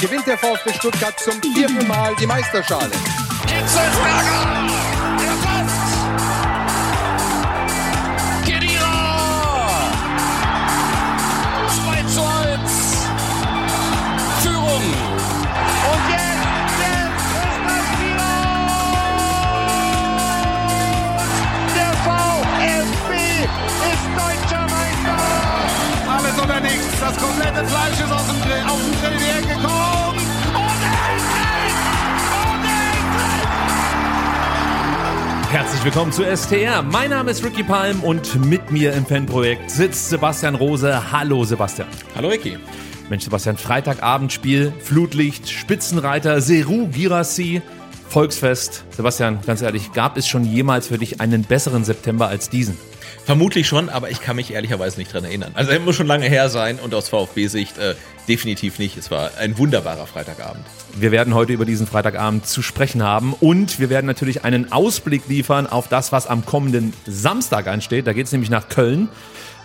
gewinnt der VfB Stuttgart zum vierten Mal die Meisterschale. Hitzelsberger! Das komplette Fleisch ist aus dem Grill, auf den Grill. Und endlich! Und endlich! Herzlich willkommen zu STR. Mein Name ist Ricky Palm und mit mir im Fanprojekt sitzt Sebastian Rose. Hallo Sebastian. Hallo Eki. Mensch Sebastian, Freitagabendspiel, Flutlicht, Spitzenreiter, Seru Girassi, Volksfest. Sebastian, ganz ehrlich, gab es schon jemals für dich einen besseren September als diesen? Vermutlich schon, aber ich kann mich ehrlicherweise nicht dran erinnern. Also er muss schon lange her sein und aus VfB-Sicht äh, definitiv nicht. Es war ein wunderbarer Freitagabend. Wir werden heute über diesen Freitagabend zu sprechen haben und wir werden natürlich einen Ausblick liefern auf das, was am kommenden Samstag ansteht. Da geht es nämlich nach Köln.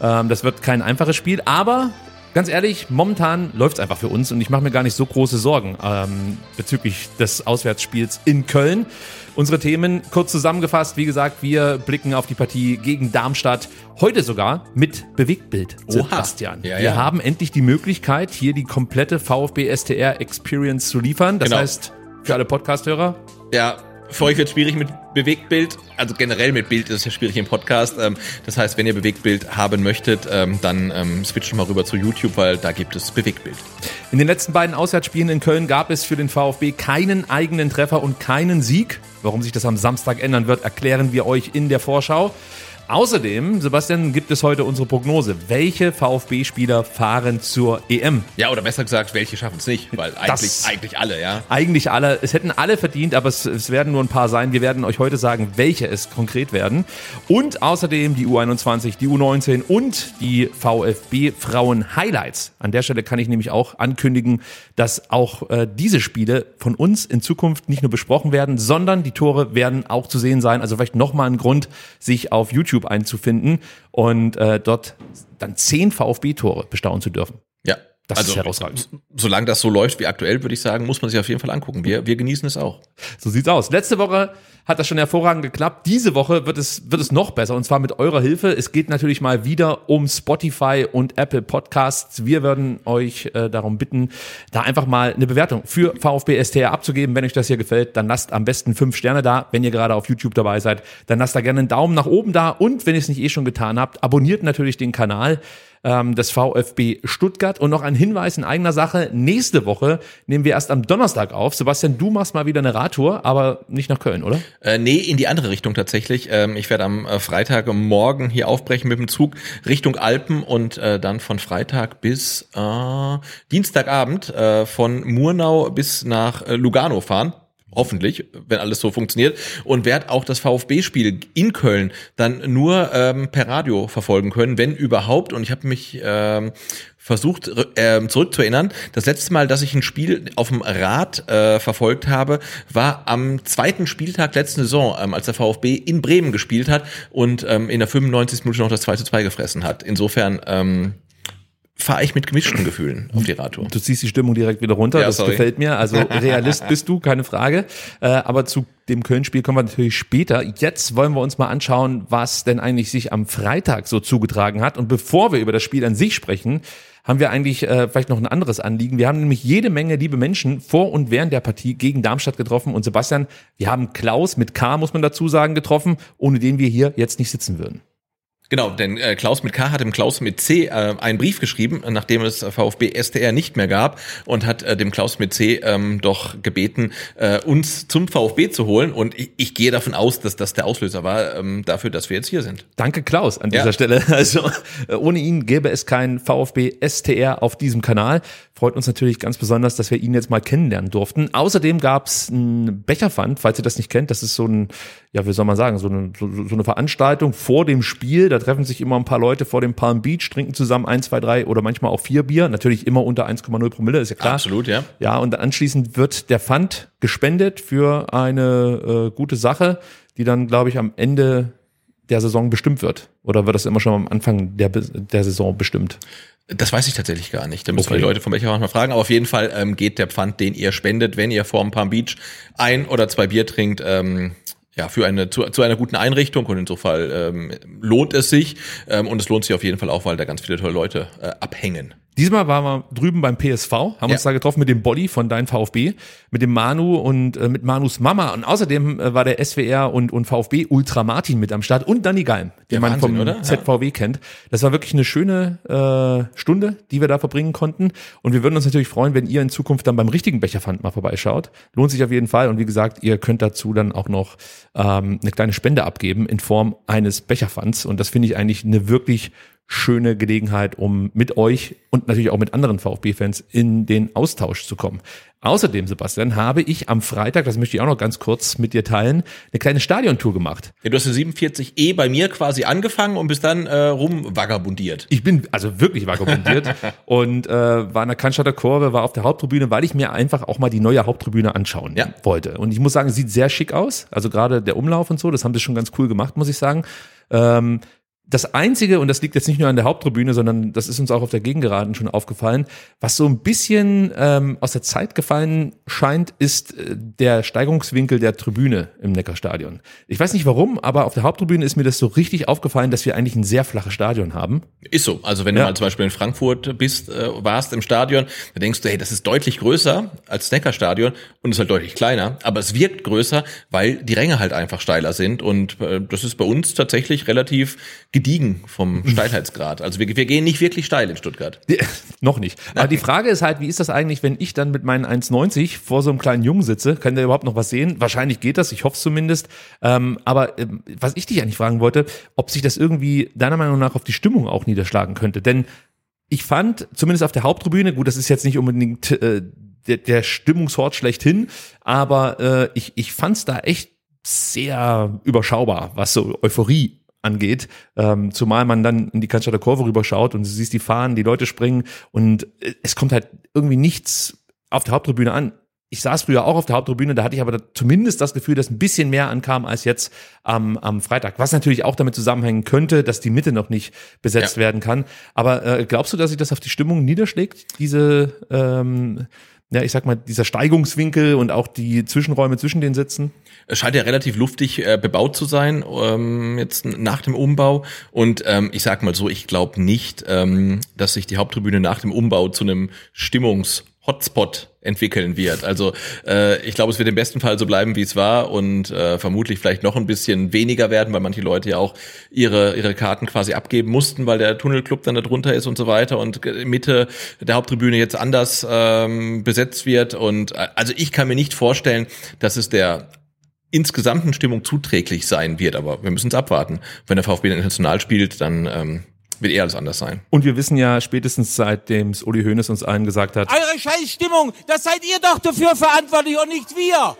Ähm, das wird kein einfaches Spiel, aber ganz ehrlich, momentan läuft es einfach für uns und ich mache mir gar nicht so große Sorgen ähm, bezüglich des Auswärtsspiels in Köln. Unsere Themen kurz zusammengefasst, wie gesagt, wir blicken auf die Partie gegen Darmstadt, heute sogar mit Bewegtbild. Sebastian. Ja, wir ja. haben endlich die Möglichkeit, hier die komplette VfB STR Experience zu liefern. Das Genau. heißt, für alle Podcast-Hörer, Ja, für euch wird es schwierig mit Bewegtbild. Also generell mit Bild ist es ja schwierig im Podcast. Ähm, das heißt, wenn ihr Bewegtbild haben möchtet, ähm, dann ähm, switcht mal rüber zu YouTube, weil da gibt es Bewegtbild. In den letzten beiden Auswärtsspielen in Köln gab es für den VfB keinen eigenen Treffer und keinen Sieg. Warum sich das am Samstag ändern wird, erklären wir euch in der Vorschau. Außerdem, Sebastian, gibt es heute unsere Prognose. Welche VfB-Spieler fahren zur EM? Ja, oder besser gesagt, welche schaffen es nicht? Weil eigentlich, eigentlich alle, ja. Eigentlich alle. Es hätten alle verdient, aber es, es werden nur ein paar sein. Wir werden euch heute sagen, welche es konkret werden. Und außerdem die U21, die U19 und die VfB Frauen Highlights. An der Stelle kann ich nämlich auch ankündigen, dass auch äh, diese Spiele von uns in Zukunft nicht nur besprochen werden, sondern die Tore werden auch zu sehen sein. Also vielleicht nochmal ein Grund, sich auf YouTube einzufinden und äh, dort dann zehn VfB-Tore bestaunen zu dürfen. Ja. Das ist herausragend. Solange das so läuft wie aktuell, würde ich sagen, muss man sich auf jeden Fall angucken. Wir, wir genießen es auch. So sieht's aus. Letzte Woche hat das schon hervorragend geklappt. Diese Woche wird es, wird es noch besser und zwar mit eurer Hilfe. Es geht natürlich mal wieder um Spotify und Apple Podcasts. Wir würden euch äh, darum bitten, da einfach mal eine Bewertung für VfB STR abzugeben. Wenn euch das hier gefällt, dann lasst am besten fünf Sterne da. Wenn ihr gerade auf YouTube dabei seid, dann lasst da gerne einen Daumen nach oben da und wenn ihr es nicht eh schon getan habt, abonniert natürlich den Kanal ähm, des VfB Stuttgart. Und noch ein Hinweis in eigener Sache. Nächste Woche nehmen wir erst am Donnerstag auf. Sebastian, du machst mal wieder eine Radtour, aber nicht nach Köln, oder? Äh, nee, in die andere Richtung tatsächlich. Ähm, ich werde am äh, Freitagmorgen hier aufbrechen mit dem Zug Richtung Alpen und äh, dann von Freitag bis äh, Dienstagabend äh, von Murnau bis nach äh, Lugano fahren. Hoffentlich, wenn alles so funktioniert. Und werde auch das VfB-Spiel in Köln dann nur ähm, per Radio verfolgen können, wenn überhaupt. Und ich habe mich ähm, versucht ähm, zurückzuerinnern. Das letzte Mal, dass ich ein Spiel auf dem Rad äh, verfolgt habe, war am zweiten Spieltag letzten Saison, ähm, als der VfB in Bremen gespielt hat und ähm, in der 95. Minute noch das 2 zu 2 gefressen hat. Insofern ähm, fahre ich mit gemischten Gefühlen auf die Radtour. Du ziehst die Stimmung direkt wieder runter. Ja, das sorry. gefällt mir. Also Realist bist du, keine Frage. Äh, aber zu dem Köln-Spiel kommen wir natürlich später. Jetzt wollen wir uns mal anschauen, was denn eigentlich sich am Freitag so zugetragen hat. Und bevor wir über das Spiel an sich sprechen, haben wir eigentlich äh, vielleicht noch ein anderes Anliegen. Wir haben nämlich jede Menge liebe Menschen vor und während der Partie gegen Darmstadt getroffen. Und Sebastian, wir haben Klaus mit K, muss man dazu sagen, getroffen, ohne den wir hier jetzt nicht sitzen würden. Genau, denn äh, Klaus mit K hat dem Klaus mit C äh, einen Brief geschrieben, nachdem es VfB STR nicht mehr gab und hat äh, dem Klaus mit C ähm, doch gebeten, äh, uns zum VfB zu holen. Und ich, ich gehe davon aus, dass das der Auslöser war ähm, dafür, dass wir jetzt hier sind. Danke Klaus an dieser Ja. Stelle. Also äh, ohne ihn gäbe es kein VfB STR auf diesem Kanal. Freut uns natürlich ganz besonders, dass wir ihn jetzt mal kennenlernen durften. Außerdem gab es ein Becherpfand, falls ihr das nicht kennt. Das ist so ein, ja, wie soll man sagen, so eine, so, so eine Veranstaltung vor dem Spiel. Da treffen sich immer ein paar Leute vor dem Palm Beach, trinken zusammen ein, zwei, drei oder manchmal auch vier Bier. Natürlich immer unter 1,0 Promille, ist ja klar. Absolut, ja. Ja, und anschließend wird der Pfand gespendet für eine äh, gute Sache, die dann, glaube ich, am Ende der Saison bestimmt wird. Oder wird das immer schon am Anfang der, der Saison bestimmt? Das weiß ich tatsächlich gar nicht. Da müssen Okay. wir die Leute von Becher mal fragen. Aber auf jeden Fall ähm, geht der Pfand, den ihr spendet, wenn ihr vor dem Palm Beach ein oder zwei Bier trinkt, ähm, ja, für eine zu, zu einer guten Einrichtung und insofern ähm, lohnt es sich ähm, und es lohnt sich auf jeden Fall auch, weil da ganz viele tolle Leute äh, abhängen. Diesmal waren wir drüben beim PSV, haben Ja. uns da getroffen mit dem Body von Dein VfB, mit dem Manu und äh, mit Manus Mama. Und außerdem äh, war der SWR und, und VfB Ultra Martin mit am Start und Danny Geim, den Ja, man Wahnsinn, vom oder? Ja. ZVW kennt. Das war wirklich eine schöne äh, Stunde, die wir da verbringen konnten. Und wir würden uns natürlich freuen, wenn ihr in Zukunft dann beim richtigen Becherpfand mal vorbeischaut. Lohnt sich auf jeden Fall. Und wie gesagt, ihr könnt dazu dann auch noch ähm, eine kleine Spende abgeben in Form eines Becherpfands. Und das finde ich eigentlich eine wirklich schöne Gelegenheit, um mit euch und natürlich auch mit anderen VfB-Fans in den Austausch zu kommen. Außerdem, Sebastian, habe ich am Freitag, das möchte ich auch noch ganz kurz mit dir teilen, eine kleine Stadiontour gemacht. Ja, du hast eine 47E bei mir quasi angefangen und bist dann äh, rumvagabundiert. Ich bin also wirklich vagabundiert und äh, war in der Cannstatter Kurve, war auf der Haupttribüne, weil ich mir einfach auch mal die neue Haupttribüne anschauen Ja. wollte. Und ich muss sagen, sieht sehr schick aus. Also gerade der Umlauf und so, das haben sie schon ganz cool gemacht, muss ich sagen. Ähm, das Einzige, und das liegt jetzt nicht nur an der Haupttribüne, sondern das ist uns auch auf der Gegengeraden schon aufgefallen, was so ein bisschen ähm, aus der Zeit gefallen scheint, ist äh, der Steigungswinkel der Tribüne im Neckarstadion. Ich weiß nicht warum, aber auf der Haupttribüne ist mir das so richtig aufgefallen, dass wir eigentlich ein sehr flaches Stadion haben. Ist so. Also wenn Ja. du mal zum Beispiel in Frankfurt bist, äh, warst im Stadion, dann denkst du, hey, das ist deutlich größer als das Neckarstadion und ist halt deutlich kleiner, aber es wirkt größer, weil die Ränge halt einfach steiler sind und äh, das ist bei uns tatsächlich relativ gediegen vom Steilheitsgrad. Also wir, wir gehen nicht wirklich steil in Stuttgart. Die, noch nicht. Aber die Frage ist halt, wie ist das eigentlich, wenn ich dann mit meinen 1,90 vor so einem kleinen Jungen sitze? Kann der überhaupt noch was sehen? Wahrscheinlich geht das, ich hoffe es zumindest. Ähm, aber ähm, was ich dich eigentlich fragen wollte, ob sich das irgendwie deiner Meinung nach auf die Stimmung auch niederschlagen könnte. Denn ich fand, zumindest auf der Haupttribüne, gut, das ist jetzt nicht unbedingt äh, der, der Stimmungshort schlechthin, aber äh, ich, ich fand es da echt sehr überschaubar, was so Euphorie angeht, ähm, zumal man dann in die Cannstatter Kurve rüberschaut und du siehst die Fahnen, die Leute springen und äh, es kommt halt irgendwie nichts auf der Haupttribüne an. Ich saß früher auch auf der Haupttribüne, da hatte ich aber zumindest das Gefühl, dass ein bisschen mehr ankam als jetzt am, am Freitag. Was natürlich auch damit zusammenhängen könnte, dass die Mitte noch nicht besetzt Ja. werden kann. Aber äh, glaubst du, dass sich das auf die Stimmung niederschlägt, diese, ähm, ja, ich sag mal, dieser Steigungswinkel und auch die Zwischenräume zwischen den Sitzen? Es scheint ja relativ luftig äh, bebaut zu sein, ähm, jetzt nach dem Umbau. Und ähm, ich sag mal so, ich glaube nicht, ähm, dass sich die Haupttribüne nach dem Umbau zu einem Stimmungs-Hotspot entwickeln wird. Also äh, ich glaube, es wird im besten Fall so bleiben, wie es war und äh, vermutlich vielleicht noch ein bisschen weniger werden, weil manche Leute ja auch ihre ihre Karten quasi abgeben mussten, weil der Tunnelclub dann da drunter ist und so weiter und Mitte der Haupttribüne jetzt anders ähm, besetzt wird. Und äh, also ich kann mir nicht vorstellen, dass es der insgesamten Stimmung zuträglich sein wird, aber wir müssen es abwarten. Wenn der VfB international spielt, dann ähm, wird eh alles anders sein. Und wir wissen ja spätestens seitdem es Uli Hoeneß uns allen gesagt hat, Eure Scheißstimmung, das seid ihr doch dafür verantwortlich und nicht wir.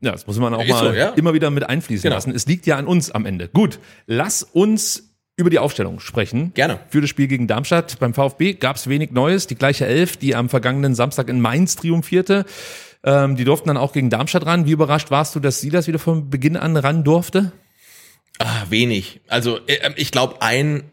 Ja, das muss man auch Ist mal so, ja. immer wieder mit einfließen Genau. lassen. Es liegt ja an uns am Ende. Gut, lass uns über die Aufstellung sprechen. Gerne. Für das Spiel gegen Darmstadt. Beim VfB gab es wenig Neues. Die gleiche Elf, die am vergangenen Samstag in Mainz triumphierte. Ähm, die durften dann auch gegen Darmstadt ran. Wie überrascht warst du, dass sie das wieder von Beginn an ran durfte? Ah, wenig. Also äh, ich glaube, ein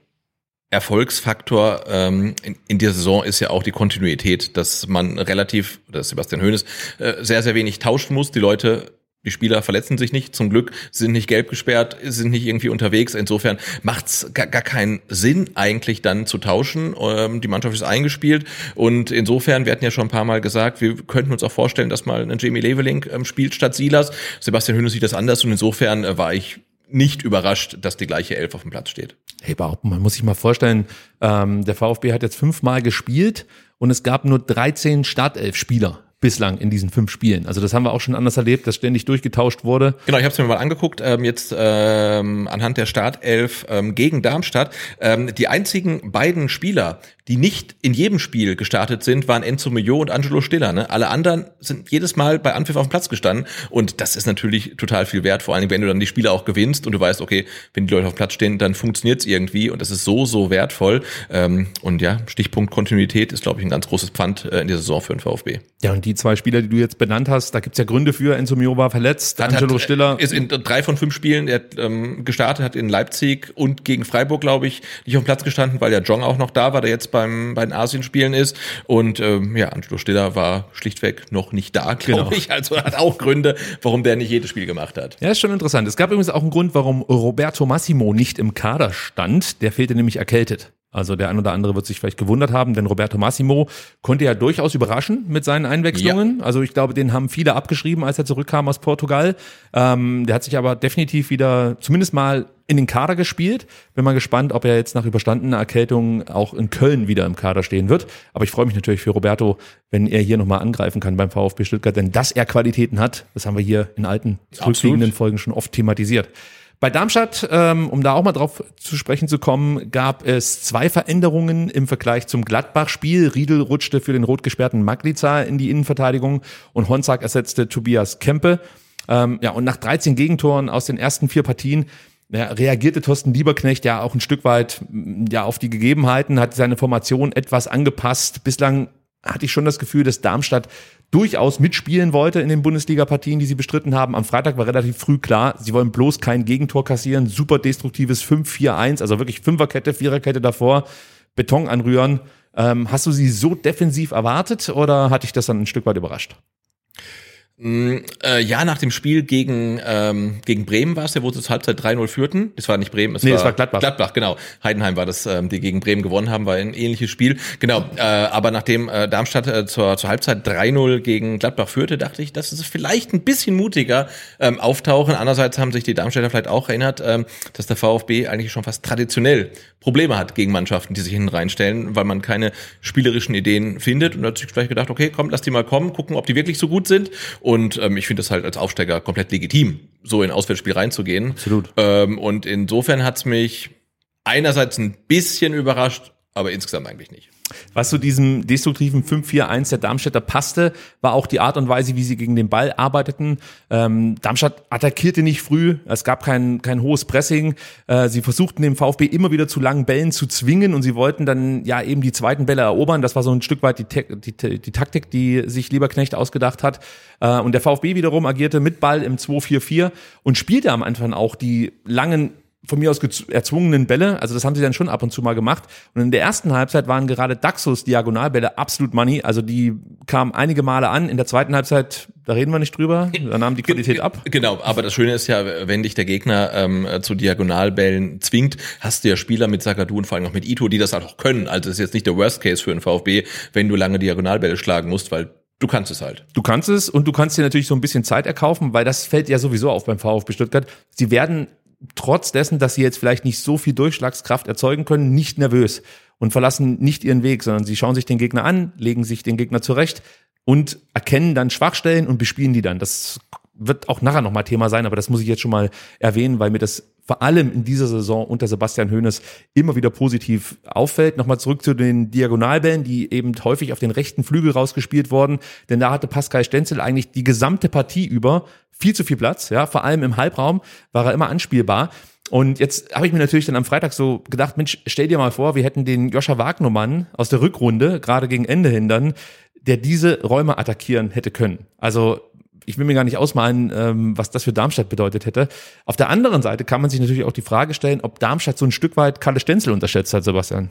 Erfolgsfaktor ähm, in, in dieser Saison ist ja auch die Kontinuität, dass man relativ, oder Sebastian Hoeneß, äh, sehr, sehr wenig tauschen muss. Die Leute die Spieler verletzen sich nicht, zum Glück sind nicht gelb gesperrt, sind nicht irgendwie unterwegs. Insofern macht's gar, gar keinen Sinn, eigentlich dann zu tauschen. Ähm, die Mannschaft ist eingespielt und insofern, wir hatten ja schon ein paar Mal gesagt, wir könnten uns auch vorstellen, dass mal ein Jamie Leveling ähm, spielt statt Silas. Sebastian Hönes sieht das anders und insofern äh, war ich nicht überrascht, dass die gleiche Elf auf dem Platz steht. Hey, überhaupt, man muss sich mal vorstellen, ähm, der VfB hat jetzt fünfmal gespielt und es gab nur 13 Startelf-Spieler bislang in diesen fünf Spielen. Also das haben wir auch schon anders erlebt, dass ständig durchgetauscht wurde. Genau, ich habe es mir mal angeguckt, ähm, jetzt ähm, anhand der Startelf ähm, gegen Darmstadt. Ähm, die einzigen beiden Spieler, die nicht in jedem Spiel gestartet sind, waren Enzo Mio und Angelo Stiller. Ne? Alle anderen sind jedes Mal bei Anpfiff auf dem Platz gestanden und das ist natürlich total viel wert, vor allem wenn du dann die Spiele auch gewinnst und du weißt, okay, wenn die Leute auf dem Platz stehen, dann funktioniert's irgendwie und das ist so, so wertvoll. Ähm, und ja, Stichpunkt Kontinuität ist, glaube ich, ein ganz großes Pfand äh, in der Saison für den VfB. Ja, und die zwei Spieler, die du jetzt benannt hast, da gibt's ja Gründe für. Enzo Mio war verletzt, Hat- Angelo hat, Stiller. ist in drei von fünf Spielen er hat, ähm, gestartet, hat in Leipzig und gegen Freiburg, glaube ich, nicht auf dem Platz gestanden, weil ja Jong auch noch da war, der jetzt beim bei den Asienspielen ist. Und ähm, ja, Angelo Stiller war schlichtweg noch nicht da, glaube Genau. ich. Also hat auch Gründe, warum der nicht jedes Spiel gemacht hat. Ja, ist schon interessant. Es gab übrigens auch einen Grund, warum Roberto Massimo nicht im Kader stand. Der fehlte nämlich erkältet. Also der ein oder andere wird sich vielleicht gewundert haben, denn Roberto Massimo konnte ja durchaus überraschen mit seinen Einwechslungen. Also ich glaube, den haben viele abgeschrieben, als er zurückkam aus Portugal. Ähm, der hat sich aber definitiv wieder zumindest mal in den Kader gespielt. Bin mal gespannt, ob er jetzt nach überstandener Erkältung auch in Köln wieder im Kader stehen wird. Aber ich freue mich natürlich für Roberto, wenn er hier nochmal angreifen kann beim VfB Stuttgart, denn dass er Qualitäten hat, das haben wir hier in alten zurückliegenden Folgen schon oft thematisiert. Bei Darmstadt, ähm, um da auch mal drauf zu sprechen zu kommen, gab es zwei Veränderungen im Vergleich zum Gladbach-Spiel. Riedel rutschte für den rot gesperrten Magliza in die Innenverteidigung und Honzak ersetzte Tobias Kempe. Ähm, ja, und nach 13 Gegentoren aus den ersten vier Partien ja, reagierte Thorsten Lieberknecht ja auch ein Stück weit ja auf die Gegebenheiten, hat seine Formation etwas angepasst. Bislang hatte ich schon das Gefühl, dass Darmstadt durchaus mitspielen wollte in den Bundesliga-Partien, die sie bestritten haben. Am Freitag war relativ früh klar, sie wollen bloß kein Gegentor kassieren. Super destruktives 5-4-1, also wirklich Fünferkette, Viererkette davor, Beton anrühren. Ähm, hast du sie so defensiv erwartet oder hat dich das dann ein Stück weit überrascht? Mm, äh, ja, nach dem Spiel gegen, ähm, gegen Bremen war es wo sie zur Halbzeit 3-0 führten. Das war nicht Bremen, es Nee, war, es war Gladbach. Gladbach, genau. Heidenheim war das, ähm, die gegen Bremen gewonnen haben, war ein ähnliches Spiel. Genau, äh, aber nachdem äh, Darmstadt äh, zur, zur Halbzeit 3-0 gegen Gladbach führte, dachte ich, dass es vielleicht ein bisschen mutiger ähm, auftauchen. Andererseits haben sich die Darmstädter vielleicht auch erinnert, ähm, dass der VfB eigentlich schon fast traditionell Probleme hat gegen Mannschaften, die sich hinten reinstellen, weil man keine spielerischen Ideen findet. Und da hat sich vielleicht gedacht, okay, komm, lass die mal kommen, gucken, ob die wirklich so gut sind. Und ähm, ich finde das halt als Aufsteiger komplett legitim, so in ein Auswärtsspiel reinzugehen. Absolut. Ähm, und insofern hat's mich einerseits ein bisschen überrascht, aber insgesamt eigentlich nicht. Was zu diesem destruktiven 5-4-1 der Darmstädter passte, war auch die Art und Weise, wie sie gegen den Ball arbeiteten. Ähm, Darmstadt attackierte nicht früh, es gab kein, kein hohes Pressing. Äh, sie versuchten den VfB immer wieder zu langen Bällen zu zwingen und sie wollten dann ja eben die zweiten Bälle erobern. Das war so ein Stück weit die, die, die Taktik, die sich Lieberknecht ausgedacht hat. Äh, und der VfB wiederum agierte mit Ball im 2-4-4 und spielte am Anfang auch die langen von mir aus erzwungenen Bälle, also das haben sie dann schon ab und zu mal gemacht. Und in der ersten Halbzeit waren gerade Daxos Diagonalbälle absolut money, also die kamen einige Male an. In der zweiten Halbzeit, da reden wir nicht drüber, da nahm die Qualität ab. Genau, aber das Schöne ist ja, wenn dich der Gegner ähm, zu Diagonalbällen zwingt, hast du ja Spieler mit Sagadu und vor allem auch mit Ito, die das halt auch können. Also das ist jetzt nicht der Worst Case für den VfB, wenn du lange Diagonalbälle schlagen musst, weil du kannst es halt. Du kannst es und du kannst dir natürlich so ein bisschen Zeit erkaufen, weil das fällt ja sowieso auf beim VfB Stuttgart. Sie werden trotz dessen, dass sie jetzt vielleicht nicht so viel Durchschlagskraft erzeugen können, nicht nervös und verlassen nicht ihren Weg, sondern sie schauen sich den Gegner an, legen sich den Gegner zurecht und erkennen dann Schwachstellen und bespielen die dann. Das wird auch nachher nochmal Thema sein, aber das muss ich jetzt schon mal erwähnen, weil mir das vor allem in dieser Saison unter Sebastian Hoeneß immer wieder positiv auffällt. Nochmal zurück zu den Diagonalbällen, die eben häufig auf den rechten Flügel rausgespielt wurden, denn da hatte Pascal Stenzel eigentlich die gesamte Partie über viel zu viel Platz, ja, vor allem im Halbraum war er immer anspielbar. Und jetzt habe ich mir natürlich dann am Freitag so gedacht, Mensch, stell dir mal vor, wir hätten den Joscha Wagnermann aus der Rückrunde, gerade gegen Ende hin der diese Räume attackieren hätte können. Also ich will mir gar nicht ausmalen, ähm, was das für Darmstadt bedeutet hätte. Auf der anderen Seite kann man sich natürlich auch die Frage stellen, ob Darmstadt so ein Stück weit Kalle Stenzel unterschätzt hat, Sebastian.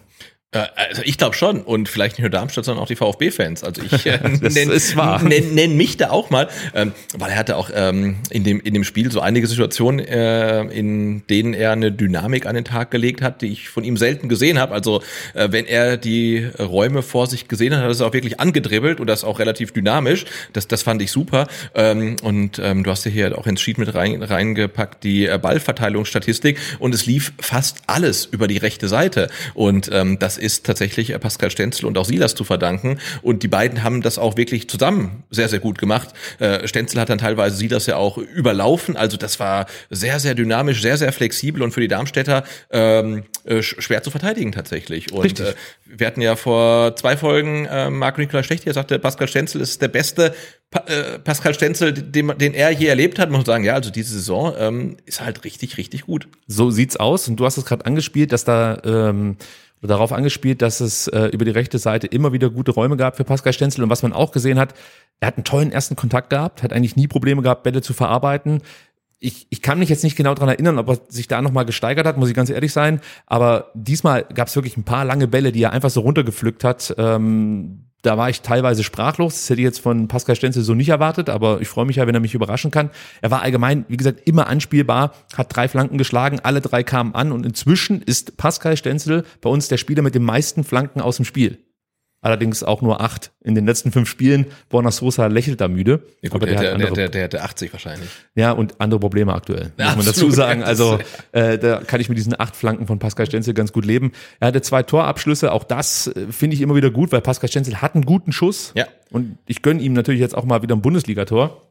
Äh, Also ich glaube schon und vielleicht nicht nur Darmstadt, sondern auch die VfB-Fans. Also ich äh, nenne nenn, nenn mich da auch mal, ähm, weil er hatte auch ähm, in dem in dem Spiel so einige Situationen, äh, in denen er eine Dynamik an den Tag gelegt hat, die ich von ihm selten gesehen habe. Also äh, wenn er die Räume vor sich gesehen hat, hat er es auch wirklich angedribbelt und das auch relativ dynamisch. Das das fand ich super. Ähm, und ähm, du hast ja hier auch ins Sheet mit rein, reingepackt die äh, Ballverteilungsstatistik und es lief fast alles über die rechte Seite und ähm, das ist tatsächlich äh, Pascal Stenzel und auch Silas zu verdanken. Und die beiden haben das auch wirklich zusammen sehr, sehr gut gemacht. Äh, Stenzel hat dann teilweise Silas ja auch überlaufen. Also das war sehr, sehr dynamisch, sehr, sehr flexibel und für die Darmstädter ähm, äh, sch- schwer zu verteidigen tatsächlich. Und Richtig. Äh, wir hatten ja vor zwei Folgen äh, Marco Nikolaus Stecht, der sagte, Pascal Stenzel ist der beste pa äh, Pascal Stenzel, den, den er je erlebt hat. Man muss sagen, ja, also diese Saison ähm, ist halt richtig, richtig gut. So sieht's aus. Und du hast es gerade angespielt, dass da ähm, darauf angespielt, dass es äh, über die rechte Seite immer wieder gute Räume gab für Pascal Stenzel. Und was man auch gesehen hat, er hat einen tollen ersten Kontakt gehabt, hat eigentlich nie Probleme gehabt, Bälle zu verarbeiten. Ich, ich kann mich jetzt nicht genau dran erinnern, ob er sich da nochmal gesteigert hat, muss ich ganz ehrlich sein. Aber diesmal gab es wirklich ein paar lange Bälle, die er einfach so runtergepflückt hat. Ähm, da war ich teilweise sprachlos. Das hätte ich jetzt von Pascal Stenzel so nicht erwartet, aber ich freue mich ja, wenn er mich überraschen kann. Er war allgemein, wie gesagt, immer anspielbar, hat drei Flanken geschlagen, alle drei kamen an und inzwischen ist Pascal Stenzel bei uns der Spieler mit den meisten Flanken aus dem Spiel. Allerdings auch nur acht in den letzten fünf Spielen. Borna Sosa lächelt da müde. Ja, gut, aber der, der, andere, der, der, der 80 wahrscheinlich. ja, und andere Probleme aktuell, Ja, muss man dazu sagen. Also äh, da kann ich mit diesen acht Flanken von Pascal Stenzel ganz gut leben. Er hatte zwei Torabschlüsse, auch das äh, finde ich immer wieder gut, weil Pascal Stenzel hat einen guten Schuss. Ja. Und ich gönne ihm natürlich jetzt auch mal wieder ein Bundesligator.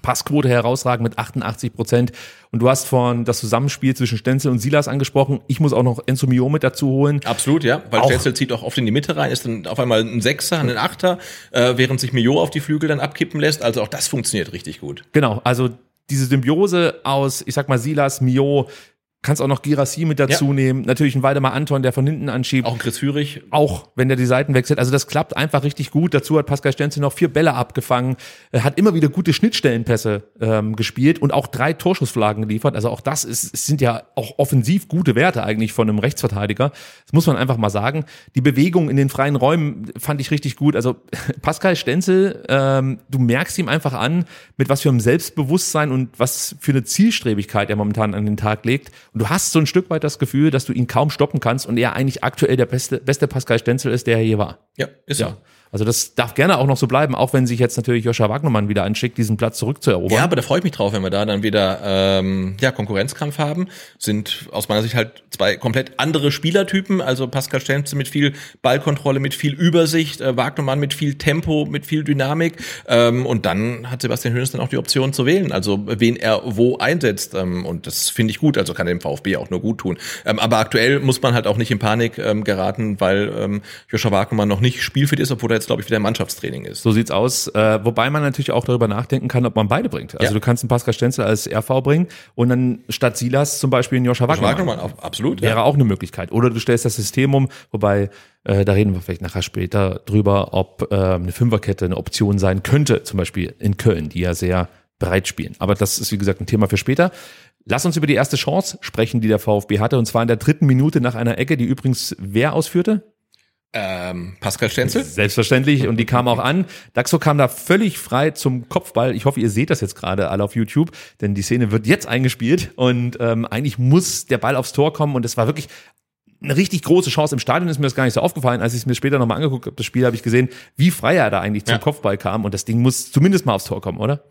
Passquote herausragend mit 88 Prozent. Und du hast von das Zusammenspiel zwischen Stenzel und Silas angesprochen. Ich muss auch noch Enzo Mio mit dazu holen. Absolut, ja, weil Auch- Stenzel zieht auch oft in die Mitte rein, ist dann auf einmal ein Sechser, ein Achter, äh, während sich Mio auf die Flügel dann abkippen lässt. Also auch das funktioniert richtig gut. Genau, also diese Symbiose aus, ich sag mal, Silas, Mio, kannst auch noch Girassi mit dazu Ja. nehmen. Natürlich ein Waldemar Anton, der von hinten anschiebt. Auch ein Chris Führig. auch wenn der die Seiten wechselt. Also das klappt einfach richtig gut. Dazu hat Pascal Stenzel noch vier Bälle abgefangen, Er hat immer wieder gute Schnittstellenpässe ähm, gespielt und auch drei Torschussflagen geliefert. Also auch das ist, sind ja auch offensiv gute Werte eigentlich von einem Rechtsverteidiger. Das muss man einfach mal sagen. Die Bewegung in den freien Räumen fand ich richtig gut. Also Pascal Stenzel, ähm, du merkst ihm einfach an, mit was für einem Selbstbewusstsein und was für eine Zielstrebigkeit er momentan an den Tag legt. Und du hast so ein Stück weit das Gefühl, dass du ihn kaum stoppen kannst und er eigentlich aktuell der beste, beste Pascal Stenzel ist, der er je war. Ja, ist Ja. So. Also das darf gerne auch noch so bleiben, auch wenn sich jetzt natürlich Joscha Wagnermann wieder anschickt, diesen Platz zurückzuerobern. Ja, aber da freue ich mich drauf, wenn wir da dann wieder ähm, ja, Konkurrenzkampf haben. Sind aus meiner Sicht halt zwei komplett andere Spielertypen. Also Pascal Stenzel mit viel Ballkontrolle, mit viel Übersicht, äh, Wagnermann mit viel Tempo, mit viel Dynamik. Ähm, und dann hat Sebastian Hönes dann auch die Option zu wählen, also wen er wo einsetzt. Ähm, und das finde ich gut, also kann dem VfB auch nur gut tun. Ähm, aber aktuell muss man halt auch nicht in Panik ähm, geraten, weil ähm, Joscha Wagnermann noch nicht spielfit ist, obwohl er jetzt, glaube ich, wieder im Mannschaftstraining ist. So sieht's aus. Äh, wobei man natürlich auch darüber nachdenken kann, ob man beide bringt. Also Ja. du kannst einen Pascal Stenzel als RV bringen und dann statt Silas zum Beispiel einen Joscha Wagnermann. Wagnermann, auf- absolut. Wäre auch eine Möglichkeit. Oder du stellst das System um, wobei, äh, da reden wir vielleicht nachher später drüber, ob äh, eine Fünferkette eine Option sein könnte, zum Beispiel in Köln, die ja sehr breit spielen. Aber das ist, wie gesagt, ein Thema für später. Lass uns über die erste Chance sprechen, die der VfB hatte, und zwar in der dritten Minute nach einer Ecke, die übrigens wer ausführte? Ähm, Pascal Stenzel? Selbstverständlich. Und die kam auch an. Daxo kam da völlig frei zum Kopfball. Ich hoffe, ihr seht das jetzt gerade alle auf YouTube, denn die Szene wird jetzt eingespielt und ähm, eigentlich muss der Ball aufs Tor kommen und es war wirklich eine richtig große Chance. Im Stadion ist mir das gar nicht so aufgefallen. Als ich es mir später nochmal angeguckt habe, das Spiel, habe ich gesehen, wie frei er da eigentlich zum Ja. Kopfball kam und das Ding muss zumindest mal aufs Tor kommen, oder?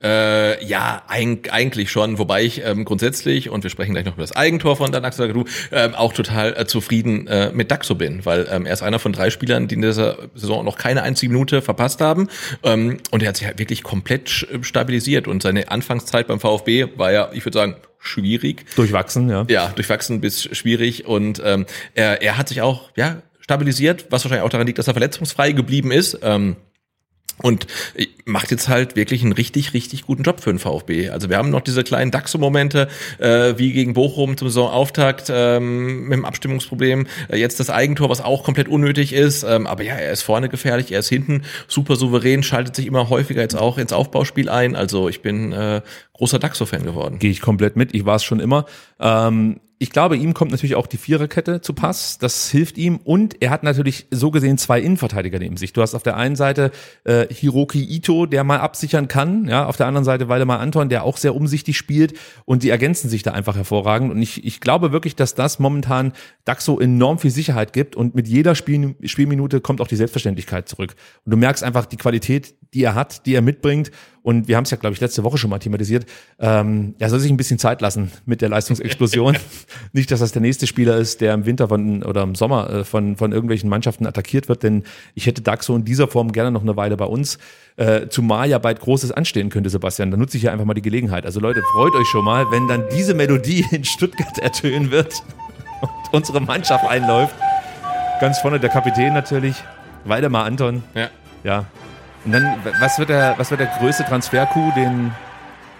Äh, ja, eig eigentlich schon, wobei ich ähm, grundsätzlich, und wir sprechen gleich noch über das Eigentor von Dan Axel ähm, auch total äh, zufrieden äh, mit Daxo bin, weil ähm, er ist einer von drei Spielern, die in dieser Saison noch keine einzige Minute verpasst haben. Ähm, und er hat sich halt wirklich komplett stabilisiert und seine Anfangszeit beim VfB war ja, ich würde sagen, schwierig. Durchwachsen, ja. Ja, durchwachsen bis schwierig und ähm, er, er hat sich auch ja stabilisiert, was wahrscheinlich auch daran liegt, dass er verletzungsfrei geblieben ist. Ähm, und macht jetzt halt wirklich einen richtig, richtig guten Job für den VfB. Also wir haben noch diese kleinen Daxo-Momente, äh, wie gegen Bochum zum Saisonauftakt ähm, mit dem Abstimmungsproblem. Äh, jetzt das Eigentor, was auch komplett unnötig ist. Ähm, aber ja, er ist vorne gefährlich, er ist hinten super souverän, schaltet sich immer häufiger jetzt auch ins Aufbauspiel ein. Also ich bin äh, großer Daxo-Fan geworden. Gehe ich komplett mit. Ich war es schon immer. Ähm, ich glaube, ihm kommt natürlich auch die Viererkette zu Pass. Das hilft ihm. Und er hat natürlich so gesehen zwei Innenverteidiger neben sich. Du hast auf der einen Seite äh, Hiroki Ito, der mal absichern kann. Ja, auf der anderen Seite Waldemar Anton, der auch sehr umsichtig spielt. Und die ergänzen sich da einfach hervorragend. Und ich, ich glaube wirklich, dass das momentan Daxo enorm viel Sicherheit gibt. Und mit jeder Spiel, Spielminute kommt auch die Selbstverständlichkeit zurück. Und du merkst einfach die Qualität, die er hat, die er mitbringt. Und wir haben es ja, glaube ich, letzte Woche schon mal thematisiert. Ähm, er soll sich ein bisschen Zeit lassen mit der Leistungsexplosion. Nicht, dass das der nächste Spieler ist, der im Winter von, oder im Sommer äh, von, von irgendwelchen Mannschaften attackiert wird, denn ich hätte Daxo in dieser Form gerne noch eine Weile bei uns. Äh, zumal ja bald Großes anstehen könnte, Sebastian. Da nutze ich ja einfach mal die Gelegenheit. Also Leute, freut euch schon mal, wenn dann diese Melodie in Stuttgart ertönen wird und unsere Mannschaft einläuft. Ganz vorne der Kapitän natürlich, Waldemar Anton. Ja. Ja. Und dann, was wird der, was wird der größte Transfer-Coup, den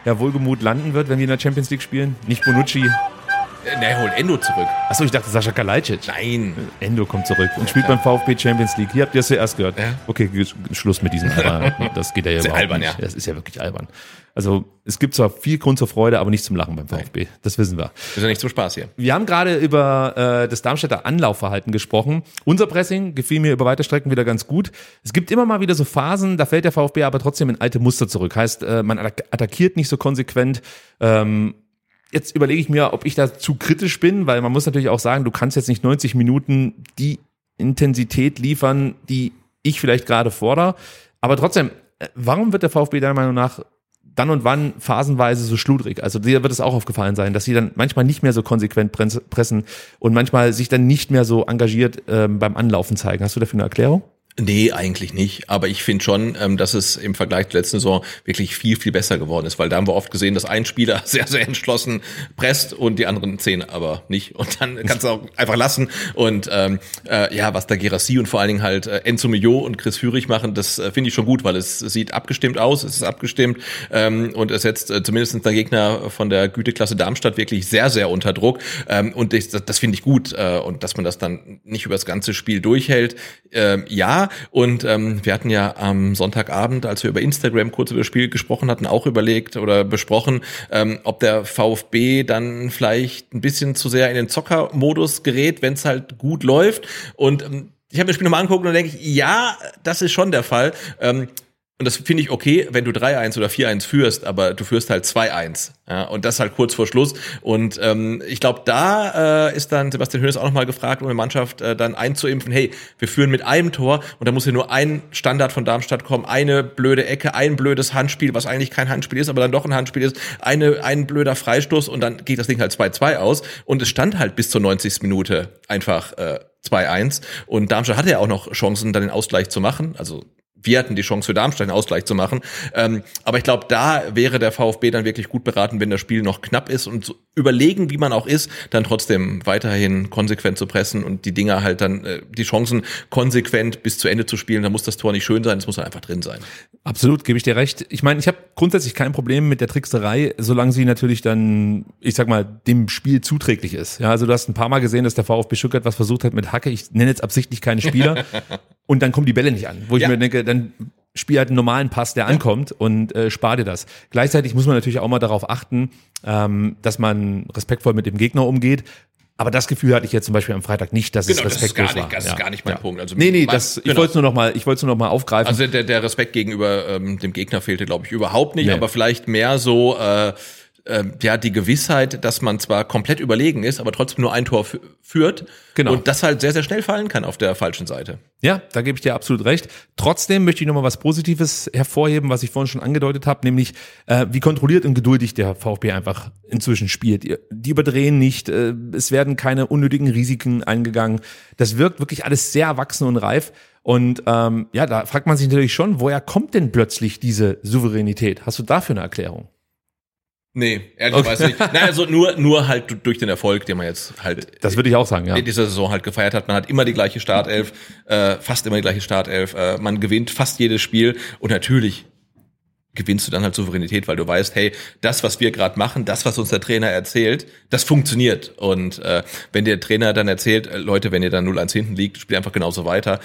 Herr Wohlgemut landen wird, wenn wir in der Champions League spielen? Nicht Bonucci. Äh, er holt Endo zurück. Achso, ich dachte Sascha Kalajdzic. Nein. Endo kommt zurück und spielt beim VfB Champions League. Hier habt ihr es zuerst gehört. Ja. Okay, Sch- Schluss mit diesem albern. Das geht ja Sehr überhaupt albern, nicht. ja. Das ist ja wirklich albern. Also es gibt zwar viel Grund zur Freude, aber nicht zum Lachen beim VfB. Das wissen wir. Ist ja nicht zum Spaß hier. Wir haben gerade über äh, das Darmstädter Anlaufverhalten gesprochen. Unser Pressing gefiel mir über weite Strecken wieder ganz gut. Es gibt immer mal wieder so Phasen, da fällt der VfB aber trotzdem in alte Muster zurück. Heißt, äh, man attack- attackiert nicht so konsequent. Ähm, jetzt überlege ich mir, ob ich da zu kritisch bin, weil man muss natürlich auch sagen, du kannst jetzt nicht 90 Minuten die Intensität liefern, die ich vielleicht gerade fordere. Aber trotzdem, äh, warum wird der VfB deiner Meinung nach dann und wann phasenweise so schludrig. Also dir wird es auch aufgefallen sein, dass sie dann manchmal nicht mehr so konsequent pressen und manchmal sich dann nicht mehr so engagiert ähm, beim Anlaufen zeigen. Hast du dafür eine Erklärung? Nee, eigentlich nicht. Aber ich finde schon, ähm, dass es im Vergleich zur letzten Saison wirklich viel, viel besser geworden ist, weil da haben wir oft gesehen, dass ein Spieler sehr, sehr entschlossen presst und die anderen zehn aber nicht. Und dann kannst du auch einfach lassen. Und ähm, äh, ja, was da Gerassi und vor allen Dingen halt äh, Enzo Mio und Chris Führig machen, das äh, finde ich schon gut, weil es sieht abgestimmt aus, es ist abgestimmt ähm, und es setzt äh, zumindest der Gegner von der Güteklasse Darmstadt wirklich sehr, sehr unter Druck. Ähm, und das, das, finde ich gut. Äh, und dass man das dann nicht über das ganze Spiel durchhält, ähm, ja. Und ähm, wir hatten ja am Sonntagabend, als wir über Instagram kurz über das Spiel gesprochen hatten, auch überlegt oder besprochen, ähm, ob der VfB dann vielleicht ein bisschen zu sehr in den Zockermodus gerät, wenn es halt gut läuft. Und ähm, ich habe mir das Spiel nochmal angeguckt und denke ich, ja, das ist schon der Fall. Ähm, und das finde ich okay, wenn du 3-1 oder 4-1 führst, aber du führst halt 2-1. Ja, und das halt kurz vor Schluss. Und ähm, ich glaube, da äh, ist dann Sebastian Hönes auch nochmal gefragt, um die Mannschaft äh, dann einzuimpfen, hey, wir führen mit einem Tor und da muss hier nur ein Standard von Darmstadt kommen, eine blöde Ecke, ein blödes Handspiel, was eigentlich kein Handspiel ist, aber dann doch ein Handspiel ist, eine, ein blöder Freistoß und dann geht das Ding halt 2-2 aus. Und es stand halt bis zur 90. Minute einfach äh, 2-1. Und Darmstadt hatte ja auch noch Chancen, dann den Ausgleich zu machen. Also wir hatten die Chance für Darmstadt einen Ausgleich zu machen. Ähm, aber ich glaube, da wäre der VfB dann wirklich gut beraten, wenn das Spiel noch knapp ist und so überlegen, wie man auch ist, dann trotzdem weiterhin konsequent zu pressen und die Dinger halt dann, äh, die Chancen konsequent bis zu Ende zu spielen. Da muss das Tor nicht schön sein, es muss einfach drin sein. Absolut, gebe ich dir recht. Ich meine, ich habe grundsätzlich kein Problem mit der Trickserei, solange sie natürlich dann, ich sag mal, dem Spiel zuträglich ist. Ja, also du hast ein paar Mal gesehen, dass der VfB Stuttgart was versucht hat mit Hacke. Ich nenne jetzt absichtlich keine Spieler. und dann kommen die Bälle nicht an, wo ich Ja. mir denke, dann spiel halt einen normalen Pass, der ankommt und äh, spar dir das. Gleichzeitig muss man natürlich auch mal darauf achten, ähm, dass man respektvoll mit dem Gegner umgeht. Aber das Gefühl hatte ich jetzt zum Beispiel am Freitag nicht, dass Genau, es das ist respektlos gar nicht- war. das ist gar nicht mein Punkt. Also nee, nee, mein- das, ich genau. wollte es nur noch mal, ich wollte es nur noch mal aufgreifen. Also der, der Respekt gegenüber ähm, dem Gegner fehlte, glaube ich, überhaupt nicht, Nee. aber vielleicht mehr so äh, äh, ja die Gewissheit, dass man zwar komplett überlegen ist, aber trotzdem nur ein Tor fü- führt Genau. und das halt sehr, sehr schnell fallen kann auf der falschen Seite. Ja, da gebe ich dir absolut recht. Trotzdem möchte ich nochmal was Positives hervorheben, was ich vorhin schon angedeutet habe, nämlich äh, wie kontrolliert und geduldig der VfB einfach inzwischen spielt. Die- Die überdrehen nicht, äh, es werden keine unnötigen Risiken eingegangen. Das wirkt wirklich alles sehr erwachsen und reif. Und ähm, ja, da fragt man sich natürlich schon, woher kommt denn plötzlich diese Souveränität? Hast du dafür eine Erklärung? Nee, ehrlicherweise nicht. Nein, also nur, nur halt du- durch den Erfolg, den man jetzt halt Das würde ich auch sagen, ja. in dieser Saison halt gefeiert hat. Man hat immer die gleiche Startelf, äh, fast immer die gleiche Startelf. Äh, man gewinnt fast jedes Spiel und natürlich gewinnst du dann halt Souveränität, weil du weißt, hey, das, was wir gerade machen, das, was uns der Trainer erzählt, das funktioniert. Und äh, wenn der Trainer dann erzählt, äh, Leute, wenn ihr dann 0-1 hinten liegt, spielt einfach genauso weiter,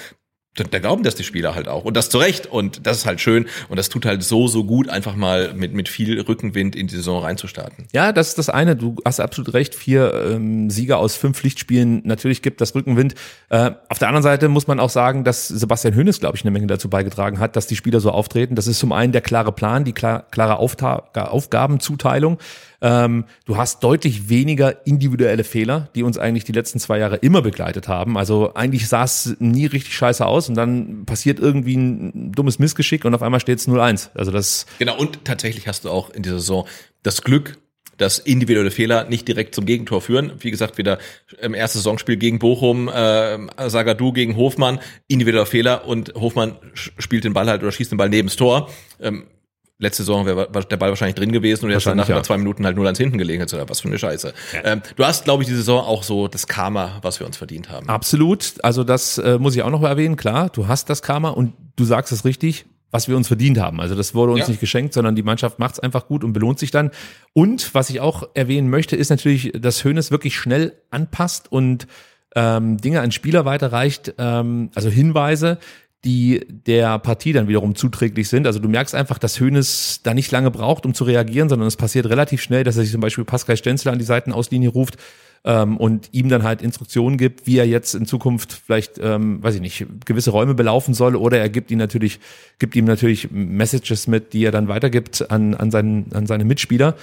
Da glauben das die Spieler halt auch. Und das zu Recht. Und das ist halt schön. Und das tut halt so, so gut, einfach mal mit, mit viel Rückenwind in die Saison reinzustarten. Ja, das ist das eine. Du hast absolut recht. Vier ähm, Sieger aus fünf Pflichtspielen. Natürlich gibt das Rückenwind. Äh, auf der anderen Seite muss man auch sagen, dass Sebastian Hönes, glaube ich, eine Menge dazu beigetragen hat, dass die Spieler so auftreten. Das ist zum einen der klare Plan, die klar, klare Aufta Aufgabenzuteilung. Ähm, du hast deutlich weniger individuelle Fehler, die uns eigentlich die letzten zwei Jahre immer begleitet haben. Also eigentlich sah es nie richtig scheiße aus und dann passiert irgendwie ein dummes Missgeschick und auf einmal steht es 0-1. Also das. Genau, und tatsächlich hast du auch in dieser Saison das Glück, dass individuelle Fehler nicht direkt zum Gegentor führen. Wie gesagt, wieder im ersten Saisonspiel gegen Bochum, äh, Sagadu gegen Hofmann, individueller Fehler und Hofmann spielt den Ball halt oder schießt den Ball neben das Tor. Ähm, letzte Saison wäre der Ball wahrscheinlich drin gewesen und jetzt dann nach ja. zwei Minuten halt nur ans hinten gelegen. Hätte, was für eine Scheiße. Ja. Ähm, du hast, glaube ich, die Saison auch so das Karma, was wir uns verdient haben. Absolut. Also das äh, muss ich auch noch erwähnen. Klar, du hast das Karma und du sagst es richtig was wir uns verdient haben. Also das wurde uns ja. nicht geschenkt, sondern die Mannschaft macht es einfach gut und belohnt sich dann. Und was ich auch erwähnen möchte, ist natürlich, dass Hönes wirklich schnell anpasst und ähm, Dinge an Spieler weiterreicht, ähm, also Hinweise, die der Partie dann wiederum zuträglich sind. Also du merkst einfach, dass Hönes da nicht lange braucht, um zu reagieren, sondern es passiert relativ schnell, dass er sich zum Beispiel Pascal Stenzel an die Seitenauslinie ruft ähm, und ihm dann halt Instruktionen gibt, wie er jetzt in Zukunft vielleicht, ähm, weiß ich nicht, gewisse Räume belaufen soll oder er gibt ihm natürlich, gibt ihm natürlich Messages mit, die er dann weitergibt an, an, seinen, an seine Mitspieler.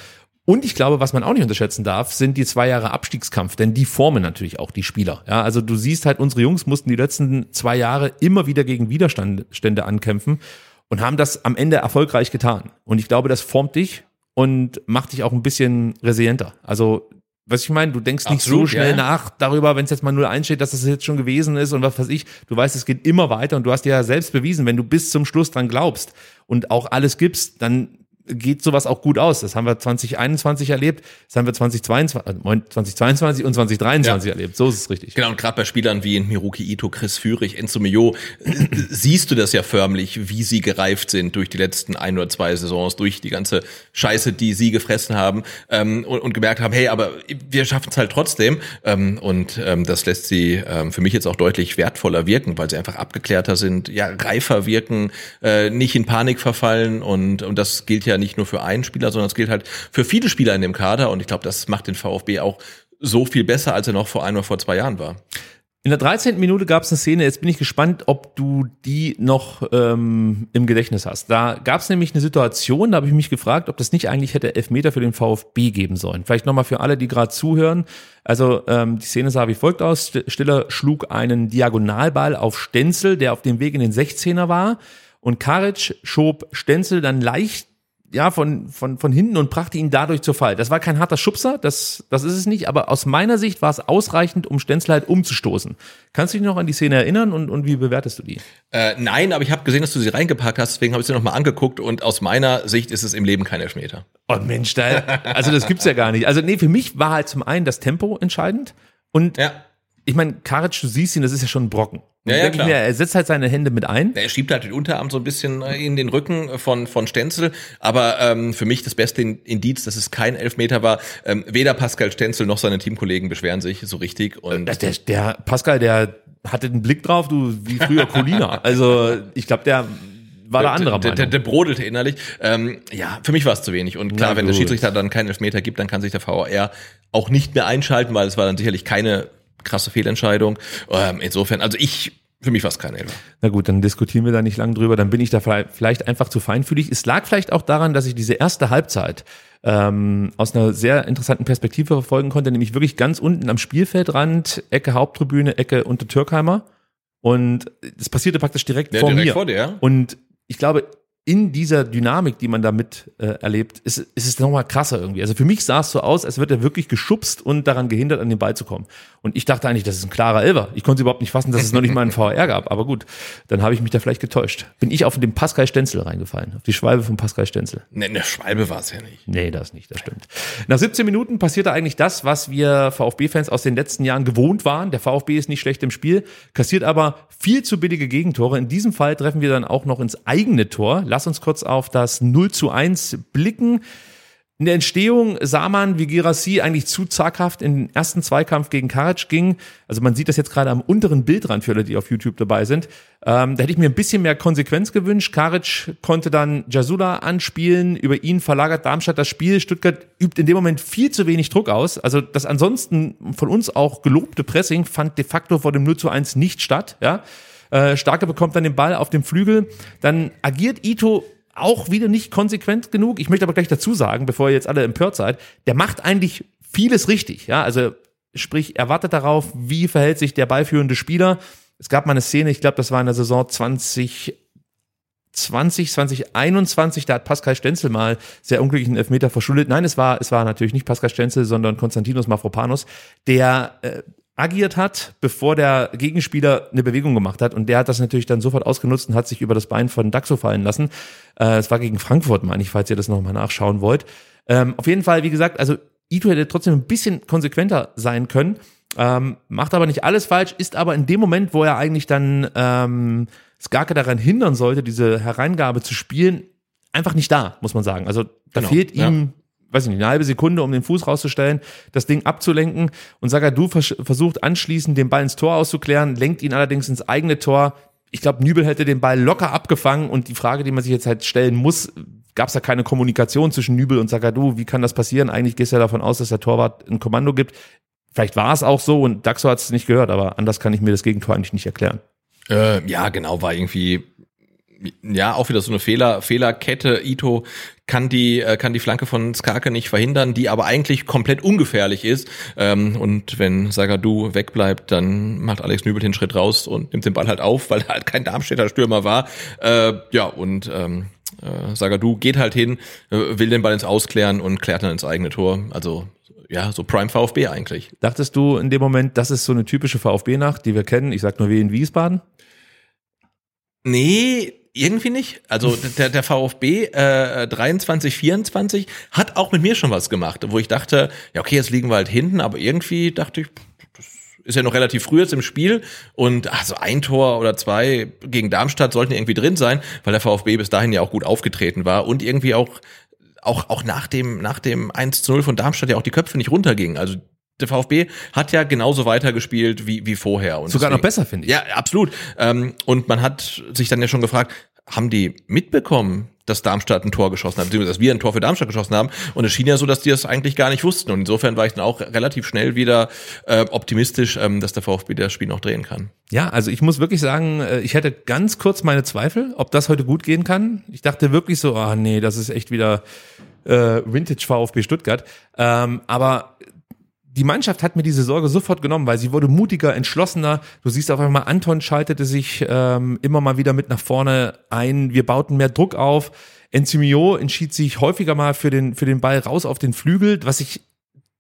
Und ich glaube, was man auch nicht unterschätzen darf, sind die zwei Jahre Abstiegskampf, denn die formen natürlich auch die Spieler. Ja, also du siehst halt, unsere Jungs mussten die letzten zwei Jahre immer wieder gegen Widerstände ankämpfen und haben das am Ende erfolgreich getan. Und ich glaube, das formt dich und macht dich auch ein bisschen resilienter. Also, was ich meine, du denkst nicht Absolut, so schnell ja. nach darüber, wenn es jetzt mal 0-1 steht, dass das jetzt schon gewesen ist und was weiß ich. Du weißt, es geht immer weiter und du hast dir ja selbst bewiesen, wenn du bis zum Schluss dran glaubst und auch alles gibst, dann geht sowas auch gut aus. Das haben wir 2021 erlebt, das haben wir 2022, 2022 äh, und 2023 ja. erlebt. So ist es richtig. Genau, und gerade bei Spielern wie Miruki Ito, Chris Führig, Enzo Mio, siehst du das ja förmlich, wie sie gereift sind durch die letzten ein oder zwei Saisons, durch die ganze Scheiße, die sie gefressen haben ähm, und, und, gemerkt haben, hey, aber wir schaffen es halt trotzdem. Ähm, und ähm, das lässt sie ähm, für mich jetzt auch deutlich wertvoller wirken, weil sie einfach abgeklärter sind, ja, reifer wirken, äh, nicht in Panik verfallen und, und das gilt ja nicht nur für einen Spieler, sondern es gilt halt für viele Spieler in dem Kader. Und ich glaube, das macht den VfB auch so viel besser, als er noch vor ein oder vor zwei Jahren war. In der 13. Minute gab es eine Szene, jetzt bin ich gespannt, ob du die noch ähm, im Gedächtnis hast. Da gab es nämlich eine Situation, da habe ich mich gefragt, ob das nicht eigentlich hätte Elfmeter für den VfB geben sollen. Vielleicht nochmal für alle, die gerade zuhören. Also ähm, die Szene sah wie folgt aus. Stiller schlug einen Diagonalball auf Stenzel, der auf dem Weg in den 16er war. Und Karic schob Stenzel dann leicht ja, von, von, von hinten und brachte ihn dadurch zur Fall. Das war kein harter Schubser, das, das ist es nicht, aber aus meiner Sicht war es ausreichend, um Stenzel halt umzustoßen. Kannst du dich noch an die Szene erinnern und, und wie bewertest du die? Äh, nein, aber ich habe gesehen, dass du sie reingepackt hast, deswegen habe ich sie nochmal angeguckt und aus meiner Sicht ist es im Leben kein Elfmeter. Oh Mensch, da, also das gibt's ja gar nicht. Also nee, für mich war halt zum einen das Tempo entscheidend und ja. ich meine, Karic, du siehst ihn, das ist ja schon ein Brocken. Ja, ja, klar. Mir, er setzt halt seine Hände mit ein. Er schiebt halt den Unterarm so ein bisschen äh, in den Rücken von, von Stenzel. Aber ähm, für mich das beste Indiz, dass es kein Elfmeter war. Ähm, weder Pascal Stenzel noch seine Teamkollegen beschweren sich so richtig. Und äh, der, der Pascal, der hatte den Blick drauf, du wie früher Colina. also ich glaube, der war der andere der, der, der brodelte innerlich. Ähm, ja, für mich war es zu wenig. Und klar, Na, wenn der Schiedsrichter dann keinen Elfmeter gibt, dann kann sich der VAR auch nicht mehr einschalten, weil es war dann sicherlich keine krasse Fehlentscheidung. Ähm, insofern, also ich für mich war es kein Elfer. Na gut, dann diskutieren wir da nicht lang drüber. Dann bin ich da vielleicht einfach zu feinfühlig. Es lag vielleicht auch daran, dass ich diese erste Halbzeit ähm, aus einer sehr interessanten Perspektive verfolgen konnte, nämlich wirklich ganz unten am Spielfeldrand, Ecke Haupttribüne, Ecke unter Türkheimer. Und es passierte praktisch direkt ja, vor direkt mir. Vor dir, ja. Und ich glaube, in dieser Dynamik, die man da mit äh, erlebt, ist, ist es nochmal krasser irgendwie. Also für mich sah es so aus, als wird er wirklich geschubst und daran gehindert, an den Ball zu kommen. Und ich dachte eigentlich, das ist ein klarer Elver. Ich konnte überhaupt nicht fassen, dass es noch nicht mal einen VR gab. Aber gut, dann habe ich mich da vielleicht getäuscht. Bin ich auf den Pascal Stenzel reingefallen, auf die Schwalbe von Pascal Stenzel. Nee, eine Schwalbe war es ja nicht. Nee, das nicht, das stimmt. Nach 17 Minuten passierte eigentlich das, was wir VfB-Fans aus den letzten Jahren gewohnt waren. Der VfB ist nicht schlecht im Spiel, kassiert aber viel zu billige Gegentore. In diesem Fall treffen wir dann auch noch ins eigene Tor. Lass uns kurz auf das 0 zu 1 blicken. In der Entstehung sah man, wie Girassi eigentlich zu zaghaft in den ersten Zweikampf gegen Karic ging. Also man sieht das jetzt gerade am unteren Bildrand für alle, die auf YouTube dabei sind. Ähm, da hätte ich mir ein bisschen mehr Konsequenz gewünscht. Karic konnte dann Jasula anspielen. Über ihn verlagert Darmstadt das Spiel. Stuttgart übt in dem Moment viel zu wenig Druck aus. Also das ansonsten von uns auch gelobte Pressing fand de facto vor dem 0 zu 1 nicht statt. Ja. Äh, Starke bekommt dann den Ball auf dem Flügel. Dann agiert Ito auch wieder nicht konsequent genug. Ich möchte aber gleich dazu sagen, bevor ihr jetzt alle empört seid, der macht eigentlich vieles richtig. Ja, also sprich, er wartet darauf, wie verhält sich der ballführende Spieler. Es gab mal eine Szene, ich glaube, das war in der Saison 20 20, 2021, da hat Pascal Stenzel mal sehr unglücklichen Elfmeter verschuldet. Nein, es war, es war natürlich nicht Pascal Stenzel, sondern Konstantinos Mafropanos, der äh, agiert hat, bevor der Gegenspieler eine Bewegung gemacht hat. Und der hat das natürlich dann sofort ausgenutzt und hat sich über das Bein von Daxo fallen lassen. Äh, es war gegen Frankfurt, meine ich, falls ihr das nochmal nachschauen wollt. Ähm, auf jeden Fall, wie gesagt, also Ito hätte trotzdem ein bisschen konsequenter sein können. Ähm, macht aber nicht alles falsch, ist aber in dem Moment, wo er eigentlich dann ähm, Skarke daran hindern sollte, diese Hereingabe zu spielen, einfach nicht da, muss man sagen. Also da Genau, fehlt ja. Weiß ich nicht, eine halbe Sekunde, um den Fuß rauszustellen, das Ding abzulenken. Und Sagadu vers versucht anschließend den Ball ins Tor auszuklären, lenkt ihn allerdings ins eigene Tor. Ich glaube, Nübel hätte den Ball locker abgefangen und die Frage, die man sich jetzt halt stellen muss, gab es da keine Kommunikation zwischen Nübel und Sagadu? Wie kann das passieren? Eigentlich gehst du ja davon aus, dass der Torwart ein Kommando gibt. Vielleicht war es auch so und Daxo hat es nicht gehört, aber anders kann ich mir das Gegentor eigentlich nicht erklären. Äh, ja, genau, war irgendwie ja auch wieder so eine Fehler Fehlerkette. Ito kann die äh, kann die Flanke von Skarke nicht verhindern, die aber eigentlich komplett ungefährlich ist. Ähm, und wenn Sagadu wegbleibt, dann macht Alex Nübel den Schritt raus und nimmt den Ball halt auf, weil er halt kein Darmstädter Stürmer war. Äh, ja und ähm, äh, Sagadu geht halt hin, äh, will den Ball ins Ausklären und klärt dann ins eigene Tor. Also ja, so Prime VfB eigentlich. Dachtest du in dem Moment, das ist so eine typische VfB-Nacht, die wir kennen? Ich sag nur wie in Wiesbaden. Nee, irgendwie nicht. Also der, der VfB äh, 23, 24 hat auch mit mir schon was gemacht, wo ich dachte, ja okay, jetzt liegen wir halt hinten, aber irgendwie dachte ich, das ist ja noch relativ früh jetzt im Spiel und also ein Tor oder zwei gegen Darmstadt sollten irgendwie drin sein, weil der VfB bis dahin ja auch gut aufgetreten war und irgendwie auch auch auch nach dem nach dem 1 zu 0 von Darmstadt ja auch die Köpfe nicht runtergingen. Also der VfB hat ja genauso weitergespielt wie, wie vorher. Und Sogar noch deswegen- besser, finde ich. Ja, absolut. Ähm, und man hat sich dann ja schon gefragt, haben die mitbekommen, dass Darmstadt ein Tor geschossen hat, beziehungsweise dass wir ein Tor für Darmstadt geschossen haben? Und es schien ja so, dass die das eigentlich gar nicht wussten. Und insofern war ich dann auch relativ schnell wieder äh, optimistisch, ähm, dass der VfB das Spiel noch drehen kann. Ja, also ich muss wirklich sagen, äh, ich hätte ganz kurz meine Zweifel, ob das heute gut gehen kann. Ich dachte wirklich so, ah nee, das ist echt wieder äh, Vintage VfB Stuttgart. Ähm, aber die Mannschaft hat mir diese Sorge sofort genommen, weil sie wurde mutiger, entschlossener. Du siehst auf einmal, Anton schaltete sich ähm, immer mal wieder mit nach vorne ein. Wir bauten mehr Druck auf. Enzymio entschied sich häufiger mal für den, für den Ball raus auf den Flügel, was ich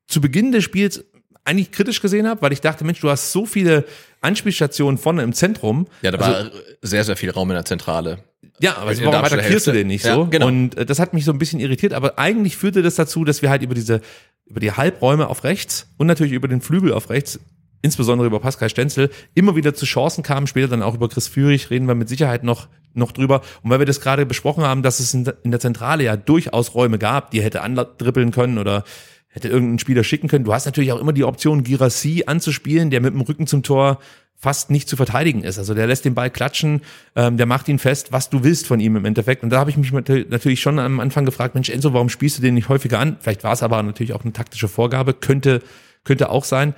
zu Beginn des Spiels eigentlich kritisch gesehen habe, weil ich dachte, Mensch, du hast so viele Anspielstationen vorne im Zentrum. Ja, da Also- war sehr, sehr viel Raum in der Zentrale. ja, aber der warum attackierst du den nicht Ja, so? genau. Und äh, das hat mich so ein bisschen irritiert, aber eigentlich führte das dazu, dass wir halt über diese, über die Halbräume auf rechts und natürlich über den Flügel auf rechts, insbesondere über Pascal Stenzel, immer wieder zu Chancen kamen, später dann auch über Chris Führig, reden wir mit Sicherheit noch, noch drüber. Und weil wir das gerade besprochen haben, dass es in, der Zentrale ja durchaus Räume gab, die hätte andribbeln können oder hätte irgendeinen Spieler schicken können. Du hast natürlich auch immer die Option, Girassi anzuspielen, der mit dem Rücken zum Tor fast nicht zu verteidigen ist. Also der lässt den Ball klatschen, ähm, der macht ihn fest, was du willst von ihm im Endeffekt. Und da habe ich mich natürlich schon am Anfang gefragt, Mensch, Enzo, warum spielst du den nicht häufiger an? Vielleicht war es aber natürlich auch eine taktische Vorgabe, könnte, könnte auch sein.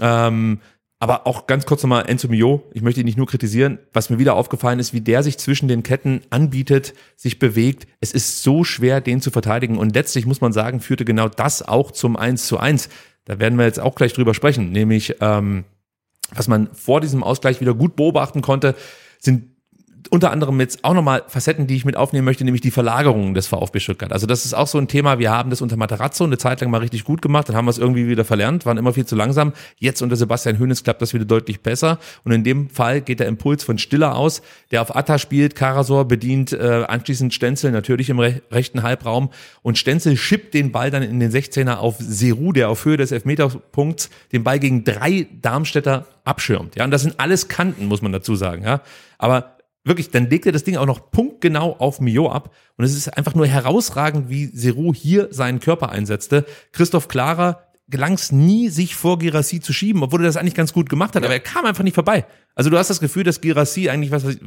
Ähm, aber auch ganz kurz nochmal Enzo Mio, ich möchte ihn nicht nur kritisieren, was mir wieder aufgefallen ist, wie der sich zwischen den Ketten anbietet, sich bewegt. Es ist so schwer, den zu verteidigen. Und letztlich muss man sagen, führte genau das auch zum 1 zu 1. Da werden wir jetzt auch gleich drüber sprechen, nämlich ähm, was man vor diesem Ausgleich wieder gut beobachten konnte, sind unter anderem jetzt auch nochmal Facetten, die ich mit aufnehmen möchte, nämlich die Verlagerung des VfB Stuttgart. Also das ist auch so ein Thema, wir haben das unter Materazzo eine Zeit lang mal richtig gut gemacht, dann haben wir es irgendwie wieder verlernt, waren immer viel zu langsam. Jetzt unter Sebastian Hönes klappt das wieder deutlich besser und in dem Fall geht der Impuls von Stiller aus, der auf Atta spielt, Karasor bedient äh, anschließend Stenzel natürlich im re rechten Halbraum und Stenzel schippt den Ball dann in den 16er auf Seru, der auf Höhe des Elfmeterpunkts den Ball gegen drei Darmstädter abschirmt. Ja, und das sind alles Kanten, muss man dazu sagen, ja. Aber wirklich, dann legt er das Ding auch noch punktgenau auf Mio ab. Und es ist einfach nur herausragend, wie Seru hier seinen Körper einsetzte. Christoph Klarer gelang es nie, sich vor Girassi zu schieben, obwohl er das eigentlich ganz gut gemacht hat, aber er kam einfach nicht vorbei. Also du hast das Gefühl, dass Girassi eigentlich was weiß ich,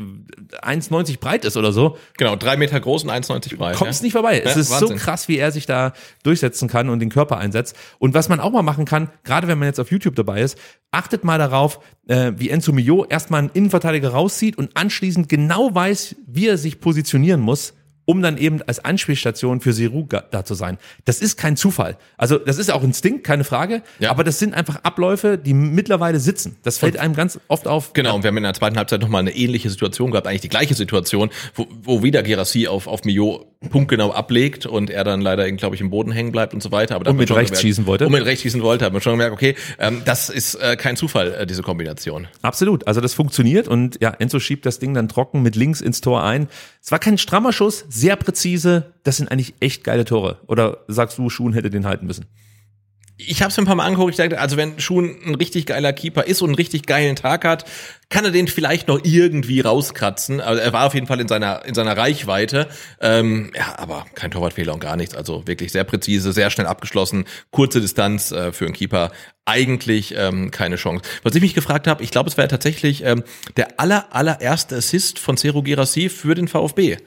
1,90 breit ist oder so. Genau, drei Meter groß und 1,90 breit. Kommst ja. nicht vorbei. Es Ja, ist Wahnsinn. so krass, wie er sich da durchsetzen kann und den Körper einsetzt. Und was man auch mal machen kann, gerade wenn man jetzt auf YouTube dabei ist, achtet mal darauf, äh, wie Enzo Mio erstmal einen Innenverteidiger rauszieht und anschließend genau weiß, wie er sich positionieren muss, um dann eben als Anspielstation für Seru da zu sein. Das ist kein Zufall. Also das ist auch Instinkt, keine Frage. Ja. Aber das sind einfach Abläufe, die mittlerweile sitzen. Das fällt einem ganz oft auf. Genau, und wir haben in der zweiten Halbzeit nochmal eine ähnliche Situation gehabt, eigentlich die gleiche Situation, wo, wo wieder Girassi auf, auf Mio punktgenau ablegt und er dann leider, glaube ich, im Boden hängen bleibt und so weiter. Aber Und mit rechts gemerkt- schießen wollte. Und mit rechts schießen wollte, hat man schon gemerkt, okay, ähm, das ist äh, kein Zufall, äh, diese Kombination. Absolut. Also das funktioniert und ja, Enzo schiebt das Ding dann trocken mit links ins Tor ein. Es war kein strammer Schuss, sehr präzise. Das sind eigentlich echt geile Tore. Oder sagst du, Schuhen hätte den halten müssen? Ich habe es mir ein paar Mal angeguckt, ich dachte, also wenn Schuhen ein richtig geiler Keeper ist und einen richtig geilen Tag hat, kann er den vielleicht noch irgendwie rauskratzen. Also er war auf jeden Fall in seiner, in seiner Reichweite. Ähm, ja, aber kein Torwartfehler und gar nichts. Also wirklich sehr präzise, sehr schnell abgeschlossen, kurze Distanz äh, für einen Keeper. Eigentlich ähm, keine Chance. Was ich mich gefragt habe, ich glaube, es wäre tatsächlich ähm, der aller, allererste Assist von Seru Girassi für den VfB.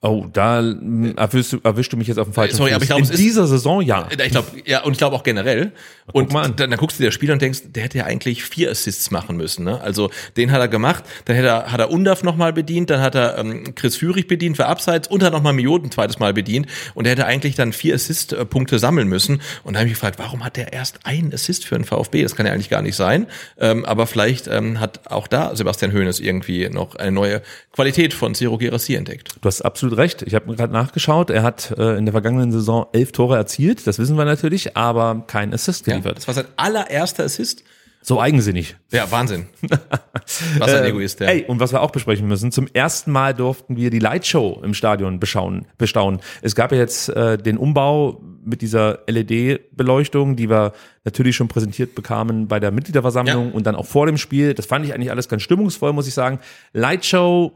Oh, da mm, erwischst du, erwischst du mich jetzt auf dem falschen Sorry, aber ich Fuß. glaube, In ist- dieser Saison ja. Ich glaube, ja, und ich glaube auch generell. Und dann, dann guckst du dir das Spiel und denkst, der hätte ja eigentlich vier Assists machen müssen. Ne? Also den hat er gemacht, dann hätte er, hat er Undaf nochmal bedient, dann hat er ähm, Chris Führig bedient für Abseits und hat nochmal Mioten ein zweites Mal bedient und er hätte eigentlich dann vier Assist-Punkte sammeln müssen. Und da habe ich mich gefragt, warum hat der erst einen Assist für den VfB? Das kann ja eigentlich gar nicht sein. Ähm, aber vielleicht ähm, hat auch da Sebastian Hoeneß irgendwie noch eine neue Qualität von Zero Gerassi entdeckt. Du hast absolut recht. Ich habe gerade nachgeschaut. Er hat äh, in der vergangenen Saison elf Tore erzielt. Das wissen wir natürlich, aber kein Assist geliefert. Das war sein allererster Assist. So eigensinnig. Ja, Wahnsinn. Was ein Ähm, Egoist, der. Ey, und was wir auch besprechen müssen, zum ersten Mal durften wir die Lightshow im Stadion beschauen, bestaunen. Es gab ja jetzt äh, den Umbau mit dieser LED-Beleuchtung, die wir natürlich schon präsentiert bekamen bei der Mitgliederversammlung Ja. und dann auch vor dem Spiel. Das fand ich eigentlich alles ganz stimmungsvoll, muss ich sagen. Lightshow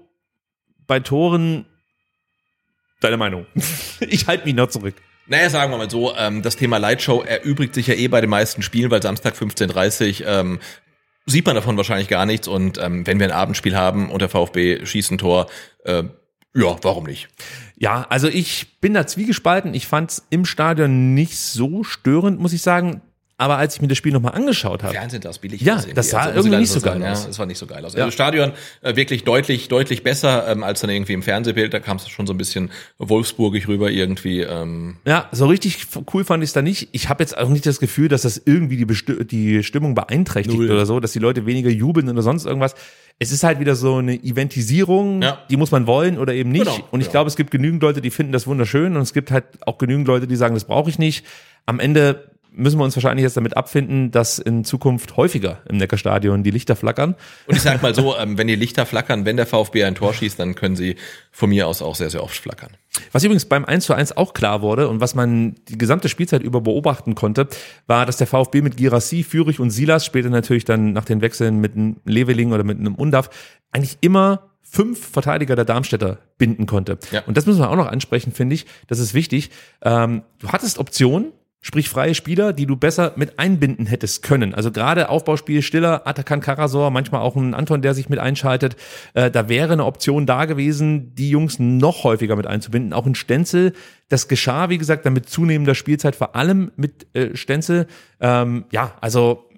bei Toren, deine Meinung. ich halte mich noch zurück. Naja, sagen wir mal so, ähm, das Thema Lightshow erübrigt sich ja eh bei den meisten Spielen, weil Samstag 15.30 ähm, sieht man davon wahrscheinlich gar nichts. Und ähm, wenn wir ein Abendspiel haben und der VfB schießt ein Tor, äh, ja, warum nicht? Ja, also ich bin da zwiegespalten. Ich fand es im Stadion nicht so störend, muss ich sagen. Aber als ich mir das Spiel nochmal angeschaut habe, Fernsehen das billig. Ja, das sah muss ich irgendwie nicht so geil aus. Ja, das war nicht so geil aus. Ja. Also Stadion äh, wirklich deutlich, deutlich besser ähm, als dann irgendwie im Fernsehbild. Da kam es schon so ein bisschen wolfsburgig rüber irgendwie. Ähm, Ja, so richtig cool fand ich es da nicht. Ich habe jetzt auch nicht das Gefühl, dass das irgendwie die, Besti die Stimmung beeinträchtigt Null. oder so, dass die Leute weniger jubeln oder sonst irgendwas. Es ist halt wieder so eine Eventisierung, Ja. die muss man wollen oder eben nicht. Genau, und ich genau. glaube, es gibt genügend Leute, die finden das wunderschön und es gibt halt auch genügend Leute, die sagen, das brauche ich nicht. Am Ende müssen wir uns wahrscheinlich jetzt damit abfinden, dass in Zukunft häufiger im Neckarstadion die Lichter flackern. und ich sag mal so, ähm, wenn die Lichter flackern, wenn der VfB ein Tor schießt, dann können sie von mir aus auch sehr, sehr oft flackern. Was übrigens beim 1 zu 1 auch klar wurde und was man die gesamte Spielzeit über beobachten konnte, war, dass der VfB mit Girassi, Fürich und Silas, später natürlich dann nach den Wechseln mit einem Leveling oder mit einem Undaf, eigentlich immer fünf Verteidiger der Darmstädter binden konnte. Ja. Und das müssen wir auch noch ansprechen, finde ich. Das ist wichtig. Ähm, du hattest Optionen, sprich freie Spieler, die du besser mit einbinden hättest können. Also gerade Aufbauspiel Stiller, Atakan Karasor, manchmal auch ein Anton, der sich mit einschaltet. Äh, da wäre eine Option da gewesen, die Jungs noch häufiger mit einzubinden. Auch in Stenzel. Das geschah, wie gesagt, dann mit zunehmender Spielzeit, vor allem mit äh, Stenzel. Ähm, ja, also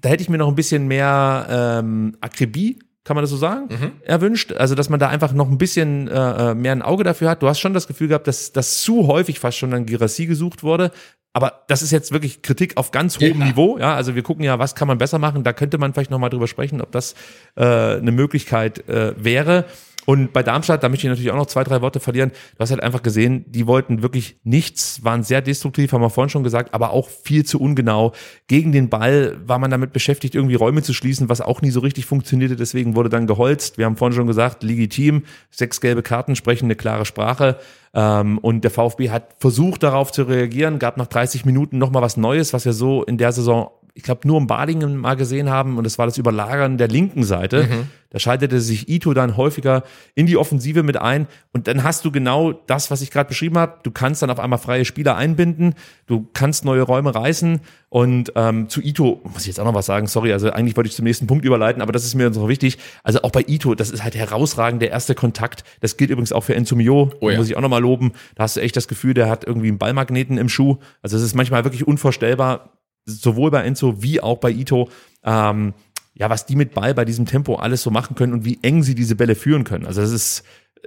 da hätte ich mir noch ein bisschen mehr ähm, Akribie, kann man das so sagen, erwünscht. Also, dass man da einfach noch ein bisschen äh, äh, mehr ein Auge dafür hat. Du hast schon das Gefühl gehabt, dass das zu häufig fast schon an Girassi gesucht wurde. Aber das ist jetzt wirklich Kritik auf ganz hohem klar. Niveau. Ja, also wir gucken ja, was kann man besser machen. Da könnte man vielleicht noch mal drüber sprechen, ob das äh, eine Möglichkeit äh, wäre. Und bei Darmstadt, da möchte ich natürlich auch noch zwei, drei Worte verlieren. Du hast halt einfach gesehen, die wollten wirklich nichts, waren sehr destruktiv, haben wir vorhin schon gesagt, aber auch viel zu ungenau. Gegen den Ball war man damit beschäftigt, irgendwie Räume zu schließen, was auch nie so richtig funktionierte. Deswegen wurde dann geholzt. Wir haben vorhin schon gesagt, legitim. Sechs gelbe Karten sprechen eine klare Sprache. Ähm, und der VfB hat versucht, darauf zu reagieren, gab nach 30 Minuten nochmal was Neues, was wir so in der Saison ich glaube, nur im Badingen mal gesehen haben und das war das Überlagern der linken Seite. Da schaltete sich Ito dann häufiger in die Offensive mit ein und dann hast du genau das, was ich gerade beschrieben habe. Du kannst dann auf einmal freie Spieler einbinden, du kannst neue Räume reißen und ähm, zu Ito muss ich jetzt auch noch was sagen. Sorry, also eigentlich wollte ich zum nächsten Punkt überleiten, aber das ist mir jetzt noch wichtig. Also auch bei Ito, das ist halt herausragend der erste Kontakt. Das gilt übrigens auch für Enzo Mio, Oh ja. muss ich auch noch mal loben. Da hast du echt das Gefühl, der hat irgendwie einen Ballmagneten im Schuh. Also es ist manchmal wirklich unvorstellbar, sowohl bei Enzo wie auch bei Ito. Ähm, ja, was die mit Ball bei diesem Tempo alles so machen können und wie eng sie diese Bälle führen können. Also das ist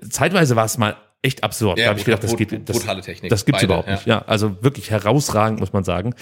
zeitweise war es mal echt absurd. Ja, da habe ich gedacht, das geht, das, brutale Technik. das gibt's Beide, überhaupt ja. nicht. Ja, also wirklich herausragend, muss man sagen.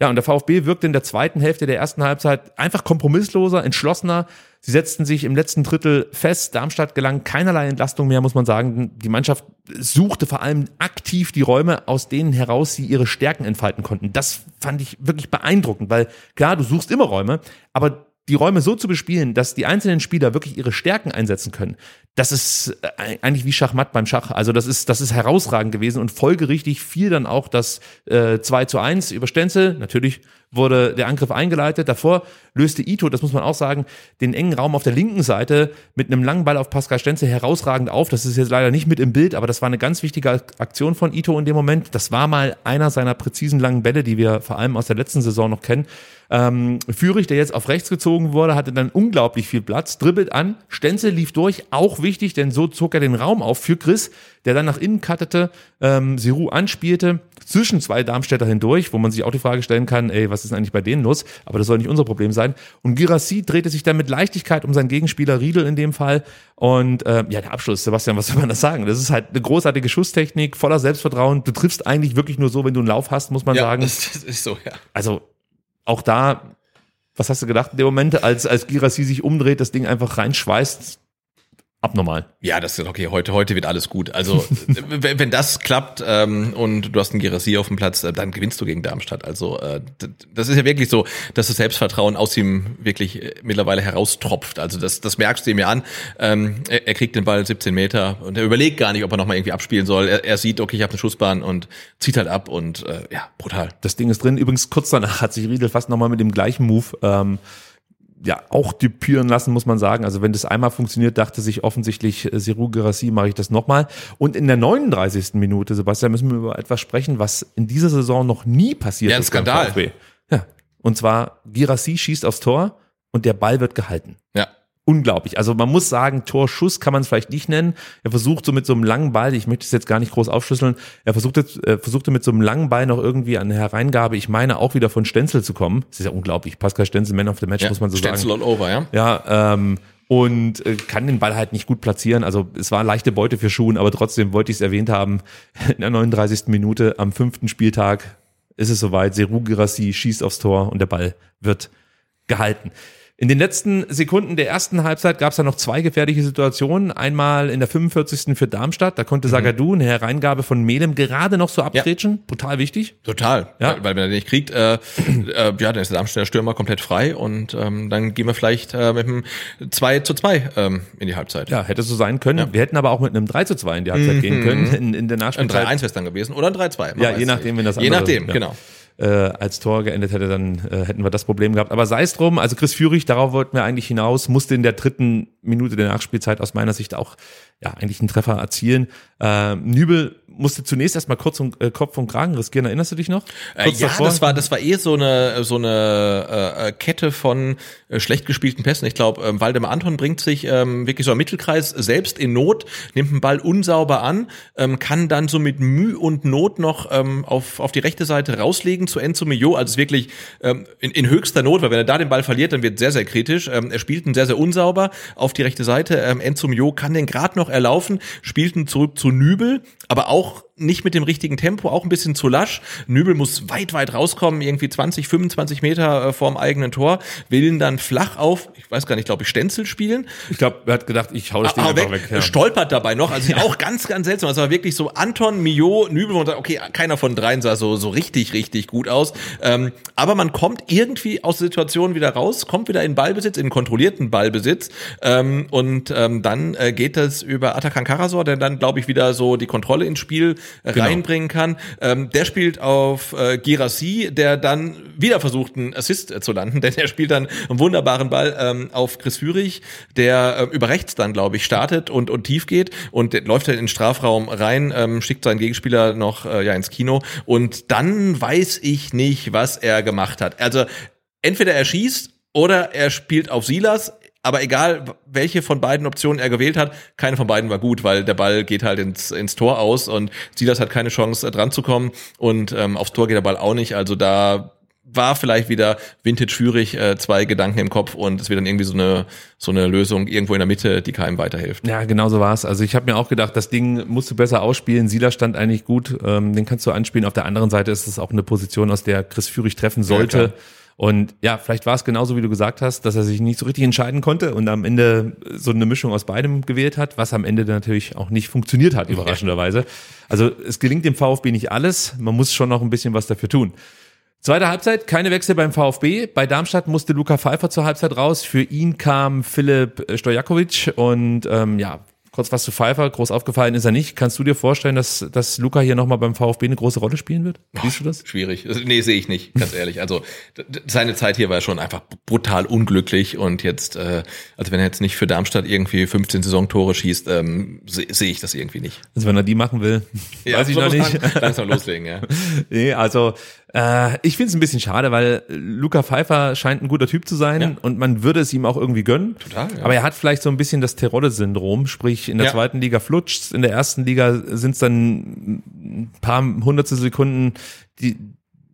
Ja, und der VfB wirkte in der zweiten Hälfte der ersten Halbzeit einfach kompromissloser, entschlossener. Sie setzten sich im letzten Drittel fest. Darmstadt gelang keinerlei Entlastung mehr, muss man sagen. Die Mannschaft suchte vor allem aktiv die Räume, aus denen heraus sie ihre Stärken entfalten konnten. Das fand ich wirklich beeindruckend, weil klar, du suchst immer Räume, aber die Räume so zu bespielen, dass die einzelnen Spieler wirklich ihre Stärken einsetzen können, das ist äh, eigentlich wie Schachmatt beim Schach. Also das ist, das ist herausragend gewesen und folgerichtig fiel dann auch das äh, 2 zu 1 über Stenzel. Natürlich wurde der Angriff eingeleitet. Davor löste Ito, das muss man auch sagen, den engen Raum auf der linken Seite mit einem langen Ball auf Pascal Stenzel herausragend auf. Das ist jetzt leider nicht mit im Bild, aber das war eine ganz wichtige Aktion von Ito in dem Moment. Das war mal einer seiner präzisen langen Bälle, die wir vor allem aus der letzten Saison noch kennen. Ähm, Führig, der jetzt auf rechts gezogen wurde, hatte dann unglaublich viel Platz, dribbelt an, Stenzel lief durch, auch wichtig, denn so zog er den Raum auf für Chris, der dann nach innen cuttete, ähm, Siru anspielte, zwischen zwei Darmstädter hindurch, wo man sich auch die Frage stellen kann, ey, was ist denn eigentlich bei denen los? Aber das soll nicht unser Problem sein. Und Girassi drehte sich dann mit Leichtigkeit um seinen Gegenspieler Riedel in dem Fall. Und äh, ja, der Abschluss, Sebastian, was soll man da sagen? Das ist halt eine großartige Schusstechnik, voller Selbstvertrauen. Du triffst eigentlich wirklich nur so, wenn du einen Lauf hast, muss man Ja, sagen. das, das ist so, ja. Also auch da, was hast du gedacht in dem Moment, als, als Girassi sich umdreht, das Ding einfach reinschweißt? Abnormal. Ja, das ist okay. Heute, heute wird alles gut. Also, wenn, wenn das klappt ähm, und du hast einen Gerassi auf dem Platz, äh, dann gewinnst du gegen Darmstadt. Also, äh, das ist ja wirklich so, dass das Selbstvertrauen aus ihm wirklich äh, mittlerweile heraustropft. Also, das, das merkst du ihm ja an. Ähm, er, er kriegt den Ball 17 Meter und er überlegt gar nicht, ob er nochmal irgendwie abspielen soll. Er, er sieht, okay, ich habe eine Schussbahn und zieht halt ab und äh, ja, brutal. Das Ding ist drin. Übrigens, kurz danach hat sich Riedel fast nochmal mit dem gleichen Move ähm, ja auch dupüren lassen, muss man sagen. Also wenn das einmal funktioniert, dachte sich offensichtlich äh, Serou Girassi, mache ich das nochmal. Und in der 39. Minute, Sebastian, müssen wir über etwas sprechen, was in dieser Saison noch nie passiert Ja, ein ist. Skandal. Ja. Und zwar, Girassi schießt aufs Tor und der Ball wird gehalten. Ja. Unglaublich. Also man muss sagen, Torschuss kann man es vielleicht nicht nennen. Er versucht so mit so einem langen Ball, ich möchte es jetzt gar nicht groß aufschlüsseln, er versuchte, äh, versuchte mit so einem langen Ball noch irgendwie an eine Hereingabe, ich meine auch wieder von Stenzel zu kommen. Das ist ja unglaublich. Pascal Stenzel, Man of the Match, ja. muss man so Stenzel sagen. all over, ja. Ja, ähm, und äh, kann den Ball halt nicht gut platzieren. Also es war eine leichte Beute für Schuhen, aber trotzdem wollte ich es erwähnt haben. In der 39. Minute am fünften Spieltag ist es soweit. Seru Girassi schießt aufs Tor und der Ball wird gehalten. In den letzten Sekunden der ersten Halbzeit gab es dann noch zwei gefährliche Situationen. Einmal in der 45. für Darmstadt, da konnte Sagadu eine Hereingabe von Melem gerade noch so abgrätschen. Brutal wichtig. Total. Ja. Weil, weil wenn er den nicht kriegt, äh, äh, ja, dann ist der Darmstädter Stürmer komplett frei und ähm, dann gehen wir vielleicht äh, mit einem 2 zu 2 ähm, in die Halbzeit. Ja, hätte so sein können. Wir hätten aber auch mit einem 3 zu 2 in die Halbzeit gehen können, in, in der Ein Nachspielzeit. 3-1 wäre es dann gewesen oder ein 3-2. man Ja, je nachdem, wenn das Je nachdem, ja. genau. Äh, als Tor geendet hätte, dann äh, hätten wir das Problem gehabt. Aber sei es drum, also Chris Führig, darauf wollten wir eigentlich hinaus, musste in der dritten Minute der Nachspielzeit aus meiner Sicht auch ja eigentlich einen Treffer erzielen. Äh, Nübel musste zunächst erstmal kurz und, äh, Kopf und Kragen riskieren, erinnerst du dich noch? Äh, ja, davor? das war das war eh so eine so eine äh, äh, Kette von äh, schlecht gespielten Pässen. Ich glaube, ähm, Waldemar Anton bringt sich ähm, wirklich so im Mittelkreis selbst in Not, nimmt den Ball unsauber an, ähm, kann dann so mit Mühe und Not noch ähm, auf auf die rechte Seite rauslegen zu Enzo Mio. Also wirklich ähm, in, in höchster Not, weil wenn er da den Ball verliert, dann wird sehr sehr kritisch. Ähm, er spielt ihn sehr sehr unsauber auf die rechte Seite. Ähm, Enzo Mio kann den gerade noch erlaufen, spielt ihn zurück zu Nübel, aber auch nicht mit dem richtigen Tempo, auch ein bisschen zu lasch. Nübel muss weit, weit rauskommen, irgendwie 20, 25 Meter äh, vorm eigenen Tor, will ihn dann flach auf, ich weiß gar nicht, glaube ich, Stenzel spielen. Ich glaube, er hat gedacht, ich hau das Ding Ah, einfach weg, weg. ja. stolpert dabei noch, also auch ganz, ganz seltsam. Also war wirklich so Anton, Mio, Nübel und okay, keiner von dreien sah so, so richtig, richtig gut aus. Ähm, aber man kommt irgendwie aus der Situation wieder raus, kommt wieder in Ballbesitz, in kontrollierten Ballbesitz ähm, und ähm, dann äh, geht das über Atakan Karasor, der dann, glaube ich, wieder so die Kontrolle ins Spiel Genau. reinbringen kann. Ähm, der spielt auf äh, Girassi, der dann wieder versucht, einen Assist äh, zu landen, denn er spielt dann einen wunderbaren Ball ähm, auf Chris Führig, der äh, über rechts dann, glaube ich, startet und, und tief geht und läuft dann in den Strafraum rein, ähm, schickt seinen Gegenspieler noch äh, ja ins Kino und dann weiß ich nicht, was er gemacht hat. Also entweder er schießt oder er spielt auf Silas. Aber egal, welche von beiden Optionen er gewählt hat, keine von beiden war gut, weil der Ball geht halt ins, ins Tor aus und Silas hat keine Chance, äh, dran zu kommen und ähm, aufs Tor geht der Ball auch nicht. Also da war vielleicht wieder Vintage schwierig, äh, zwei Gedanken im Kopf und es wird dann irgendwie so eine, so eine Lösung irgendwo in der Mitte, die keinem weiterhilft. Ja, genau so war's. Also ich habe mir auch gedacht, das Ding musst du besser ausspielen. Silas stand eigentlich gut, ähm, den kannst du anspielen. Auf der anderen Seite ist es auch eine Position, aus der Chris Führig treffen sollte. klar. Und ja, vielleicht war es genauso, wie du gesagt hast, dass er sich nicht so richtig entscheiden konnte und am Ende so eine Mischung aus beidem gewählt hat, was am Ende natürlich auch nicht funktioniert hat, überraschenderweise. Also es gelingt dem VfB nicht alles, man muss schon noch ein bisschen was dafür tun. Zweite Halbzeit, keine Wechsel beim VfB. Bei Darmstadt musste Luca Pfeiffer zur Halbzeit raus. Für ihn kam Philipp äh, Stojakovic und ähm, ja, kurz was zu Pfeiffer. Groß aufgefallen ist er nicht. Kannst du dir vorstellen, dass, dass Luca hier nochmal beim VfB eine große Rolle spielen wird? Siehst du das? Schwierig. Nee, sehe ich nicht, ganz ehrlich. Also seine Zeit hier war schon einfach brutal unglücklich und jetzt, äh, also wenn er jetzt nicht für Darmstadt irgendwie 15 Saisontore schießt, ähm, sehe seh ich das irgendwie nicht. Also wenn er die machen will, weiß ich noch nicht. Langsam loslegen, ja. Nee, also äh, ich finde es ein bisschen schade, weil Luca Pfeiffer scheint ein guter Typ zu sein Ja. und man würde es ihm auch irgendwie gönnen. Total, ja. Aber er hat vielleicht so ein bisschen das Terodde-Syndrom, sprich in der Ja. zweiten Liga flutscht's, in der ersten Liga sind es dann ein paar hundertstel Sekunden, die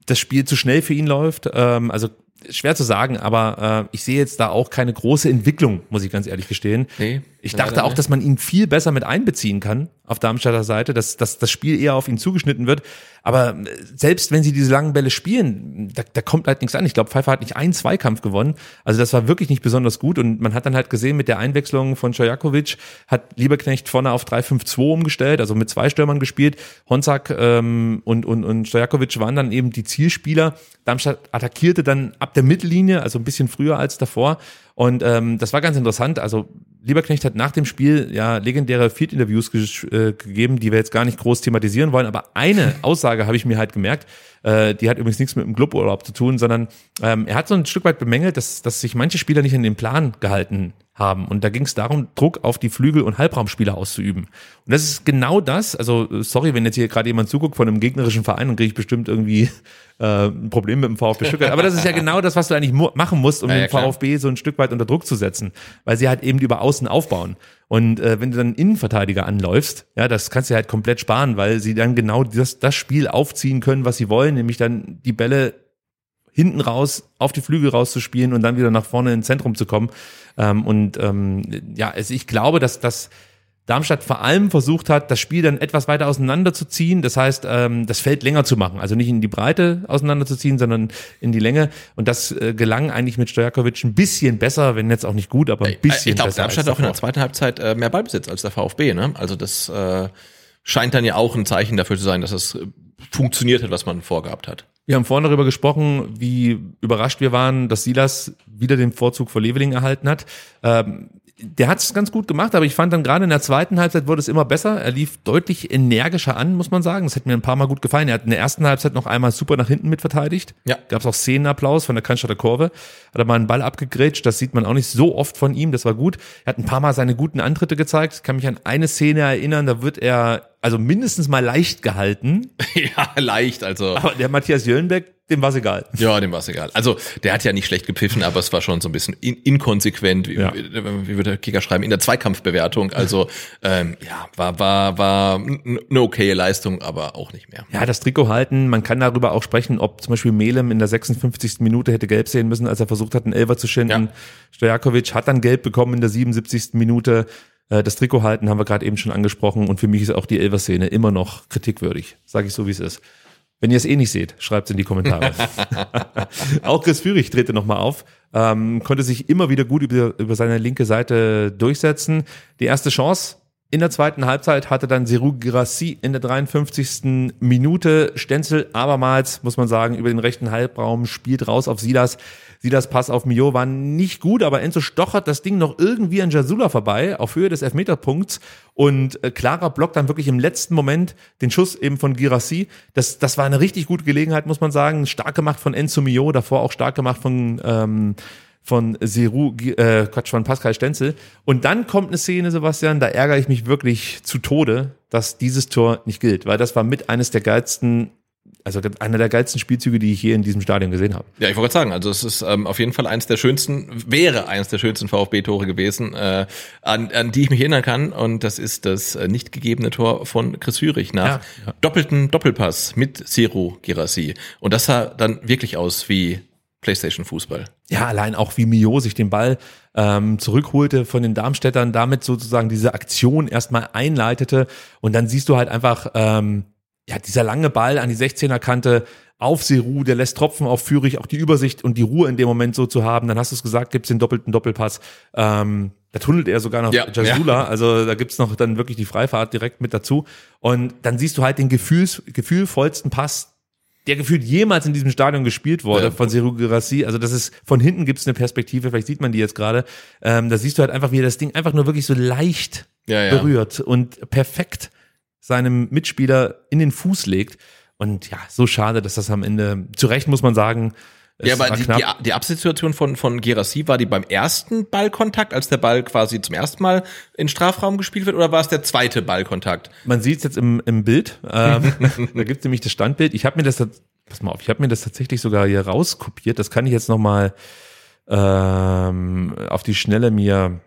das Spiel zu schnell für ihn läuft. Ähm, also schwer zu sagen, aber äh, ich sehe jetzt da auch keine große Entwicklung, muss ich ganz ehrlich gestehen. Nee, ich dachte auch, dass man ihn viel besser mit einbeziehen kann auf Darmstadter Seite, dass, dass das Spiel eher auf ihn zugeschnitten wird. Aber äh, selbst wenn sie diese langen Bälle spielen, da, da kommt halt nichts an. Ich glaube, Pfeiffer hat nicht einen Zweikampf gewonnen. Also das war wirklich nicht besonders gut. Und man hat dann halt gesehen, mit der Einwechslung von Stojakovic hat Lieberknecht vorne auf 3-5-2 umgestellt, also mit zwei Stürmern gespielt. Honzak ähm, und, und, und Stojakovic waren dann eben die Zielspieler. Darmstadt attackierte dann ab der Mittellinie, also ein bisschen früher als davor. Und ähm, das war ganz interessant. Also Lieberknecht hat nach dem Spiel ja legendäre Field-Interviews ge äh, gegeben, die wir jetzt gar nicht groß thematisieren wollen. Aber eine Aussage habe ich mir halt gemerkt. Äh, die hat übrigens nichts mit dem Cluburlaub zu tun, sondern ähm, er hat so ein Stück weit bemängelt, dass, dass sich manche Spieler nicht in den Plan gehalten haben. Und da ging es darum, Druck auf die Flügel- und Halbraumspieler auszuüben. Und das ist genau das. Also sorry, wenn jetzt hier gerade jemand zuguckt von einem gegnerischen Verein, dann kriege ich bestimmt irgendwie äh, ein Problem mit dem VfB Stuttgart. Aber das ist ja genau das, was du eigentlich mu machen musst, um Ja, ja, den klar. VfB so ein Stück weit unter Druck zu setzen, weil sie halt eben über Außen aufbauen. Und äh, wenn du dann Innenverteidiger anläufst, ja, das kannst du halt komplett sparen, weil sie dann genau das, das Spiel aufziehen können, was sie wollen, nämlich dann die Bälle hinten raus auf die Flügel rauszuspielen und dann wieder nach vorne ins Zentrum zu kommen. Ähm, und ähm, ja, also ich glaube, dass das Darmstadt vor allem versucht hat, das Spiel dann etwas weiter auseinanderzuziehen. Das heißt, ähm, das Feld länger zu machen. Also nicht in die Breite auseinanderzuziehen, sondern in die Länge. Und das äh, gelang eigentlich mit Stojakovic ein bisschen besser, wenn jetzt auch nicht gut, aber ein bisschen ich glaube, besser. Darmstadt als hat auch in der zweiten Halbzeit äh, mehr Ballbesitz als der VfB, ne? Also das äh, scheint dann ja auch ein Zeichen dafür zu sein, dass es äh, funktioniert hat, was man vorgehabt hat. Wir haben vorhin darüber gesprochen, wie überrascht wir waren, dass Silas wieder den Vorzug vor Leveling erhalten hat. Ähm, der hat es ganz gut gemacht, aber ich fand dann gerade in der zweiten Halbzeit wurde es immer besser. Er lief deutlich energischer an, muss man sagen. Das hat mir ein paar Mal gut gefallen. Er hat in der ersten Halbzeit noch einmal super nach hinten mitverteidigt. Ja. Gab es auch Szenenapplaus von der Cannstatter Kurve. Hat er mal einen Ball abgegrätscht. Das sieht man auch nicht so oft von ihm. Das war gut. Er hat ein paar Mal seine guten Antritte gezeigt. Ich kann mich an eine Szene erinnern, da wird er also mindestens mal leicht gehalten. ja, leicht, also. Aber der Matthias Jöllenbeck, dem war's egal. Ja, dem war es egal. Also, der hat ja nicht schlecht gepfiffen, aber es war schon so ein bisschen in inkonsequent, wie, Ja. wie, wie würde der Kicker schreiben, in der Zweikampfbewertung. Also, ähm, ja, war, war, war eine okaye Leistung, aber auch nicht mehr. Ja, das Trikot halten. Man kann darüber auch sprechen, ob zum Beispiel Melem in der 56. Minute hätte gelb sehen müssen, als er versucht hat, einen Elfer zu schinden. Ja. Stojakovic hat dann gelb bekommen in der 77. Minute. Äh, Das Trikot halten haben wir gerade eben schon angesprochen und für mich ist auch die Elfer-Szene immer noch kritikwürdig. Sage ich so, wie es ist. Wenn ihr es eh nicht seht, schreibt es in die Kommentare. auch Chris Führig drehte nochmal auf, ähm, konnte sich immer wieder gut über, über seine linke Seite durchsetzen. Die erste Chance In der zweiten Halbzeit hatte dann Serou Girassi in der 53. Minute Stenzel abermals, muss man sagen, über den rechten Halbraum spielt raus auf Silas. Silas Pass auf Mio war nicht gut, aber Enzo stochert das Ding noch irgendwie an Jasula vorbei auf Höhe des Elfmeterpunkts und äh, Clara blockt dann wirklich im letzten Moment den Schuss eben von Girassi. Das, das war eine richtig gute Gelegenheit, muss man sagen. Stark gemacht von Enzo Mio, davor auch stark gemacht von ähm, von Seru, äh, Quatsch, von Pascal Stenzel. Und dann kommt eine Szene, Sebastian, da ärgere ich mich wirklich zu Tode, dass dieses Tor nicht gilt, weil das war mit eines der geilsten also einer der geilsten Spielzüge, die ich je in diesem Stadion gesehen habe. Ja, ich wollte sagen, also es ist ähm, auf jeden Fall eins der schönsten, wäre eins der schönsten VfB-Tore gewesen, äh, an, an die ich mich erinnern kann. Und das ist das äh, nicht gegebene Tor von Chris Führig nach Ja, ja. doppelten Doppelpass mit Seru Girassi. Und das sah dann wirklich aus wie PlayStation-Fußball. Ja, allein auch wie Mio sich den Ball ähm, zurückholte von den Darmstädtern, damit sozusagen diese Aktion erstmal einleitete. Und dann siehst du halt einfach, ähm, ja, dieser lange Ball an die 16er Kante auf Seru, der lässt Tropfen auf Führig, auch die Übersicht und die Ruhe in dem Moment so zu haben. Dann hast du es gesagt, gibt's den doppelten Doppelpass. Ähm, da tunnelt er sogar noch Ja, Jasula, also da gibt's noch dann wirklich die Freifahrt direkt mit dazu. Und dann siehst du halt den gefühls, gefühlvollsten Pass, der gefühlt jemals in diesem Stadion gespielt wurde Ja. von Seru Girassi. Also das ist, von hinten gibt's eine Perspektive, vielleicht sieht man die jetzt gerade. Ähm, da siehst du halt einfach, wie er das Ding einfach nur wirklich so leicht Ja, ja. berührt und perfekt seinem Mitspieler in den Fuß legt. Und ja, so schade, dass das am Ende, zu Recht muss man sagen, es Ja, aber die, knapp. die, die Absituation von, von Gerassi, war die beim ersten Ballkontakt, als der Ball quasi zum ersten Mal in Strafraum gespielt wird, oder war es der zweite Ballkontakt? Man sieht es jetzt im, im Bild. Ähm, da gibt es nämlich das Standbild. Ich habe mir das, pass mal auf, ich habe mir das tatsächlich sogar hier rauskopiert. Das kann ich jetzt noch mal ähm, auf die Schnelle mir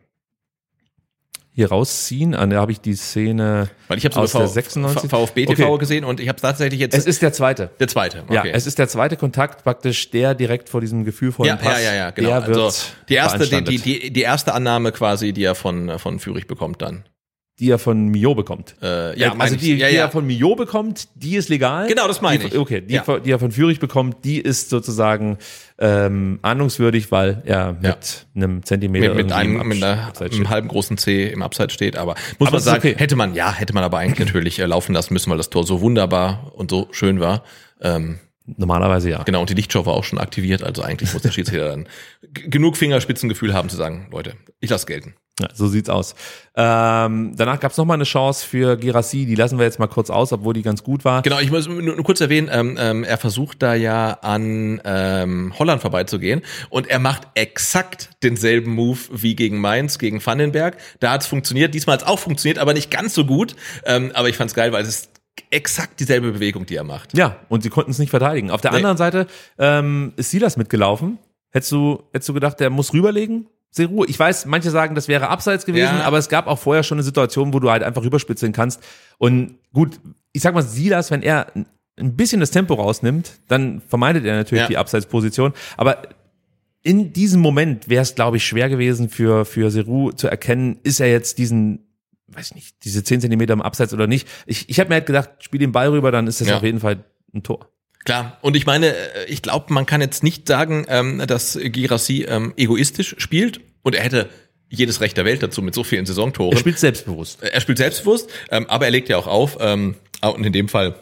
hier rausziehen. Ah, Da habe ich die Szene Weil ich aus der 96. VfB TV Okay. gesehen und ich habe tatsächlich jetzt Es ist der zweite. der zweite. Ja, Okay. es ist der zweite Kontakt praktisch, der direkt vor diesem gefühlvollen ja, Pass. ja, ja, ja, genau. Der wird also die erste, die, die, die erste Annahme quasi, die er von, von Führig bekommt dann. Die er von Mio bekommt. Äh, ja, also die, ja, die ja. er von Mio bekommt, die ist legal. Genau, das meine die, ich. Okay, die, Ja. die er von Führig bekommt, die ist sozusagen ähm, ahndungswürdig, weil er mit einem Zentimeter mit, mit einem, mit einer, einem halben großen C im Abseits steht, aber muss Aber man sagen, okay. hätte man, ja, hätte man aber eigentlich natürlich äh, laufen lassen müssen, weil das Tor so wunderbar und so schön war. Ähm, Normalerweise ja. genau, und die Lichtshow war auch schon aktiviert, also eigentlich muss der Schiedsrichter dann genug Fingerspitzengefühl haben zu sagen, Leute, ich lasse gelten. Ja, so sieht's aus. Ähm, danach gab's noch mal eine Chance für Girassi, die lassen wir jetzt mal kurz aus, obwohl die ganz gut war. Genau, ich muss nur, nur kurz erwähnen, ähm, ähm, er versucht da ja an ähm, Holland vorbeizugehen und er macht exakt denselben Move wie gegen Mainz, gegen Vandenberg. Da hat's funktioniert, diesmal hat's auch funktioniert, aber nicht ganz so gut. Ähm, aber ich fand's geil, weil es ist exakt dieselbe Bewegung, die er macht. Ja, und sie konnten es nicht verteidigen. Auf der Nee. anderen Seite ähm, ist Silas mitgelaufen. Hättest du, hättest du gedacht, der muss rüberlegen? Seru, ich weiß, manche sagen, das wäre abseits gewesen, Ja. aber es gab auch vorher schon eine Situation, wo du halt einfach rüberspitzeln kannst. Und gut, ich sag mal, Silas, wenn er ein- bisschen das Tempo rausnimmt, dann vermeidet er natürlich Ja. die Abseitsposition. Aber in diesem Moment wäre es, glaube ich, schwer gewesen für, für Seru zu erkennen, ist er jetzt diesen, weiß ich nicht, diese 10 Zentimeter im Abseits oder nicht. Ich, ich habe mir halt gedacht, spiel den Ball rüber, dann ist das Ja. auf jeden Fall ein Tor. Klar, und ich meine, äh, ich glaube, man kann jetzt nicht sagen, ähm, dass Girassi ähm, egoistisch spielt und er hätte jedes Recht der Welt dazu mit so vielen Saisontoren. Er spielt selbstbewusst. er spielt selbstbewusst, ähm, aber er legt ja auch auf. Ähm, und in dem Fall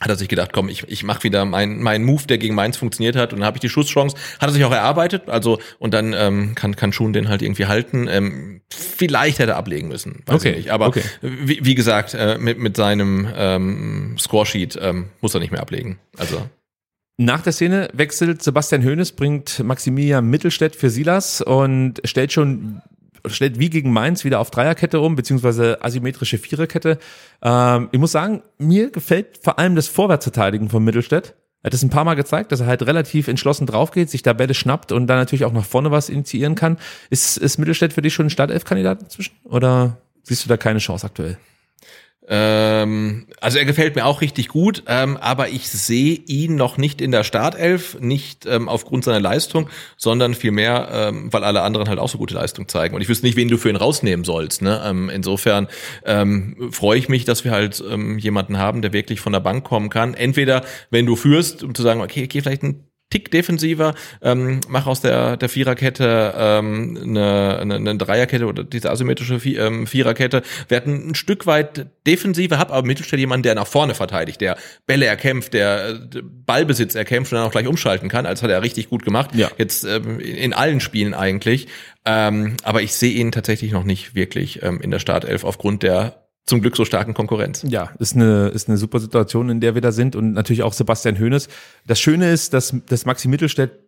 hat er sich gedacht, komm, ich, ich mache wieder meinen mein Move, der gegen Mainz funktioniert hat. Und dann habe ich die Schusschance. Hat er sich auch erarbeitet. Also und dann ähm, kann kann Schuhen den halt irgendwie halten. Ähm, vielleicht hätte er ablegen müssen, weiß Okay, ich nicht. Aber okay. wie, wie gesagt, äh, mit mit seinem ähm, Scoresheet ähm, muss er nicht mehr ablegen. Also Nach der Szene wechselt Sebastian Hoeneß, bringt Maximilian Mittelstädt für Silas und stellt schon stellt wie gegen Mainz wieder auf Dreierkette um, beziehungsweise asymmetrische Viererkette. Ähm, ich muss sagen, mir gefällt vor allem das Vorwärtsverteidigen von Mittelstädt. Er hat es ein paar Mal gezeigt, dass er halt relativ entschlossen draufgeht, sich da Bälle schnappt und dann natürlich auch nach vorne was initiieren kann. Ist, ist Mittelstädt für dich schon ein Startelf-Kandidat inzwischen? Oder siehst du da keine Chance aktuell? Ähm, also er gefällt mir auch richtig gut, ähm, aber ich sehe ihn noch nicht in der Startelf, nicht ähm, aufgrund seiner Leistung, sondern vielmehr, ähm, weil alle anderen halt auch so gute Leistung zeigen. Und ich wüsste nicht, wen du für ihn rausnehmen sollst. Ne? Ähm, insofern ähm, freue ich mich, dass wir halt ähm, jemanden haben, der wirklich von der Bank kommen kann. Entweder, wenn du führst, um zu sagen, okay, geh vielleicht ein Tick defensiver, ähm, mach aus der, der Viererkette ähm, eine, eine, eine Dreierkette oder diese asymmetrische ähm, Viererkette, werden ein Stück weit defensiver, hab aber im Mittelfeld jemanden, der nach vorne verteidigt, der Bälle erkämpft, der äh, Ballbesitz erkämpft und dann auch gleich umschalten kann. Also hat er richtig gut gemacht. Ja. Jetzt ähm, in in allen Spielen eigentlich. Ähm, aber ich sehe ihn tatsächlich noch nicht wirklich ähm, in der Startelf aufgrund der zum Glück so starken Konkurrenz. Ja, ist eine, ist eine super Situation, in der wir da sind und natürlich auch Sebastian Hoeneß. Das Schöne ist, dass, dass Maxi Mittelstädt,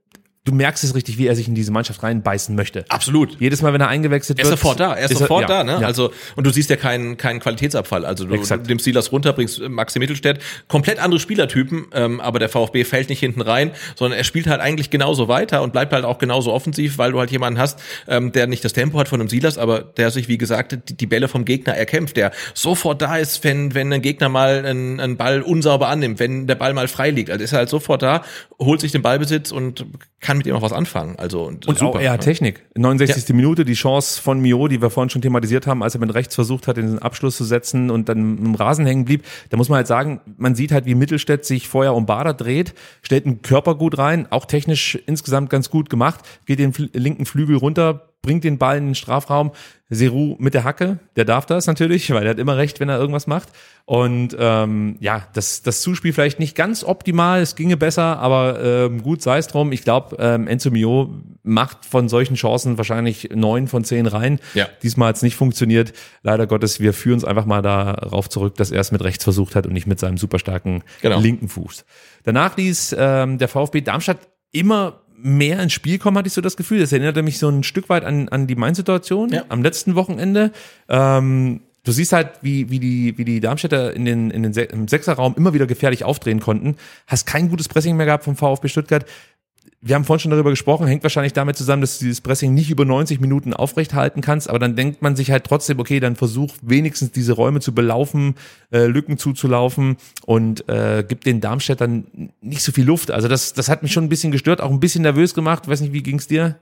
du merkst es richtig, wie er sich in diese Mannschaft reinbeißen möchte. Absolut. Jedes Mal, wenn er eingewechselt Er ist wird. sofort da, er ist, er- sofort ja, da, ne? ja. Also, und du siehst ja keinen, keinen Qualitätsabfall. Also du, Exakt. du nimmst Silas runter, bringst Maxi Mittelstädt, komplett andere Spielertypen, ähm, aber der VfB fällt nicht hinten rein, sondern er spielt halt eigentlich genauso weiter und bleibt halt auch genauso offensiv, weil du halt jemanden hast, ähm, der nicht das Tempo hat von einem Silas, aber der sich, wie gesagt, die, die Bälle vom Gegner erkämpft, der sofort da ist, wenn, wenn ein Gegner mal einen, einen Ball unsauber annimmt, wenn der Ball mal frei liegt. Also ist er halt sofort da, holt sich den Ballbesitz und kann mit ihm auch was anfangen. Also und, Und auch er hat Technik. 69. Minute, die Chance von Mio, die wir vorhin schon thematisiert haben, als er mit rechts versucht hat, den Abschluss zu setzen und dann im Rasen hängen blieb. Da muss man halt sagen, man sieht halt, wie Mittelstädt sich vorher um Bader dreht, stellt einen Körper gut rein, auch technisch insgesamt ganz gut gemacht, geht den linken Flügel runter, bringt den Ball in den Strafraum. Seru mit der Hacke, der darf das natürlich, weil er hat immer recht, wenn er irgendwas macht. Und ähm, ja, das, das Zuspiel vielleicht nicht ganz optimal, es ginge besser, aber ähm, gut, sei es drum. Ich glaube, ähm, Enzo Mio macht von solchen Chancen wahrscheinlich neun von zehn rein. Ja. Diesmal hat es nicht funktioniert. Leider Gottes, wir führen uns einfach mal darauf zurück, dass er es mit rechts versucht hat und nicht mit seinem super starken Genau. linken Fuß. Danach ließ ähm, der VfB Darmstadt immer mehr ins Spiel kommen, hatte ich so das Gefühl. Das erinnerte mich so ein Stück weit an, an die Main-Situation Ja. am letzten Wochenende. Ähm, du siehst halt, wie, wie, die, wie die Darmstädter in den, in den Se im Sechserraum immer wieder gefährlich aufdrehen konnten. Hast kein gutes Pressing mehr gehabt vom VfB Stuttgart. Wir haben vorhin schon darüber gesprochen, hängt wahrscheinlich damit zusammen, dass du dieses Pressing nicht über 90 Minuten aufrecht halten kannst, aber dann denkt man sich halt trotzdem, okay, dann versuch wenigstens diese Räume zu belaufen, äh, Lücken zuzulaufen und äh, gibt den Darmstädtern nicht so viel Luft. Also das, das hat mich schon ein bisschen gestört, auch ein bisschen nervös gemacht. Weiß nicht, wie ging's dir?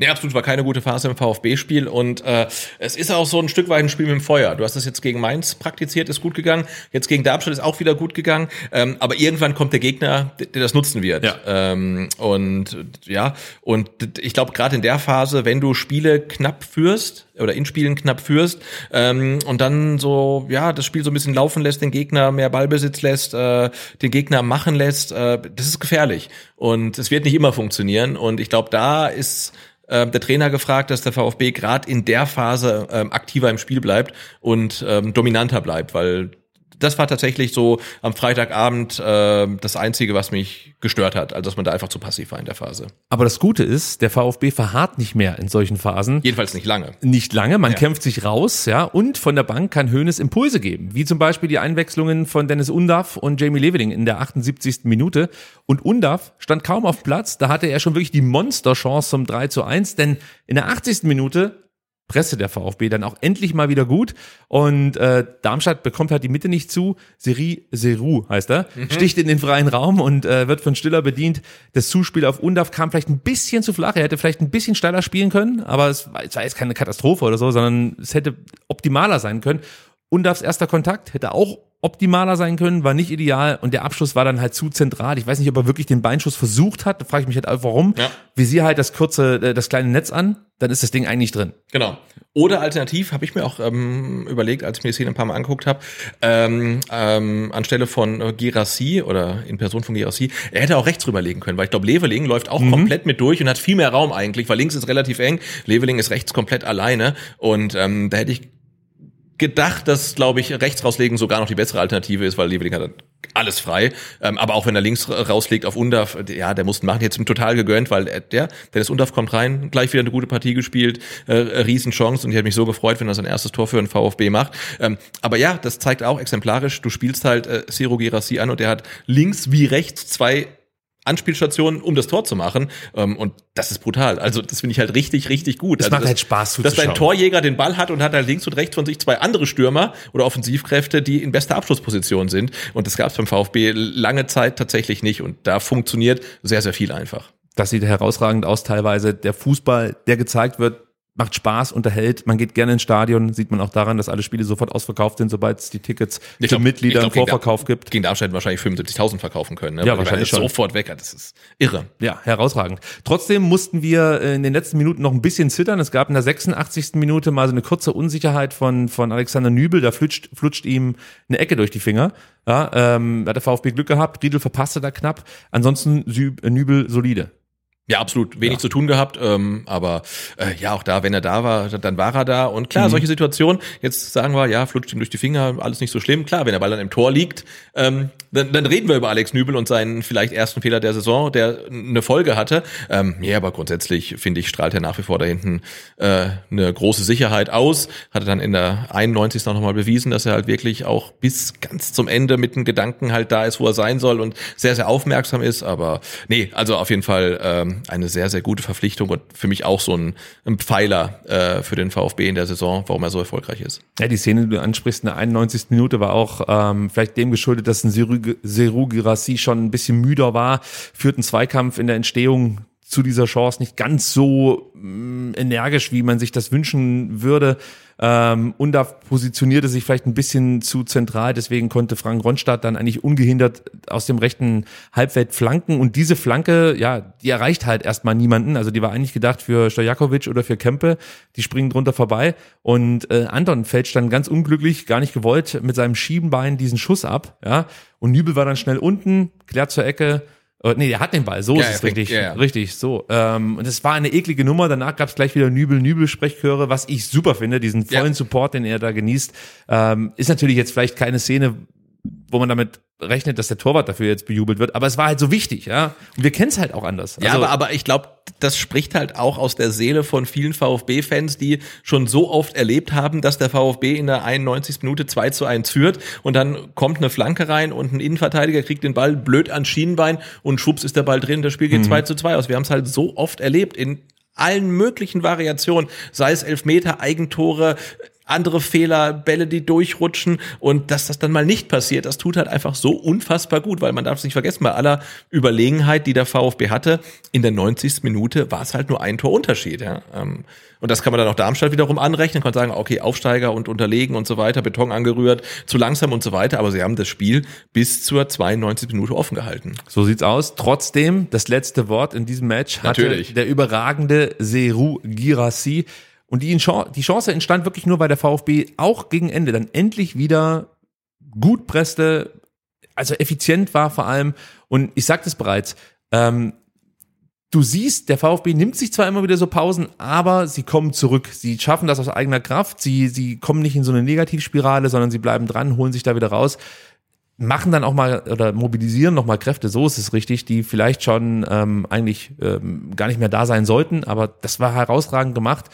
Nee, absolut war keine gute Phase im VfB-Spiel und äh, es ist auch so ein Stück weit ein Spiel mit dem Feuer. Du hast das jetzt gegen Mainz praktiziert, ist gut gegangen. Jetzt gegen Darmstadt ist auch wieder gut gegangen. Ähm, aber irgendwann kommt der Gegner, der, der das nutzen wird. Ja. Ähm, und ja, und ich glaube gerade in der Phase, wenn du Spiele knapp führst oder in Spielen knapp führst ähm, und dann so ja das Spiel so ein bisschen laufen lässt, den Gegner mehr Ballbesitz lässt, äh, den Gegner machen lässt, äh, das ist gefährlich und es wird nicht immer funktionieren. Und ich glaube, da ist ähm, der Trainer gefragt, dass der VfB gerade in der Phase ähm, aktiver im Spiel bleibt und ähm, dominanter bleibt, weil das war tatsächlich so am Freitagabend äh, das Einzige, was mich gestört hat, also dass man da einfach zu passiv war in der Phase. Aber das Gute ist, der VfB verharrt nicht mehr in solchen Phasen. Jedenfalls nicht lange. nicht lange, man Ja. kämpft sich raus, ja, und von der Bank kann Hoeneß Impulse geben, wie zum Beispiel die Einwechslungen von Dennis Undaff und Jamie Leveling in der 78. Minute. Und Undaff stand kaum auf Platz, da hatte er schon wirklich die Monsterchance zum 3 zu 1, denn in der 80. Minute Presse der VfB dann auch endlich mal wieder gut und äh, Darmstadt bekommt halt die Mitte nicht zu. Seri Seru heißt er, sticht in den freien Raum und äh, wird von Stiller bedient. Das Zuspiel auf Undav kam vielleicht ein bisschen zu flach. Er hätte vielleicht ein bisschen steiler spielen können, aber es war, es war jetzt keine Katastrophe oder so, sondern es hätte optimaler sein können. Undavs erster Kontakt hätte auch optimaler sein können, war nicht ideal und der Abschluss war dann halt zu zentral. Ich weiß nicht, ob er wirklich den Beinschuss versucht hat. Da frage ich mich halt, auch, warum. Ja. Visier halt das kurze, äh, das kleine Netz an, dann ist das Ding eigentlich drin. Genau. Oder alternativ habe ich mir auch ähm, überlegt, als ich mir die Szene ein paar Mal angeguckt habe, ähm, ähm, anstelle von äh, Girassi oder in Person von Girassi, er hätte auch rechts rüberlegen können, weil ich glaube, Leveling läuft auch komplett mit durch und hat viel mehr Raum eigentlich, weil links ist relativ eng, Leveling ist rechts komplett alleine und ähm, da hätte ich gedacht, dass, glaube ich, rechts rauslegen sogar noch die bessere Alternative ist, weil Leveling hat alles frei. Ähm, aber auch wenn er links ra- rauslegt auf Undaf, ja, der musste machen, jetzt ihm total gegönnt, weil er, der, Dennis Undaf kommt rein, gleich wieder eine gute Partie gespielt, äh, Riesenchance und ich hätte mich so gefreut, wenn er sein erstes Tor für den VfB macht. Ähm, aber ja, das zeigt auch exemplarisch, du spielst halt äh, Siro Girassi an und der hat links wie rechts zwei Anspielstationen, um das Tor zu machen. Ähm, und das ist brutal. Also das finde ich halt richtig, richtig gut. Es also macht das, halt Spaß Dass dein. Torjäger den Ball hat und hat halt links und rechts von sich zwei andere Stürmer oder Offensivkräfte, die in bester Abschlussposition sind. Und das gab es beim VfB lange Zeit tatsächlich nicht. Und da funktioniert sehr, sehr viel einfach. Das sieht herausragend aus teilweise. Der Fußball, der gezeigt wird, macht Spaß, unterhält. Man geht gerne ins Stadion, sieht man auch daran, dass alle Spiele sofort ausverkauft sind, sobald es die Tickets Ich für glaub- Mitglieder ich im glaub, gegen Vorverkauf Dar- gibt. Gegen Darmstadt wahrscheinlich 75.000 verkaufen können. Ne? Ja, Weil wahrscheinlich schon. Sofort weg. Das ist irre. Ja, herausragend. Trotzdem mussten wir äh, in den letzten Minuten noch ein bisschen zittern. Es gab in der 86. Minute mal so eine kurze Unsicherheit von, von Alexander Nübel. Da flutscht, flutscht ihm eine Ecke durch die Finger. Ja, ähm, hat der VfB Glück gehabt. Riedel verpasste da knapp. Ansonsten Sü äh, Nübel solide. Ja, absolut. Wenig zu tun gehabt, ähm, aber äh, ja, auch da, wenn er da war, dann war er da. Und Mhm. klar, solche Situationen, jetzt sagen wir, ja, flutscht ihm durch die Finger, alles nicht so schlimm. Klar, wenn der Ball dann im Tor liegt, ähm, dann, dann reden wir über Alex Nübel und seinen vielleicht ersten Fehler der Saison, der eine Folge hatte. Ähm, ja, aber grundsätzlich, finde ich, strahlt er nach wie vor da hinten äh, eine große Sicherheit aus. Hatte dann in der 91. noch nochmal bewiesen, dass er halt wirklich auch bis ganz zum Ende mit den Gedanken halt da ist, wo er sein soll und sehr, sehr aufmerksam ist. Aber nee, also auf jeden Fall ähm, eine sehr, sehr gute Verpflichtung und für mich auch so ein, ein Pfeiler äh, für den VfB in der Saison, warum er so erfolgreich ist. Ja, die Szene, die du ansprichst, in der 91. Minute war auch ähm, vielleicht dem geschuldet, dass ein Seru Seru Girassi schon ein bisschen müder war, führt einen Zweikampf in der Entstehung zu dieser Chance nicht ganz so mm, energisch, wie man sich das wünschen würde. Ähm, Undaf positionierte sich vielleicht ein bisschen zu zentral, deswegen konnte Frank Ronstadt dann eigentlich ungehindert aus dem rechten Halbfeld flanken. Und diese Flanke, ja, die erreicht halt erstmal niemanden, also die war eigentlich gedacht für Stojakovic oder für Kempe, die springen drunter vorbei. Und äh, Anton fälscht dann ganz unglücklich, gar nicht gewollt, mit seinem Schiebenbein diesen Schuss ab, ja, und Nübel war dann schnell unten, klärt zur Ecke, äh, nee, der hat den Ball, so Ja, ist es richtig, ja, ja. richtig, so. Ähm, und es war eine eklige Nummer. Danach gab es gleich wieder Nübel-Nübel-Sprechchöre, was ich super finde, diesen vollen Support, den er da genießt. Ähm, ist natürlich jetzt vielleicht keine Szene, wo man damit rechnet, dass der Torwart dafür jetzt bejubelt wird, aber es war halt so wichtig, ja. Und wir kennen es halt auch anders. Ja, Also, aber, aber ich glaube, das spricht halt auch aus der Seele von vielen VfB-Fans, die schon so oft erlebt haben, dass der VfB in der 91. Minute 2 zu 1 führt und dann kommt eine Flanke rein und ein Innenverteidiger kriegt den Ball blöd ans Schienenbein und schwupps ist der Ball drin, das Spiel geht 2 zu 2 aus. Wir haben es halt so oft erlebt in allen möglichen Variationen, sei es Elfmeter, Eigentore, andere Fehler, Bälle, die durchrutschen und dass das dann mal nicht passiert, das tut halt einfach so unfassbar gut, weil man darf es nicht vergessen, bei aller Überlegenheit, die der VfB hatte, in der 90. Minute war es halt nur ein Torunterschied. Ja. Ähm, Und das kann man dann auch Darmstadt wiederum anrechnen, kann sagen, okay, Aufsteiger und unterlegen und so weiter, Beton angerührt, zu langsam und so weiter, aber sie haben das Spiel bis zur 92. Minute offen gehalten. So sieht's aus. Trotzdem, das letzte Wort in diesem Match hatte Natürlich. der überragende Seru Girassi. Und die, Chance- die Chance entstand wirklich nur, weil der VfB auch gegen Ende dann endlich wieder gut presste, also effizient war vor allem. Und ich sagte es bereits, ähm, du siehst, der VfB nimmt sich zwar immer wieder so Pausen, aber sie kommen zurück. Sie schaffen das aus eigener Kraft. Sie, sie kommen nicht in so eine Negativspirale, sondern sie bleiben dran, holen sich da wieder raus machen dann auch mal oder mobilisieren noch mal Kräfte, so ist es richtig, die vielleicht schon ähm, eigentlich ähm, gar nicht mehr da sein sollten, aber das war herausragend gemacht.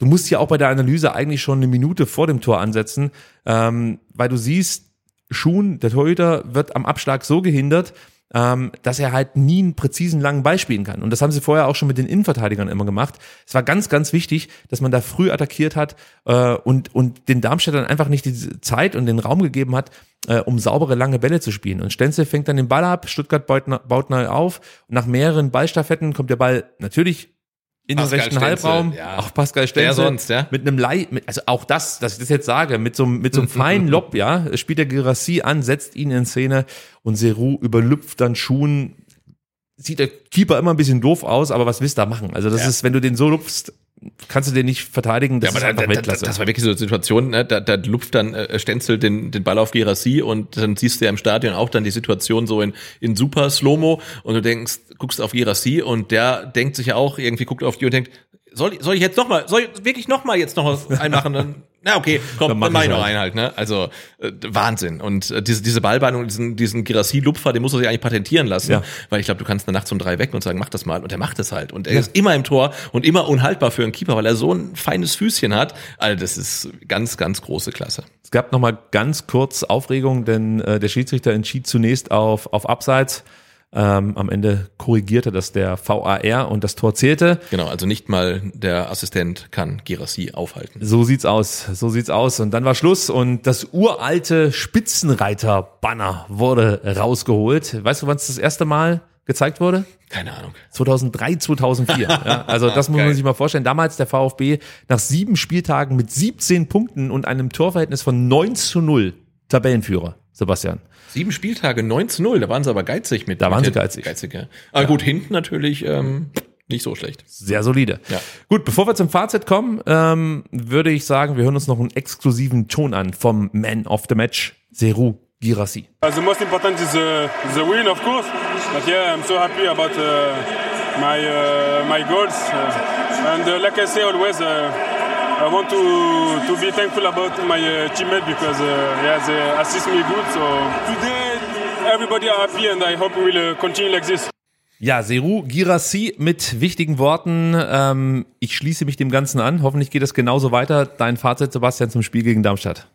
Du musst ja auch bei der Analyse eigentlich schon eine Minute vor dem Tor ansetzen, ähm, weil du siehst, Schuhn, der Torhüter, wird am Abschlag so gehindert, ähm, dass er halt nie einen präzisen langen Ball spielen kann. Und das haben sie vorher auch schon mit den Innenverteidigern immer gemacht. Es war ganz, ganz wichtig, dass man da früh attackiert hat äh, und, und den Darmstädtern einfach nicht die Zeit und den Raum gegeben hat, äh, um saubere lange Bälle zu spielen. Und Stenzel fängt dann den Ball ab, Stuttgart baut, baut neu auf. Und nach mehreren Ballstaffetten kommt der Ball natürlich in den rechten Halbraum. ja. Auch Pascal Stenzel. Wer sonst, ja? Mit einem Leih, also auch das, dass ich das jetzt sage, mit so, einem- mit so einem feinen Lob, ja, spielt der Girassi an, setzt ihn in Szene und Seru überlüpft dann Schuhen. Sieht der Keeper immer ein bisschen doof aus, aber was willst du da machen? Also das Ja. ist, wenn du den so lupfst, kannst du den nicht verteidigen. Das Ja, aber da, da, das war wirklich so eine Situation, ne? da, da lupft dann äh, Stenzel den, den Ball auf Girassi und dann siehst du ja im Stadion auch dann die Situation so in, in super Slow-Mo und du denkst, guckst auf Girassi und der denkt sich ja auch, irgendwie guckt auf die und denkt, soll, ich- soll ich jetzt noch mal, soll ich wirklich noch mal jetzt noch was einmachen? Dann, na okay, komm, Dann mach dann mach ich noch halt. einen halt, ne? Also äh, Wahnsinn. Und äh, diese, diese Ballbahn diesen, diesen Girassi-Lupfer, den muss er sich eigentlich patentieren lassen, Ja. weil ich glaube, du kannst eine Nacht um drei weg und sagen, mach das mal. Und er macht es halt. Und er ist immer im Tor und immer unhaltbar für einen Keeper, weil er so ein feines Füßchen hat. Also das ist ganz, ganz große Klasse. Es gab noch mal ganz kurz Aufregung, denn äh, der Schiedsrichter entschied zunächst auf, auf Abseits. Ähm, am Ende korrigierte das der VAR und das Tor zählte. Genau, also nicht mal der Assistent kann Girassi aufhalten. So sieht's aus, so sieht's aus. Und dann war Schluss und das uralte Spitzenreiter-Banner wurde rausgeholt. Weißt du, wann es das erste Mal gezeigt wurde? Keine Ahnung. 2003, 2004. ja, also das muss man sich mal vorstellen. Damals der VfB nach sieben Spieltagen mit 17 Punkten und einem Torverhältnis von 9 zu 0 Tabellenführer, Sebastian. Sieben Spieltage, 9 zu 0, da waren sie aber geizig mit. Da mit waren sie geizig. geizig ja. Aber gut, hinten natürlich ähm, nicht so schlecht. Sehr solide. Ja. Gut, bevor wir zum Fazit kommen, ähm, würde ich sagen, wir hören uns noch einen exklusiven Ton an vom Man of the Match, Seru Girassi. Uh, the most important is the, the win, of course. But yeah, I'm so happy about uh, my uh, my goals. Uh, and uh, like I say always, uh, I want to to be thankful about my uh, teammate because uh, yeah, they assist me good. So today, everybody are happy, and I hope we will uh, continue like this. Ja, Seru Girassi mit wichtigen Worten. Ähm, ich schließe mich dem Ganzen an. Hoffentlich geht es genauso weiter. Dein Fazit, Sebastian, zum Spiel gegen Darmstadt.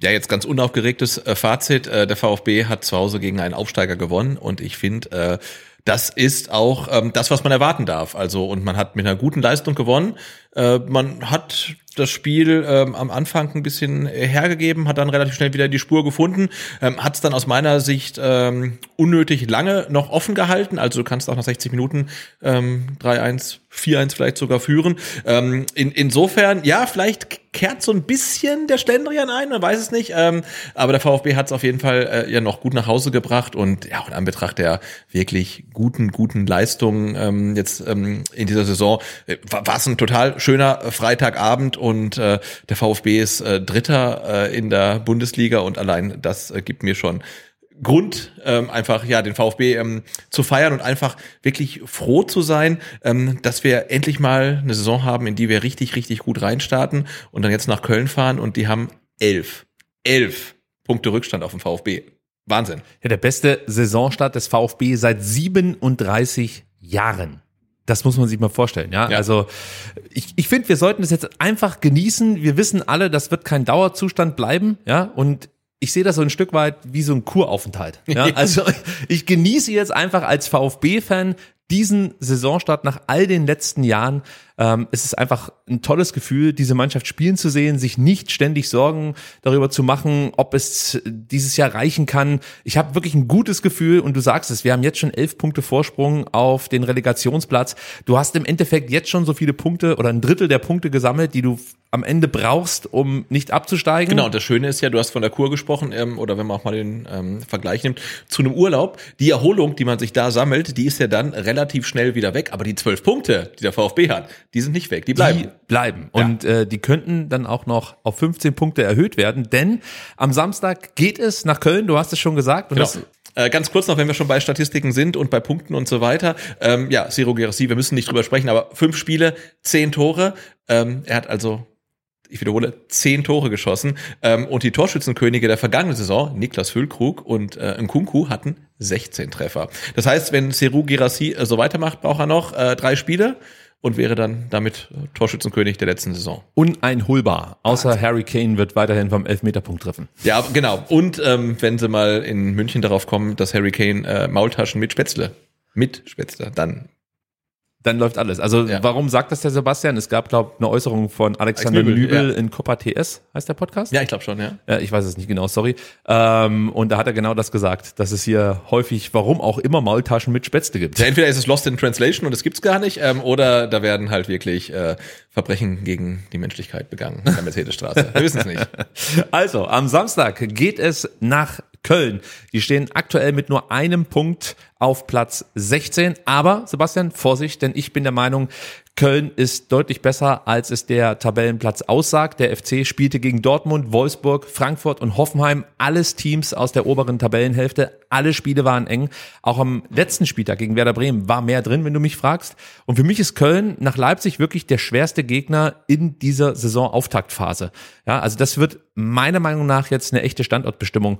Ja, jetzt ganz unaufgeregtes äh, Fazit. Äh, der VfB hat zu Hause gegen einen Aufsteiger gewonnen und ich finde, äh, das ist auch ähm, das, was man erwarten darf. Also, und man hat mit einer guten Leistung gewonnen. Äh, man hat das Spiel ähm, am Anfang ein bisschen hergegeben, hat dann relativ schnell wieder die Spur gefunden, ähm, hat es dann aus meiner Sicht ähm, unnötig lange noch offen gehalten. Also du kannst auch nach 60 Minuten ähm, 3-1, 4-1 vielleicht sogar führen. Ähm, in, insofern, ja, vielleicht kehrt so ein bisschen der Schlendrian ein, man weiß es nicht. Ähm, aber der VfB hat es auf jeden Fall äh, ja noch gut nach Hause gebracht und ja, und an Betracht der wirklich guten, guten Leistungen ähm, jetzt ähm, in dieser Saison äh, war war es ein total schöner äh, Freitagabend und äh, der VfB ist äh, Dritter äh, in der Bundesliga und allein das äh, gibt mir schon Grund, ähm, einfach ja den VfB ähm, zu feiern und einfach wirklich froh zu sein, ähm, dass wir endlich mal eine Saison haben, in die wir richtig, richtig gut reinstarten und dann jetzt nach Köln fahren und die haben elf, elf Punkte Rückstand auf dem VfB. Wahnsinn. Ja, der beste Saisonstart des VfB seit 37 Jahren. Das muss man sich mal vorstellen, ja. Ja. Also ich, ich finde, wir sollten das jetzt einfach genießen. Wir wissen alle, das wird kein Dauerzustand bleiben, ja. Und ich sehe das so ein Stück weit wie so ein Kuraufenthalt. Ja? Also ich genieße jetzt einfach als VfB-Fan diesen Saisonstart nach all den letzten Jahren. Ähm, es ist einfach ein tolles Gefühl, diese Mannschaft spielen zu sehen, sich nicht ständig Sorgen darüber zu machen, ob es dieses Jahr reichen kann. Ich habe wirklich ein gutes Gefühl und du sagst es, wir haben jetzt schon elf Punkte Vorsprung auf den Relegationsplatz. Du hast im Endeffekt jetzt schon so viele Punkte oder ein Drittel der Punkte gesammelt, die du am Ende brauchst, um nicht abzusteigen. Genau, und das Schöne ist ja, du hast von der Kur gesprochen, ähm, oder wenn man auch mal den ähm, Vergleich nimmt, zu einem Urlaub, die Erholung, die man sich da sammelt, die ist ja dann relativ schnell wieder weg, aber die zwölf Punkte, die der VfB hat, die sind nicht weg, die bleiben. Die bleiben. Und äh, die könnten dann auch noch auf 15 Punkte erhöht werden, denn am Samstag geht es nach Köln, du hast es schon gesagt. Genau. Äh, ganz kurz noch, wenn wir schon bei Statistiken sind und bei Punkten und so weiter. Ähm, ja, Siro Gerassi, wir müssen nicht drüber sprechen, aber fünf Spiele, zehn Tore. Ähm, er hat also, ich wiederhole, zehn Tore geschossen. Ähm, und die Torschützenkönige der vergangenen Saison, Niklas Füllkrug und äh, Nkunku, hatten 16 Treffer. Das heißt, wenn Seru Gerassi äh, so weitermacht, braucht er noch äh, drei Spiele und wäre dann damit äh, Torschützenkönig der letzten Saison. uneinholbar. Außer Harry Kane wird weiterhin vom Elfmeterpunkt treffen. Ja, genau. Und ähm, wenn sie mal in München darauf kommen, dass Harry Kane äh, Maultaschen mit Spätzle, mit Spätzle, dann Dann läuft alles. Also Ja. warum sagt das der Sebastian? Es gab, glaube eine Äußerung von Alexander Nübel, Nübel ja. in Copa TS, heißt der Podcast? Ja, ich glaube schon, ja. Ja, ich weiß es nicht genau, sorry. Ähm, und da hat er genau das gesagt, dass es hier häufig, warum auch immer, Maultaschen mit Spätzle gibt. Ja, entweder ist es Lost in Translation und es gibt's gar nicht, ähm, oder da werden halt wirklich äh, Verbrechen gegen die Menschlichkeit begangen in der Mercedesstraße. Wir wissen es nicht. Also, am Samstag geht es nach Köln. Die stehen aktuell mit nur einem Punkt auf Platz 16. Aber, Sebastian, Vorsicht, denn ich bin der Meinung, Köln ist deutlich besser, als es der Tabellenplatz aussagt. Der FC spielte gegen Dortmund, Wolfsburg, Frankfurt und Hoffenheim. Alles Teams aus der oberen Tabellenhälfte. Alle Spiele waren eng. Auch am letzten Spieltag gegen Werder Bremen war mehr drin, wenn du mich fragst. Und für mich ist Köln nach Leipzig wirklich der schwerste Gegner in dieser Saisonauftaktphase. Ja, also das wird meiner Meinung nach jetzt eine echte Standortbestimmung.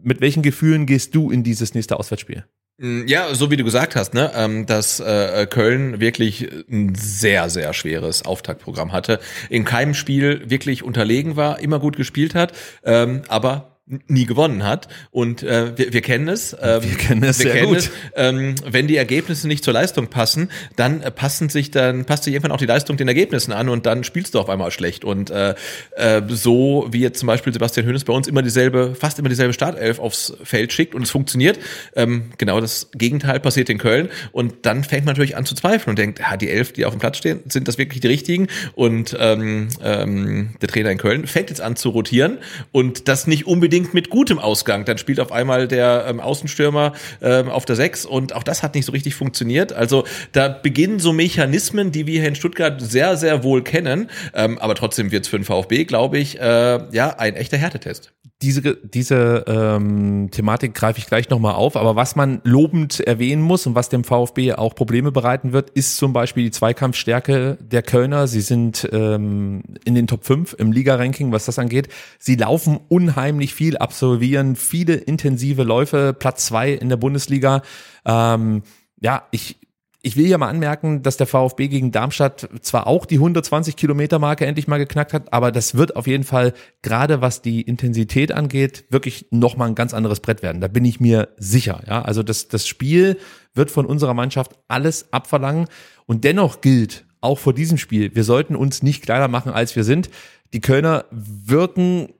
Mit welchen Gefühlen gehst du in dieses nächste Auswärtsspiel? Mm, Ja, so wie du gesagt hast, ne, ähm, dass äh, Köln wirklich ein sehr, sehr schweres Auftaktprogramm hatte, in keinem Spiel wirklich unterlegen war, immer gut gespielt hat, ähm, aber nie gewonnen hat. Und äh, wir, wir kennen es. Ähm, Wir kennen es sehr gut. Es, ähm, wenn die Ergebnisse nicht zur Leistung passen, dann äh, passen sich dann passt sich irgendwann auch die Leistung den Ergebnissen an und dann spielst du auf einmal schlecht. Und äh, äh, so wie jetzt zum Beispiel Sebastian Hönes bei uns immer dieselbe, fast immer dieselbe Startelf aufs Feld schickt und es funktioniert. Ähm, genau das Gegenteil passiert in Köln und dann fängt man natürlich an zu zweifeln und denkt, ja, die elf, die auf dem Platz stehen, sind das wirklich die richtigen? Und ähm, ähm, der Trainer in Köln fängt jetzt an zu rotieren und das nicht unbedingt mit gutem Ausgang. Dann spielt auf einmal der ähm, Außenstürmer ähm, auf der Sechs und auch das hat nicht so richtig funktioniert. Also da beginnen so Mechanismen, die wir hier in Stuttgart sehr, sehr wohl kennen. Ähm, aber trotzdem wird es für den VfB, glaube ich, äh, ja, ein echter Härtetest. diese, diese ähm, Thematik greife ich gleich nochmal auf, aber was man lobend erwähnen muss und was dem VfB auch Probleme bereiten wird, ist zum Beispiel die Zweikampfstärke der Kölner. Sie sind ähm, in den Top 5 im Liga-Ranking, was das angeht. Sie laufen unheimlich viel, absolvieren viele intensive Läufe, Platz zwei in der Bundesliga. Ähm, ja, ich, ich will hier mal anmerken, dass der VfB gegen Darmstadt zwar auch die 120 Kilometer Marke endlich mal geknackt hat, aber das wird auf jeden Fall gerade was die Intensität angeht, wirklich noch mal ein ganz anderes Brett werden. Da bin ich mir sicher. Ja, also das, das Spiel wird von unserer Mannschaft alles abverlangen und dennoch gilt auch vor diesem Spiel, wir sollten uns nicht kleiner machen, als wir sind. Die Kölner wirken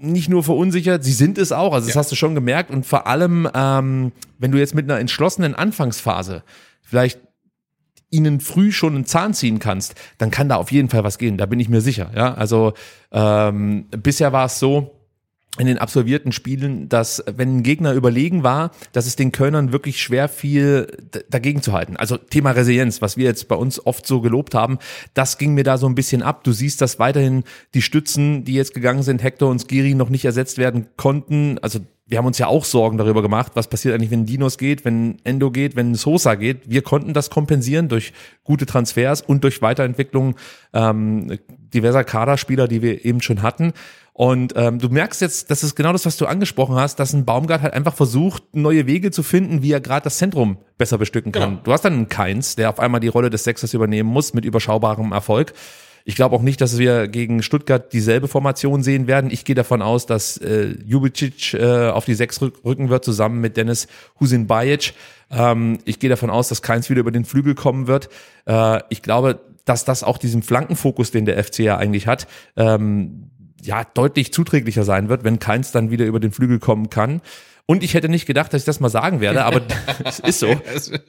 nicht nur verunsichert, sie sind es auch. Also das hast du schon gemerkt. Und vor allem, ähm, wenn du jetzt mit einer entschlossenen Anfangsphase vielleicht ihnen früh schon einen Zahn ziehen kannst, dann kann da auf jeden Fall was gehen. Da bin ich mir sicher. Ja, also ähm, bisher war es so in den absolvierten Spielen, dass wenn ein Gegner überlegen war, dass es den Kölnern wirklich schwer fiel, dagegen zu halten. Also Thema Resilienz, was wir jetzt bei uns oft so gelobt haben, das ging mir da so ein bisschen ab. Du siehst, dass weiterhin die Stützen, die jetzt gegangen sind, Hector und Skiri noch nicht ersetzt werden konnten. Also wir haben uns ja auch Sorgen darüber gemacht, was passiert eigentlich, wenn Dinos geht, wenn Endo geht, wenn Sosa geht. Wir konnten das kompensieren durch gute Transfers und durch Weiterentwicklung ähm, diverser Kaderspieler, die wir eben schon hatten. Und ähm, du merkst jetzt, das ist genau das, was du angesprochen hast, dass ein Baumgart halt einfach versucht, neue Wege zu finden, wie er gerade das Zentrum besser bestücken kann. Genau. Du hast dann einen Keins, der auf einmal die Rolle des Sechsers übernehmen muss, mit überschaubarem Erfolg. Ich glaube auch nicht, dass wir gegen Stuttgart dieselbe Formation sehen werden. Ich gehe davon aus, dass äh, Jubicic äh, auf die Sechs rück- rücken wird, zusammen mit Dennis Husin Bajic. Ähm, ich gehe davon aus, dass Keins wieder über den Flügel kommen wird. Äh, ich glaube, dass das auch diesem Flankenfokus, den der FC ja eigentlich hat, ähm, ja, deutlich zuträglicher sein wird, wenn Keins dann wieder über den Flügel kommen kann. Und ich hätte nicht gedacht, dass ich das mal sagen werde, aber es ist so.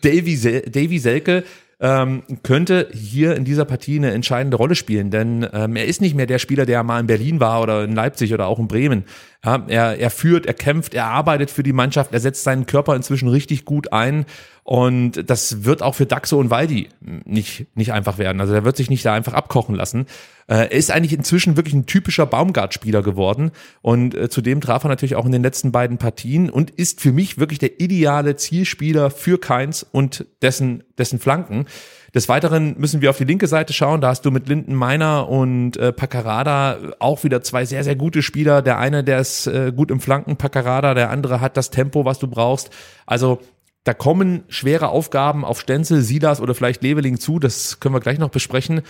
Davy, Sel Davy Selke ähm, könnte hier in dieser Partie eine entscheidende Rolle spielen, denn ähm, er ist nicht mehr der Spieler, der mal in Berlin war oder in Leipzig oder auch in Bremen. Ja, er, er führt, er kämpft, er arbeitet für die Mannschaft, er setzt seinen Körper inzwischen richtig gut ein und das wird auch für Daxo und Waldi nicht, nicht einfach werden. Also er wird sich nicht da einfach abkochen lassen. Äh, er ist eigentlich inzwischen wirklich ein typischer Baumgart-Spieler geworden und äh, zudem traf er natürlich auch in den letzten beiden Partien und ist für mich wirklich der ideale Zielspieler für Keins und dessen, dessen Flanken. Des Weiteren müssen wir auf die linke Seite schauen. Da hast du mit Linden Meiner und äh, Paccarada auch wieder zwei sehr, sehr gute Spieler. Der eine, der ist äh, gut im Flanken, Paccarada, der andere hat das Tempo, was du brauchst. Also da kommen schwere Aufgaben auf Stenzel, Silas oder vielleicht Leveling zu. Das können wir gleich noch besprechen.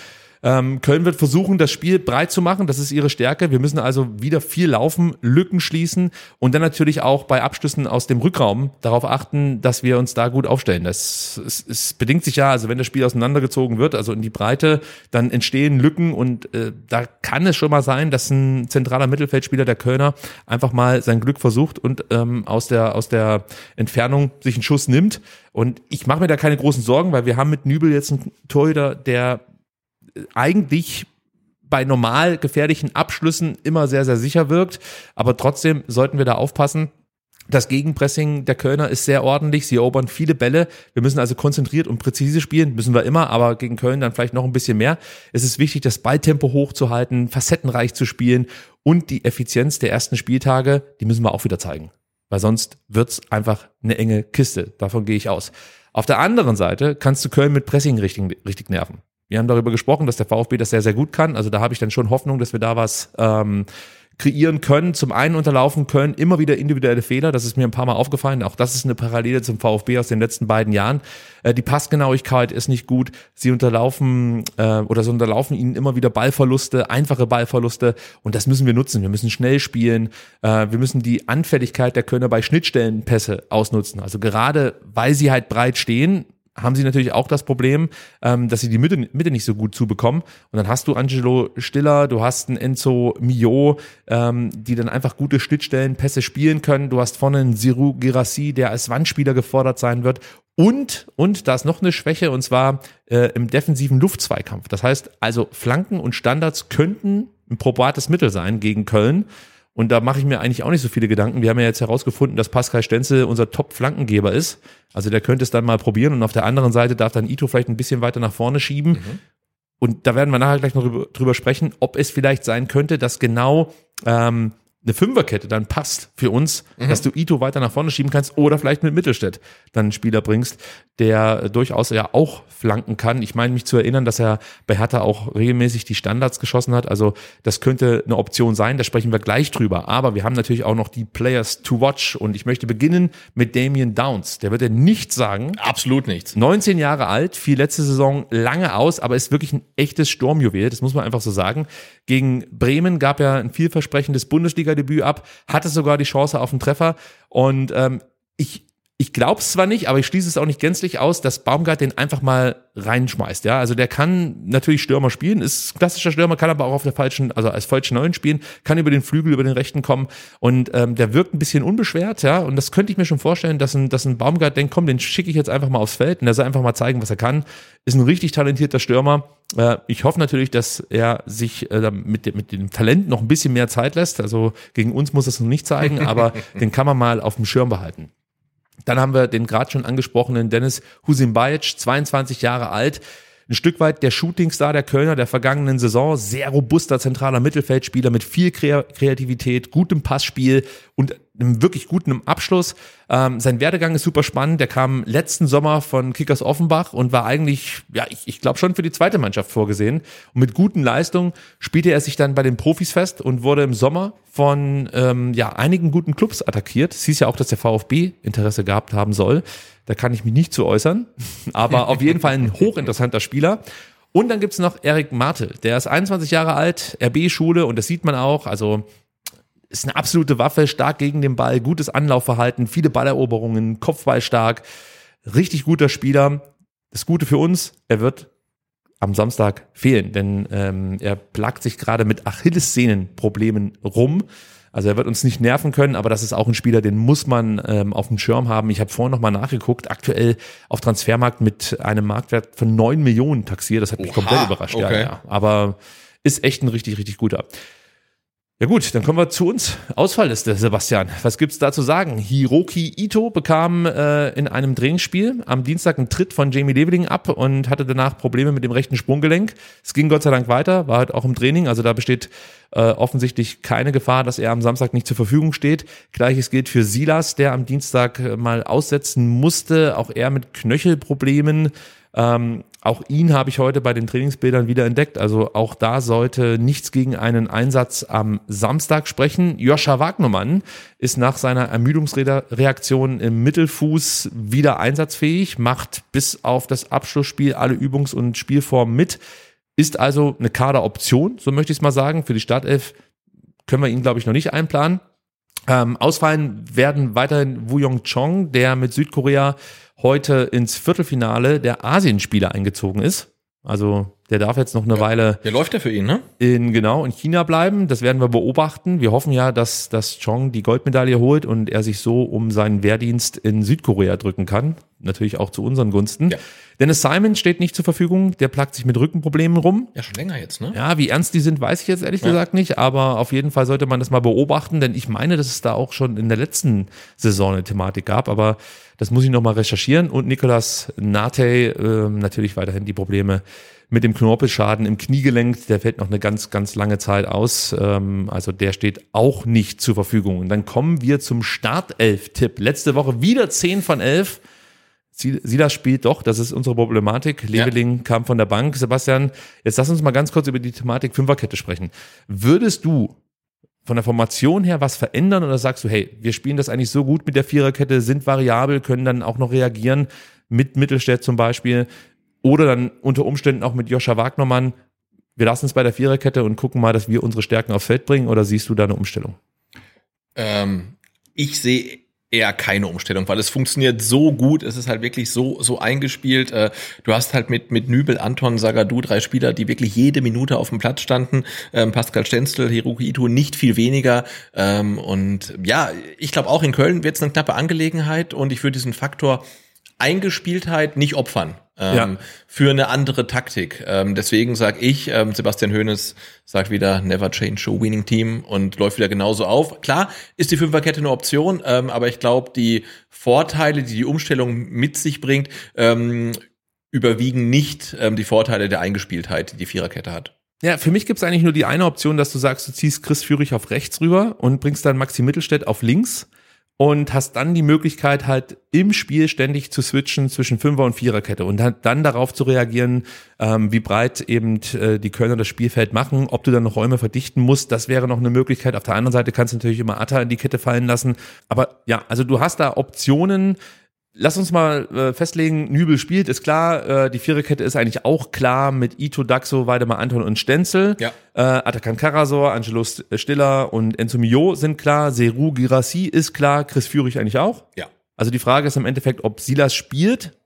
Ähm, Köln wird versuchen, das Spiel breit zu machen. Das ist ihre Stärke. Wir müssen also wieder viel laufen, Lücken schließen und dann natürlich auch bei Abschlüssen aus dem Rückraum darauf achten, dass wir uns da gut aufstellen. Das es, es bedingt sich ja, also wenn das Spiel auseinandergezogen wird, also in die Breite, dann entstehen Lücken und äh, da kann es schon mal sein, dass ein zentraler Mittelfeldspieler der Kölner einfach mal sein Glück versucht und ähm, aus der aus der Entfernung sich einen Schuss nimmt. Und ich mache mir da keine großen Sorgen, weil wir haben mit Nübel jetzt einen Torhüter, der eigentlich bei normal gefährlichen Abschlüssen immer sehr, sehr sicher wirkt. Aber trotzdem sollten wir da aufpassen. Das Gegenpressing der Kölner ist sehr ordentlich. Sie erobern viele Bälle. Wir müssen also konzentriert und präzise spielen. Müssen wir immer, aber gegen Köln dann vielleicht noch ein bisschen mehr. Es ist wichtig, das Balltempo hochzuhalten, facettenreich zu spielen und die Effizienz der ersten Spieltage, die müssen wir auch wieder zeigen. Weil sonst wird's einfach eine enge Kiste. Davon gehe ich aus. Auf der anderen Seite kannst du Köln mit Pressing richtig, richtig nerven. Wir haben darüber gesprochen, dass der VfB das sehr, sehr gut kann. Also da habe ich dann schon Hoffnung, dass wir da was ähm, kreieren können, zum einen unterlaufen können, immer wieder individuelle Fehler, das ist mir ein paar Mal aufgefallen, auch das ist eine Parallele zum VfB aus den letzten beiden Jahren. Äh, die Passgenauigkeit ist nicht gut, sie unterlaufen äh, oder sie unterlaufen ihnen immer wieder Ballverluste, einfache Ballverluste und das müssen wir nutzen. Wir müssen schnell spielen, äh, wir müssen die Anfälligkeit der Kölner bei Schnittstellenpässe ausnutzen. Also gerade weil sie halt breit stehen, haben sie natürlich auch das Problem, ähm, dass sie die Mitte, Mitte nicht so gut zubekommen. Und dann hast du Angelo Stiller, du hast einen Enzo Mio, ähm, die dann einfach gute Schnittstellen, Pässe spielen können. Du hast vorne einen Siru Girassi, der als Wandspieler gefordert sein wird. Und, und da ist noch eine Schwäche, und zwar äh, im defensiven Luftzweikampf. Das heißt, also Flanken und Standards könnten ein probates Mittel sein gegen Köln. Und da mache ich mir eigentlich auch nicht so viele Gedanken. Wir haben ja jetzt herausgefunden, dass Pascal Stenzel unser Top-Flankengeber ist. Also der könnte es dann mal probieren und auf der anderen Seite darf dann Ito vielleicht ein bisschen weiter nach vorne schieben. Mhm. Und da werden wir nachher gleich noch drüber, drüber, sprechen, ob es vielleicht sein könnte, dass genau ähm, eine Fünferkette dann passt für uns, mhm. dass du Ito weiter nach vorne schieben kannst oder vielleicht mit Mittelstädt dann einen Spieler bringst, der durchaus ja auch flanken kann. Ich meine mich zu erinnern, dass er bei Hertha auch regelmäßig die Standards geschossen hat. Also das könnte eine Option sein, da sprechen wir gleich drüber. Aber wir haben natürlich auch noch die Players to watch und ich möchte beginnen mit Damien Downs. Der wird ja nichts sagen. Absolut nichts. 19 Jahre alt, fiel letzte Saison lange aus, aber ist wirklich ein echtes Sturmjuwel, das muss man einfach so sagen. Gegen Bremen gab er ein vielversprechendes Bundesliga-Debüt ab, hatte sogar die Chance auf einen Treffer. Und ähm, ich, ich glaube es zwar nicht, aber ich schließe es auch nicht gänzlich aus, dass Baumgart den einfach mal reinschmeißt. Ja, also der kann natürlich Stürmer spielen, ist klassischer Stürmer, kann aber auch auf der falschen, also als falschen Neuen spielen, kann über den Flügel, über den rechten kommen und ähm, der wirkt ein bisschen unbeschwert. Ja, und das könnte ich mir schon vorstellen, dass ein, dass ein Baumgart denkt, komm, den schicke ich jetzt einfach mal aufs Feld und der soll einfach mal zeigen, was er kann. Ist ein richtig talentierter Stürmer. Äh, ich hoffe natürlich, dass er sich äh, mit, mit dem Talent noch ein bisschen mehr Zeit lässt. Also gegen uns muss es noch nicht zeigen, aber den kann man mal auf dem Schirm behalten. Dann haben wir den gerade schon angesprochenen Dennis Husimbajic, 22 Jahre alt. Ein Stück weit der Shootingstar der Kölner der vergangenen Saison. Sehr robuster zentraler Mittelfeldspieler mit viel Kreativität, gutem Passspiel und einem wirklich guten Abschluss. Ähm, sein Werdegang ist super spannend. Der kam letzten Sommer von Kickers Offenbach und war eigentlich, ja, ich, ich glaube schon für die zweite Mannschaft vorgesehen. Und mit guten Leistungen spielte er sich dann bei den Profis fest und wurde im Sommer von ähm, ja, einigen guten Clubs attackiert. Es hieß ja auch, dass der VfB Interesse gehabt haben soll. Da kann ich mich nicht zu äußern. Aber auf jeden Fall ein hochinteressanter Spieler. Und dann gibt's noch Erik Martel, der ist 21 Jahre alt, RB-Schule und das sieht man auch. Also ist eine absolute Waffe, stark gegen den Ball, gutes Anlaufverhalten, viele Balleroberungen, Kopfball stark, richtig guter Spieler. Das Gute für uns, er wird am Samstag fehlen, denn ähm, er plagt sich gerade mit Achillessehnenproblemen rum. Also er wird uns nicht nerven können, aber das ist auch ein Spieler, den muss man ähm, auf dem Schirm haben. Ich habe vorhin nochmal nachgeguckt, aktuell auf Transfermarkt mit einem Marktwert von neun Millionen taxiert. Das hat mich Oha, komplett überrascht. Okay. Ja, ja. Aber ist echt ein richtig, richtig guter. Ja gut, dann kommen wir zu uns. Ausfallliste, Sebastian. Was gibt's da zu sagen? Hiroki Ito bekam äh, in einem Trainingsspiel am Dienstag einen Tritt von Jamie Leveling ab und hatte danach Probleme mit dem rechten Sprunggelenk. Es ging Gott sei Dank weiter, war halt auch im Training, also da besteht äh, offensichtlich keine Gefahr, dass er am Samstag nicht zur Verfügung steht. Gleiches gilt für Silas, der am Dienstag äh, mal aussetzen musste, auch er mit Knöchelproblemen. Ähm, auch ihn habe ich heute bei den Trainingsbildern wieder entdeckt. Also auch da sollte nichts gegen einen Einsatz am Samstag sprechen. Joscha Wagnermann ist nach seiner Ermüdungsreaktion im Mittelfuß wieder einsatzfähig, macht bis auf das Abschlussspiel alle Übungs- und Spielformen mit, ist also eine Kaderoption, so möchte ich es mal sagen. Für die Startelf können wir ihn, glaube ich, noch nicht einplanen. Ähm, ausfallen werden weiterhin Wu Yong Chong, der mit Südkorea heute ins Viertelfinale der Asienspiele eingezogen ist. Also der darf jetzt noch eine ja, Weile. Der läuft ja für ihn, ne? In genau in China bleiben. Das werden wir beobachten. Wir hoffen ja, dass dass Chong die Goldmedaille holt und er sich so um seinen Wehrdienst in Südkorea drücken kann. Natürlich auch zu unseren Gunsten. Ja. Dennis Simon steht nicht zur Verfügung. Der plagt sich mit Rückenproblemen rum. Ja, schon länger jetzt, ne? Ja, wie ernst die sind, weiß ich jetzt ehrlich ja. gesagt nicht. Aber auf jeden Fall sollte man das mal beobachten, denn ich meine, dass es da auch schon in der letzten Saison eine Thematik gab. Aber das muss ich noch mal recherchieren. Und Nicolas Nate äh, natürlich weiterhin die Probleme mit dem Knorpelschaden im Kniegelenk, der fällt noch eine ganz, ganz lange Zeit aus. Ähm, also der steht auch nicht zur Verfügung. Und dann kommen wir zum Startelf-Tipp. Letzte Woche wieder 10 von 11. Silas spielt doch, das ist unsere Problematik. Leveling ja. kam von der Bank. Sebastian, jetzt lass uns mal ganz kurz über die Thematik Fünferkette sprechen. Würdest du von der Formation her was verändern oder sagst du, hey, wir spielen das eigentlich so gut mit der Viererkette, sind variabel, können dann auch noch reagieren mit Mittelstädt zum Beispiel oder dann unter Umständen auch mit Joscha Wagnermann. Wir lassen es bei der Viererkette und gucken mal, dass wir unsere Stärken aufs Feld bringen oder siehst du da eine Umstellung? Ähm, ich sehe eher keine Umstellung, weil es funktioniert so gut, es ist halt wirklich so so eingespielt. Äh, du hast halt mit mit Nübel, Anton, Sagadu drei Spieler, die wirklich jede Minute auf dem Platz standen. Ähm, Pascal Stenzel, Hiroki Ito nicht viel weniger. Ähm, und ja, ich glaube auch in Köln wird es eine knappe Angelegenheit und ich würde diesen Faktor Eingespieltheit nicht opfern ähm, Ja. für eine andere Taktik. Ähm, deswegen sage ich, ähm, Sebastian Hoeneß sagt wieder, never change a winning team und läuft wieder genauso auf. Klar ist die Fünferkette eine Option, ähm, aber ich glaube, die Vorteile, die die Umstellung mit sich bringt, ähm, überwiegen nicht ähm, die Vorteile der Eingespieltheit, die die Viererkette hat. Ja, für mich gibt es eigentlich nur die eine Option, dass du sagst, du ziehst Chris Führig auf rechts rüber und bringst dann Maxi Mittelstädt auf links und hast dann die Möglichkeit halt im Spiel ständig zu switchen zwischen Fünfer- und Viererkette und dann darauf zu reagieren, ähm, wie breit eben äh, die Kölner das Spielfeld machen, ob du dann noch Räume verdichten musst, das wäre noch eine Möglichkeit. Auf der anderen Seite kannst du natürlich immer Atta in die Kette fallen lassen, aber ja, also du hast da Optionen, Lass uns mal äh, festlegen, Nübel spielt, ist klar. Äh, die Viererkette ist eigentlich auch klar mit Ito, Daxo, Weidemar, Anton und Stenzel. Ja. Äh, Atakan Karasor, Angelo St- Stiller und Enzo Mio sind klar. Seru Girassi ist klar. Chris Führig eigentlich auch. Ja. Also die Frage ist im Endeffekt, ob Silas spielt.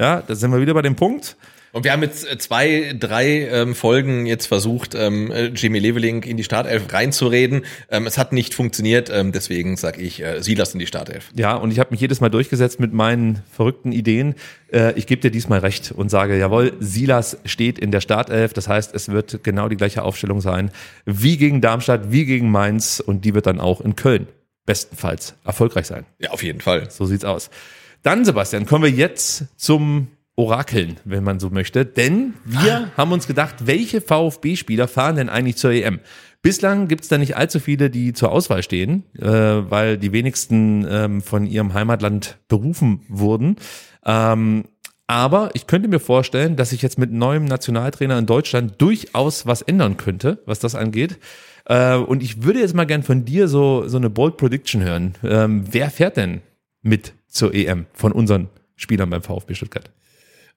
Ja, da sind wir wieder bei dem Punkt. Und wir haben jetzt äh, zwei, drei ähm, Folgen jetzt versucht, ähm, äh, Jimmy Leveling in die Startelf reinzureden. Ähm, es hat nicht funktioniert, ähm, deswegen sage ich äh, Silas in die Startelf. Ja, und ich habe mich jedes Mal durchgesetzt mit meinen verrückten Ideen. Äh, ich gebe dir diesmal recht und sage, jawohl, Silas steht in der Startelf. Das heißt, es wird genau die gleiche Aufstellung sein wie gegen Darmstadt, wie gegen Mainz und die wird dann auch in Köln bestenfalls erfolgreich sein. Ja, auf jeden Fall. So sieht's aus. Dann, Sebastian, kommen wir jetzt zum Orakeln, wenn man so möchte. Denn wir haben uns gedacht, welche VfB-Spieler fahren denn eigentlich zur EM? Bislang gibt's da nicht allzu viele, die zur Auswahl stehen, äh, weil die wenigsten ähm, von ihrem Heimatland berufen wurden. Ähm, aber ich könnte mir vorstellen, dass sich jetzt mit neuem Nationaltrainer in Deutschland durchaus was ändern könnte, was das angeht. Äh, und ich würde jetzt mal gern von dir so, so eine Bold Prediction hören. Ähm, wer fährt denn mit zur EM von unseren Spielern beim VfB Stuttgart?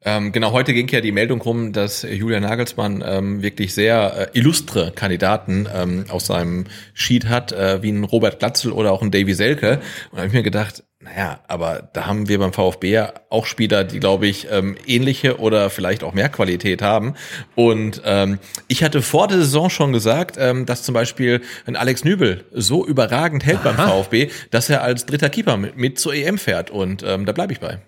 Ähm, genau, heute ging ja die Meldung rum, dass Julian Nagelsmann ähm, wirklich sehr äh, illustre Kandidaten ähm, aus seinem Sheet hat, äh, wie ein Robert Glatzel oder auch ein Davy Selke. Und da habe ich mir gedacht, naja, aber da haben wir beim VfB ja auch Spieler, die, glaube ich, ähm, ähnliche oder vielleicht auch mehr Qualität haben. Und ähm, ich hatte vor der Saison schon gesagt, ähm, dass zum Beispiel ein Alex Nübel so überragend hält beim VfB, dass er als dritter Keeper mit, mit zur EM fährt. Und ähm, da bleibe ich bei.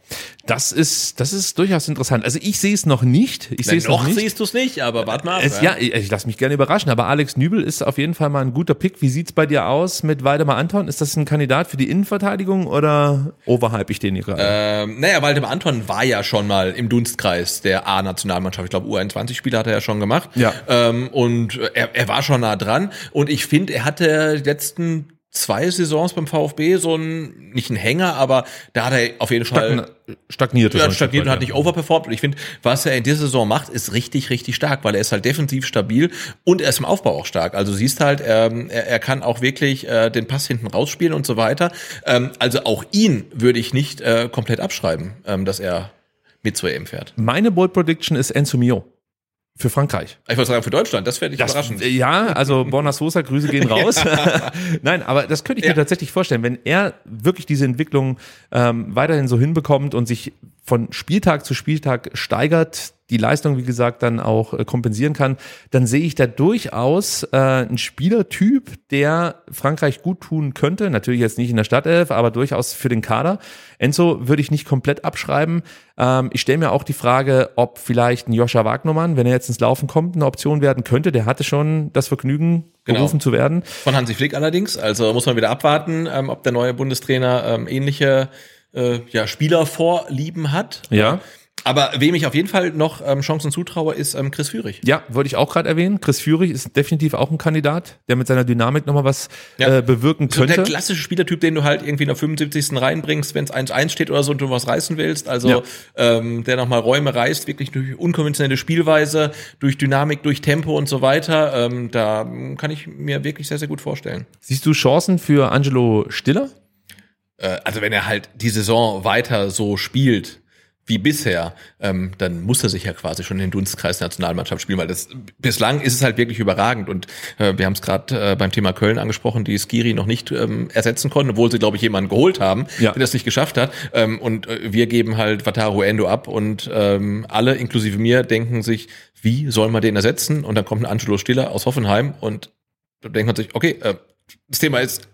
Das ist, das ist durchaus interessant. Also ich sehe es noch nicht. Ich sehe es noch noch nicht. siehst du es nicht, aber warte mal. ab, Es, ja, ich, ich lasse mich gerne überraschen, aber Alex Nübel ist auf jeden Fall mal ein guter Pick. Wie sieht's bei dir aus mit Weidemar Anton? Ist das ein Kandidat für die Innenverteidigung oder overhype ich den hier gerade? Ähm, naja, Waldemar Anton war ja schon mal im Dunstkreis der A-Nationalmannschaft. Ich glaube, U21-Spieler hat er ja schon gemacht. Ja. Ähm, und er, er war schon nah dran. Und ich finde, er hatte die letzten zwei Saisons beim VfB so ein, nicht ein Hänger, aber da hat er auf jeden Fall stagniert. ja, stagniert und hat nicht overperformt. Und ich finde, was er in dieser Saison macht, ist richtig, richtig stark, weil er ist halt defensiv stabil und er ist im Aufbau auch stark. Also siehst halt, ähm, er, er kann auch wirklich äh, den Pass hinten rausspielen und so weiter. Ähm, also auch ihn würde ich nicht äh, komplett abschreiben, ähm, dass er mit zur EM fährt. Meine Bold Prediction ist Enzo Mio. Für Frankreich. Ich wollte sagen, für Deutschland, das fände ich Das, überraschend. ja, also Borna Sosa, Grüße gehen raus. Nein, aber das könnte ich Ja. mir tatsächlich vorstellen, wenn er wirklich diese Entwicklung ähm, weiterhin so hinbekommt und sich von Spieltag zu Spieltag steigert, die Leistung, wie gesagt, dann auch äh, kompensieren kann, dann sehe ich da durchaus äh, einen Spielertyp, der Frankreich gut tun könnte. Natürlich jetzt nicht in der Startelf, aber durchaus für den Kader. Enzo würde ich nicht komplett abschreiben. Ähm, ich stelle mir auch die Frage, ob vielleicht ein Joscha Wagnermann, wenn er jetzt ins Laufen kommt, eine Option werden könnte. Der hatte schon das Vergnügen, Genau. berufen zu werden. Von Hansi Flick allerdings. Also muss man wieder abwarten, ähm, ob der neue Bundestrainer ähm, ähnliche äh, ja, Spielervorlieben hat. Ja. Aber wem ich auf jeden Fall noch ähm, Chancen zutraue, ist ähm, Chris Führig. Ja, wollte ich auch gerade erwähnen. Chris Führig ist definitiv auch ein Kandidat, der mit seiner Dynamik nochmal was Ja. äh, bewirken So könnte. der klassische Spielertyp, den du halt irgendwie in der 75. reinbringst, wenn es 1-1 steht oder so und du was reißen willst. Also Ja. ähm, der nochmal Räume reißt, wirklich durch unkonventionelle Spielweise, durch Dynamik, durch Tempo und so weiter. Ähm, da kann ich mir wirklich sehr, sehr gut vorstellen. Siehst du Chancen für Angelo Stiller? Äh, also wenn er halt die Saison weiter so spielt wie bisher, ähm, dann muss er sich ja quasi schon in den Dunstkreis der Nationalmannschaft spielen, weil das bislang ist es halt wirklich überragend. Und äh, wir haben es gerade äh, beim Thema Köln angesprochen, die Skiri noch nicht ähm, ersetzen konnten, obwohl sie glaube ich jemanden geholt haben, Ja. der das nicht geschafft hat. Ähm, und äh, wir geben halt Wataru Endo ab und ähm, alle inklusive mir denken sich, wie soll man den ersetzen? Und dann kommt ein Angelo Stiller aus Hoffenheim und da denkt man sich, okay, äh, das Thema ist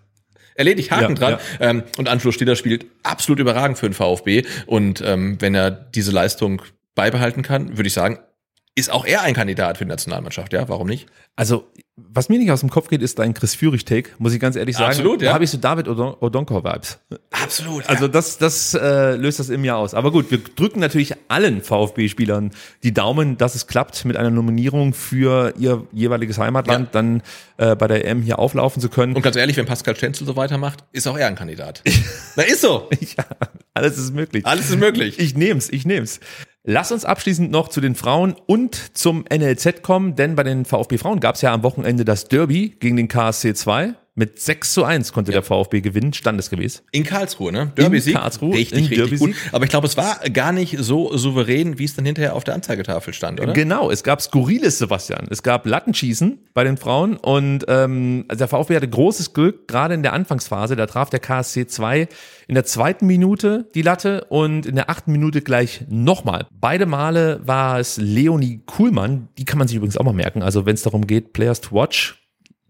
erledigt, Haken Ja, dran. Ähm, und Angelo Stiller spielt absolut überragend für den VfB. Und ähm, wenn er diese Leistung beibehalten kann, würde ich sagen, ist auch er ein Kandidat für die Nationalmannschaft. Ja, warum nicht? Also, was mir nicht aus dem Kopf geht, ist dein Chris Führig-Take, muss ich ganz ehrlich sagen. Absolut, ja. Da habe ich so David Odon Odonkor-Vibes. Absolut. Also das, das äh, löst das in mir aus. Aber gut, wir drücken natürlich allen VfB-Spielern die Daumen, dass es klappt, mit einer Nominierung für ihr jeweiliges Heimatland Ja. dann äh, bei der EM hier auflaufen zu können. und ganz ehrlich, wenn Pascal Stenzel so weitermacht, ist auch er ein Kandidat. Na, ist so. ja, alles ist möglich. Alles ist möglich. Ich nehm's, ich nehm's. Lass uns abschließend noch zu den Frauen und zum NLZ kommen, denn bei den VfB Frauen gab's ja am Wochenende das Derby gegen den KSC 2. Mit 6 zu 1 konnte der VfB gewinnen, standesgemäß. In Karlsruhe, ne? Derby-Sieg. Karlsruhe, Richtig, richtig gut. Aber ich glaube, es war gar nicht so souverän, wie es dann hinterher auf der Anzeigetafel stand, oder? Genau, es gab Skurriles, Sebastian. Es gab Lattenschießen bei den Frauen und ähm, also der VfB hatte großes Glück, gerade in der Anfangsphase. Da traf der KSC 2 in der zweiten Minute die Latte und in der achten Minute gleich nochmal. Beide Male war es Leonie Kuhlmann, die kann man sich übrigens auch mal merken. Also wenn es darum geht, Players to Watch,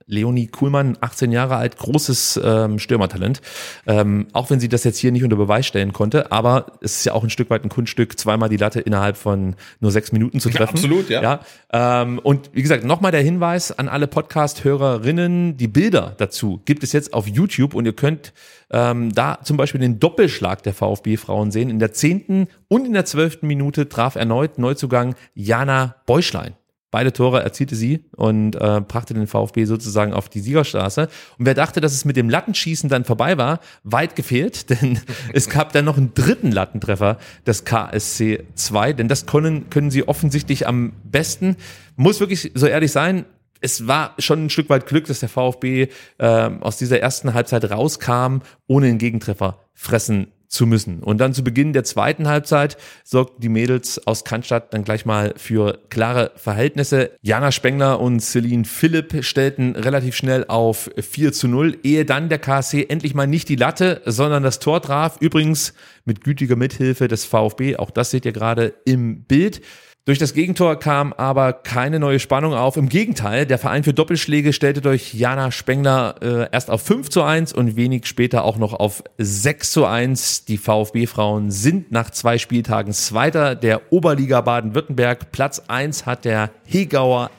Leonie Kuhlmann, 18 Jahre alt, großes ähm, Stürmertalent. Ähm, auch wenn sie das jetzt hier nicht unter Beweis stellen konnte, aber es ist ja auch ein Stück weit ein Kunststück, zweimal die Latte innerhalb von nur sechs Minuten zu treffen. absolut, ja. ja ähm, und wie gesagt, nochmal der Hinweis an alle Podcast-Hörerinnen, die Bilder dazu gibt es jetzt auf YouTube und ihr könnt ähm, da zum Beispiel den Doppelschlag der VfB-Frauen sehen. In der zehnten und in der zwölften Minute traf erneut Neuzugang Jana Beuschlein. Beide Tore erzielte sie und äh, brachte den VfB sozusagen auf die Siegerstraße. Und wer dachte, dass es mit dem Lattenschießen dann vorbei war, weit gefehlt, denn es gab dann noch einen dritten Lattentreffer des KSC 2, denn das können, können sie offensichtlich am besten. Muss wirklich so ehrlich sein, es war schon ein Stück weit Glück, dass der VfB ähm, aus dieser ersten Halbzeit rauskam, ohne einen Gegentreffer fressen zu müssen. Und dann zu Beginn der zweiten Halbzeit sorgten die Mädels aus Cannstatt dann gleich mal für klare Verhältnisse. Jana Spengler und Celine Philipp stellten relativ schnell auf 4 zu 0, ehe dann der KSC endlich mal nicht die Latte, sondern das Tor traf. Übrigens mit gütiger Mithilfe des VfB, auch das seht ihr gerade im Bild. Durch das Gegentor kam aber keine neue Spannung auf. Im Gegenteil, der Verein für Doppelschläge stellte durch Jana Spengler äh, erst auf 5 zu 1 und wenig später auch noch auf 6 zu 1. Die VfB-Frauen sind nach zwei Spieltagen Zweiter der Oberliga Baden-Württemberg. Platz 1 hat der Hegauer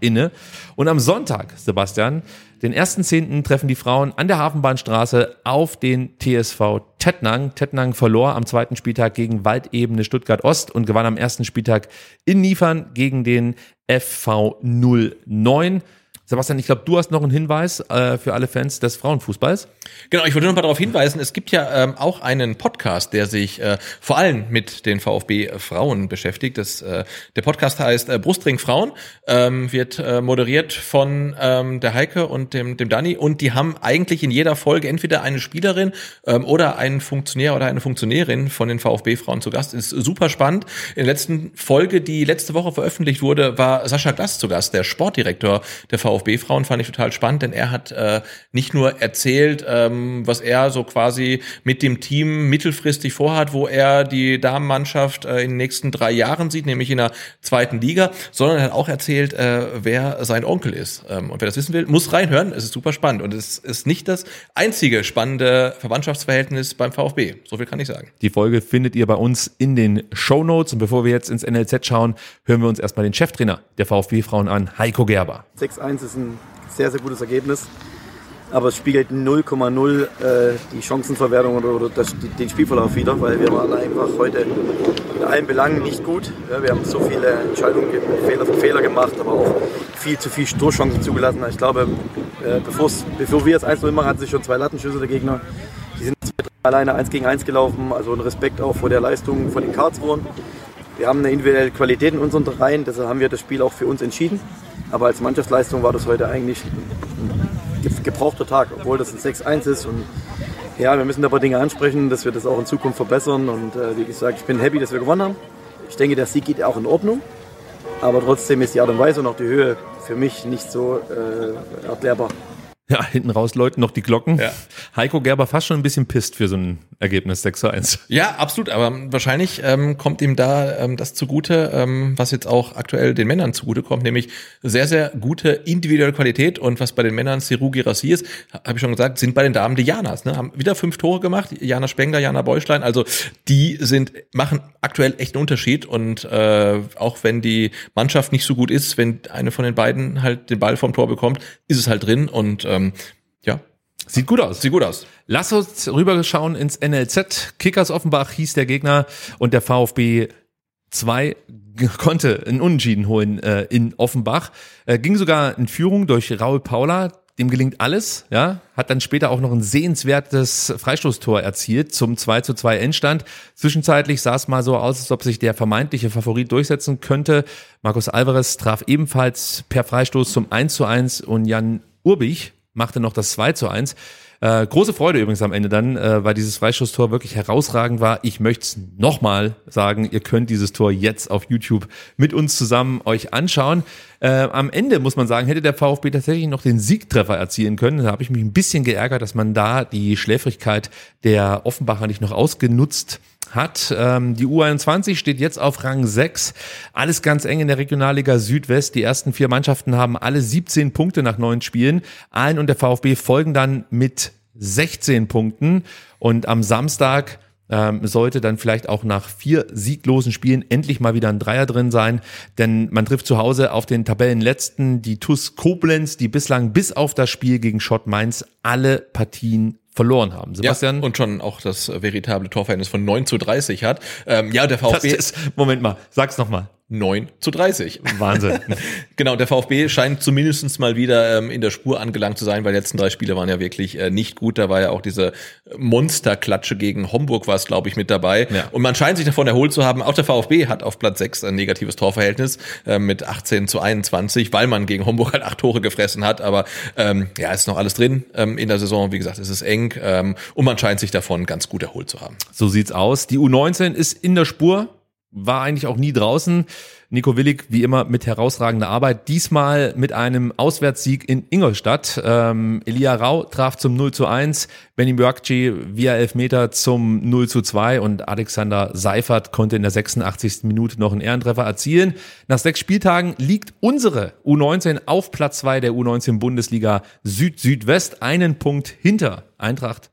Inne. Und am Sonntag, Sebastian, den ersten Zehnten treffen die Frauen an der Hafenbahnstraße auf den TSV Tettnang. Tettnang verlor am zweiten Spieltag gegen Waldebene Stuttgart Ost und gewann am ersten Spieltag in Niefern gegen den FV 09. Sebastian, ich glaube, du hast noch einen Hinweis äh, für alle Fans des Frauenfußballs. Genau, ich wollte noch mal darauf hinweisen, es gibt ja ähm, auch einen Podcast, der sich äh, vor allem mit den VfB Frauen beschäftigt. Das, äh, der Podcast heißt äh, Brustring Frauen, ähm, wird äh, moderiert von ähm, der Heike und dem, dem Danny und die haben eigentlich in jeder Folge entweder eine Spielerin ähm, oder einen Funktionär oder eine Funktionärin von den VfB Frauen zu Gast. Ist super spannend. In der letzten Folge, die letzte Woche veröffentlicht wurde, war Sascha Glass zu Gast, der Sportdirektor der VfB Frauen, fand ich total spannend, denn er hat äh, nicht nur erzählt, ähm, was er so quasi mit dem Team mittelfristig vorhat, wo er die Damenmannschaft äh, in den nächsten drei Jahren sieht, nämlich in der zweiten Liga, sondern er hat auch erzählt, äh, wer sein Onkel ist. Ähm, und wer das wissen will, muss reinhören. Es ist super spannend und es ist nicht das einzige spannende Verwandtschaftsverhältnis beim VfB. So viel kann ich sagen. Die Folge findet ihr bei uns in den Show Notes. Und bevor wir jetzt ins NLZ schauen, hören wir uns erstmal den Cheftrainer der VfB Frauen an, Heiko Gerber. 6-1 ist ein sehr, sehr gutes Ergebnis. Aber es spiegelt 0,0 äh, die Chancenverwertung oder, oder das, den Spielverlauf wieder, weil wir waren einfach heute in allen Belangen nicht gut. Ja, wir haben so viele Entscheidungen, Fehler, Fehler gemacht, aber auch viel zu viel Stoßchancen zugelassen. Ich glaube, äh, bevor wir jetzt 1-0 machen, hatten sich schon zwei Lattenschüsse der Gegner. Die sind alleine 1 gegen 1 gelaufen, also ein Respekt auch vor der Leistung von den Karlsruhen. Wir haben eine individuelle Qualität in unseren Reihen, deshalb haben wir das Spiel auch für uns entschieden. Aber als Mannschaftsleistung war das heute eigentlich ein gebrauchter Tag, obwohl das ein 6-1 ist. Und ja, wir müssen aber Dinge ansprechen, dass wir das auch in Zukunft verbessern. Und äh, wie gesagt, ich bin happy, dass wir gewonnen haben. Ich denke, der Sieg geht auch in Ordnung. Aber trotzdem ist die Art und Weise und auch die Höhe für mich nicht so äh, erklärbar. Ja, hinten raus läuten noch die Glocken. Ja. Heiko Gerber fast schon ein bisschen pisst für so ein Ergebnis 6 zu 1. Ja, absolut. Aber wahrscheinlich ähm, kommt ihm da ähm, das zugute, ähm, was jetzt auch aktuell den Männern zugute kommt, nämlich sehr, sehr gute individuelle Qualität. Und was bei den Männern Seru Girassi ist, habe ich schon gesagt, sind bei den Damen die Janas. Ne? Haben wieder fünf Tore gemacht. Jana Spengler, Jana Beuschlein. Also die sind machen aktuell echt einen Unterschied. Und äh, auch wenn die Mannschaft nicht so gut ist, wenn eine von den beiden halt den Ball vom Tor bekommt, ist es halt drin. Und ähm, ja, Sieht gut aus. Sieht gut aus. Lass uns rüberschauen ins NLZ. Kickers Offenbach hieß der Gegner und der VfB 2 konnte einen Unentschieden holen äh, in Offenbach. Äh, ging sogar in Führung durch Raul Paula. Dem gelingt alles, ja, hat dann später auch noch ein sehenswertes Freistoßtor erzielt zum 2 zu 2 Endstand. Zwischenzeitlich sah es mal so aus, als ob sich der vermeintliche Favorit durchsetzen könnte. Markus Alvarez traf ebenfalls per Freistoß zum 1 zu 1 und Jan Urbich machte noch das 2 zu 1. Äh, große Freude übrigens am Ende dann, äh, weil dieses Freistoßtor wirklich herausragend war. Ich möchte es nochmal sagen, ihr könnt dieses Tor jetzt auf YouTube mit uns zusammen euch anschauen. Äh, am Ende muss man sagen, hätte der VfB tatsächlich noch den Siegtreffer erzielen können. Da habe ich mich ein bisschen geärgert, dass man da die Schläfrigkeit der Offenbacher nicht noch ausgenutzt hat. Ähm, die U21 steht jetzt auf Rang 6. Alles ganz eng in der Regionalliga Südwest. Die ersten vier Mannschaften haben alle 17 Punkte nach neun Spielen. Aalen und der VfB folgen dann mit 16 Punkten. Und am Samstag ähm, sollte dann vielleicht auch nach vier sieglosen Spielen endlich mal wieder ein Dreier drin sein, denn man trifft zu Hause auf den Tabellenletzten, die TUS Koblenz, die bislang bis auf das Spiel gegen Schott Mainz alle Partien verloren haben. Sebastian? Ja, und schon auch das veritable Torverhältnis von 9 zu 30 hat. Ähm, ja, der VfB. Ist, Moment mal, sag's nochmal. 9 zu 30. Wahnsinn. genau, der VfB scheint zumindestens mal wieder ähm, in der Spur angelangt zu sein, weil die letzten drei Spiele waren ja wirklich äh, nicht gut. Da war ja auch diese Monsterklatsche gegen Homburg war es, glaube ich, mit dabei. Ja. Und man scheint sich davon erholt zu haben. Auch der VfB hat auf Platz 6 ein negatives Torverhältnis äh, mit 18 zu 21, weil man gegen Homburg halt acht Tore gefressen hat. Aber ähm, ja, ist noch alles drin ähm, in der Saison. Wie gesagt, es ist eng ähm, und man scheint sich davon ganz gut erholt zu haben. So sieht's aus. Die U19 ist in der Spur war eigentlich auch nie draußen. Nico Willig, wie immer, mit herausragender Arbeit. Diesmal mit einem Auswärtssieg in Ingolstadt. Ähm, Elia Rau traf zum 0 zu 1, Benny Björkci via Elfmeter zum 0 zu 2 und Alexander Seifert konnte in der 86. Minute noch einen Ehrentreffer erzielen. Nach sechs Spieltagen liegt unsere U19 auf Platz 2 der U19 Bundesliga Süd-Südwest, einen Punkt hinter Eintracht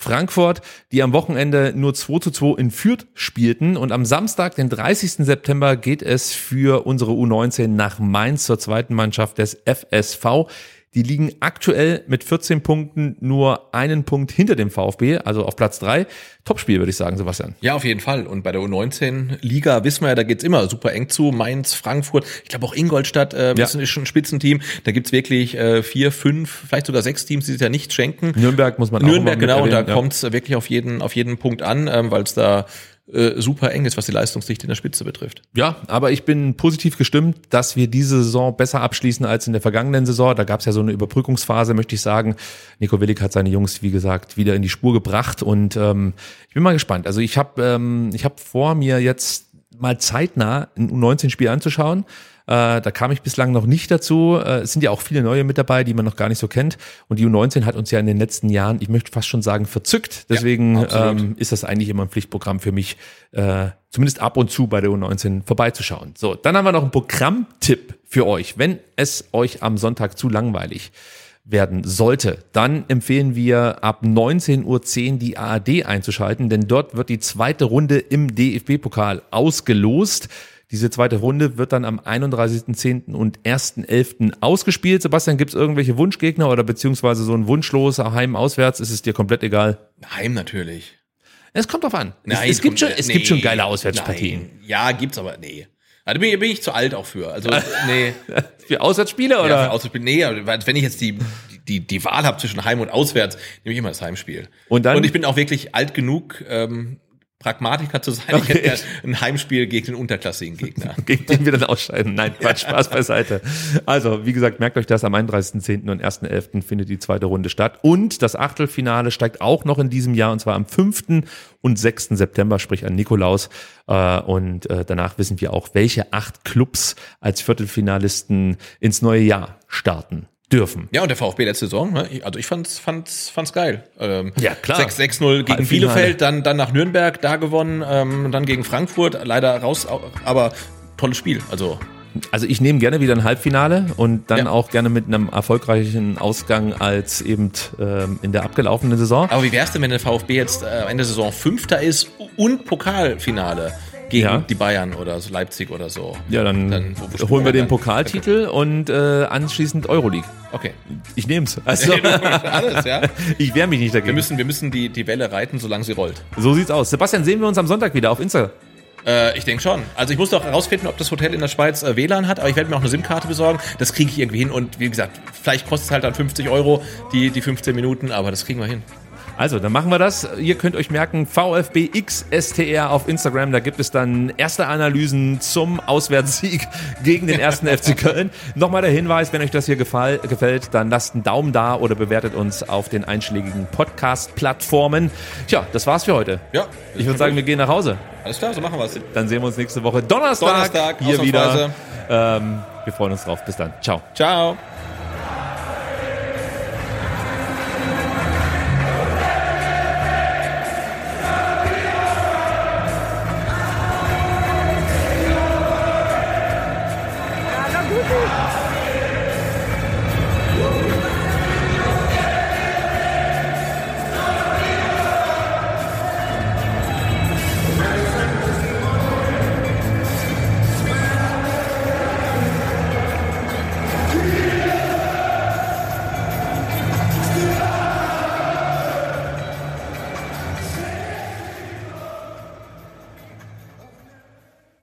Frankfurt, die am Wochenende nur 2 zu 2 in Fürth spielten. Und am Samstag, den 30. September, geht es für unsere U19 nach Mainz zur zweiten Mannschaft des FSV. Die liegen aktuell mit 14 Punkten nur einen Punkt hinter dem VfB, also auf Platz drei. Topspiel, würde ich sagen, Sebastian. Ja, auf jeden Fall. Und bei der U19-Liga wissen wir ja, da geht's immer super eng zu. Mainz, Frankfurt, ich glaube auch Ingolstadt äh, ja. ist schon ein Spitzenteam. Da gibt's wirklich äh, vier, fünf, vielleicht sogar sechs Teams, die sich ja nicht schenken. Nürnberg muss man Nürnberg, auch Nürnberg, genau. Und da ja. kommt's wirklich auf jeden, auf jeden Punkt an, ähm, weil es da äh, super eng ist, was die Leistungsdichte in der Spitze betrifft. Ja, aber ich bin positiv gestimmt, dass wir diese Saison besser abschließen als in der vergangenen Saison. Da gab es ja so eine Überbrückungsphase, möchte ich sagen. Nico Willig hat seine Jungs, wie gesagt, wieder in die Spur gebracht und ähm, ich bin mal gespannt. Also ich habe ähm, ich hab vor mir jetzt mal zeitnah ein U19-Spiel anzuschauen. Äh, da kam ich bislang noch nicht dazu. Äh, es sind ja auch viele neue mit dabei, die man noch gar nicht so kennt. Und die U19 hat uns ja in den letzten Jahren, ich möchte fast schon sagen, verzückt. Deswegen ja, ähm, ist das eigentlich immer ein Pflichtprogramm für mich, äh, zumindest ab und zu bei der U19 vorbeizuschauen. So, dann haben wir noch einen Programmtipp für euch. Wenn es euch am Sonntag zu langweilig werden sollte, dann empfehlen wir ab 19.10 Uhr die ARD einzuschalten, denn dort wird die zweite Runde im DFB-Pokal ausgelost. Diese zweite Runde wird dann am 31.10. und 1.11. ausgespielt. Sebastian, gibt es irgendwelche Wunschgegner oder beziehungsweise so ein wunschloser Heim-Auswärts? Ist es dir komplett egal? Heim natürlich. Es kommt drauf an. Nein, es, es, gibt, schon, es nee, gibt schon geile Auswärtspartien. Nein. Ja, gibt's aber, nee. Also bin, ich- bin ich zu alt auch für. Also, nee. Für Auswärtsspiele Ja, oder? für Auswärtsspiel, nee, wenn ich jetzt die, die, die Wahl habe zwischen Heim und Auswärts, nehme ich immer das Heimspiel. Und dann- Und ich bin auch wirklich alt genug, ähm, Pragmatiker zu sein. Ich Okay. hätte gern ein Heimspiel gegen den unterklassigen Gegner. gegen den wir dann ausscheiden. Nein, Quatsch, Spaß beiseite. Also, wie gesagt, merkt euch das, am 31.10. und 1.11. findet die zweite Runde statt. Und das Achtelfinale steigt auch noch in diesem Jahr, und zwar am 5. und 6. September, sprich an Nikolaus. Äh, Und äh, danach wissen wir auch, welche acht Clubs als Viertelfinalisten ins neue Jahr starten dürfen. Ja, und der VfB letzte Saison, ne? also ich fand's, fand's, fand's geil. Ähm, Ja, klar. 6-6-0 gegen. Bielefeld, dann, dann nach Nürnberg, da gewonnen, ähm, dann gegen Frankfurt, leider raus, aber tolles Spiel. Also Also ich nehme gerne wieder ein Halbfinale und dann Ja. auch gerne mit einem erfolgreichen Ausgang als eben ähm, in der abgelaufenen Saison. Aber wie wär's denn, wenn der VfB jetzt äh, Ende der Saison Fünfter ist und Pokalfinale gegen Ja. die Bayern oder so Leipzig oder so? Ja, dann, Dann, spielen holen wir den dann? Pokaltitel und äh, anschließend Euroleague. Okay. Ich nehm's. Also, Alles, ja. ich wehre mich nicht Wir dagegen. müssen, wir müssen die, die Welle reiten, solange sie rollt. So sieht's aus. Sebastian, sehen wir uns am Sonntag wieder auf Insta. Äh, ich denke schon. Also ich muss doch herausfinden, ob das Hotel in der Schweiz äh, WLAN hat, aber ich werde mir auch eine SIM-Karte besorgen. Das kriege ich irgendwie hin und wie gesagt, vielleicht kostet es halt dann 50 Euro, die, die 15 Minuten, aber das kriegen wir hin. Also, dann machen wir das. Ihr könnt euch merken, VfBXSTR auf Instagram. Da gibt es dann erste Analysen zum Auswärtssieg gegen den ersten FC Köln. Nochmal der Hinweis, wenn euch das hier gefall, gefällt, dann lasst einen Daumen da oder bewertet uns auf den einschlägigen Podcast-Plattformen. Tja, das war's für heute. Ja. Ich würde sagen, wir gehen nach Hause. Alles klar, so machen wir es. Dann sehen wir uns nächste Woche Donnerstag, Donnerstag, hier wieder. Ähm, wir freuen uns drauf. Bis dann. Ciao. Ciao.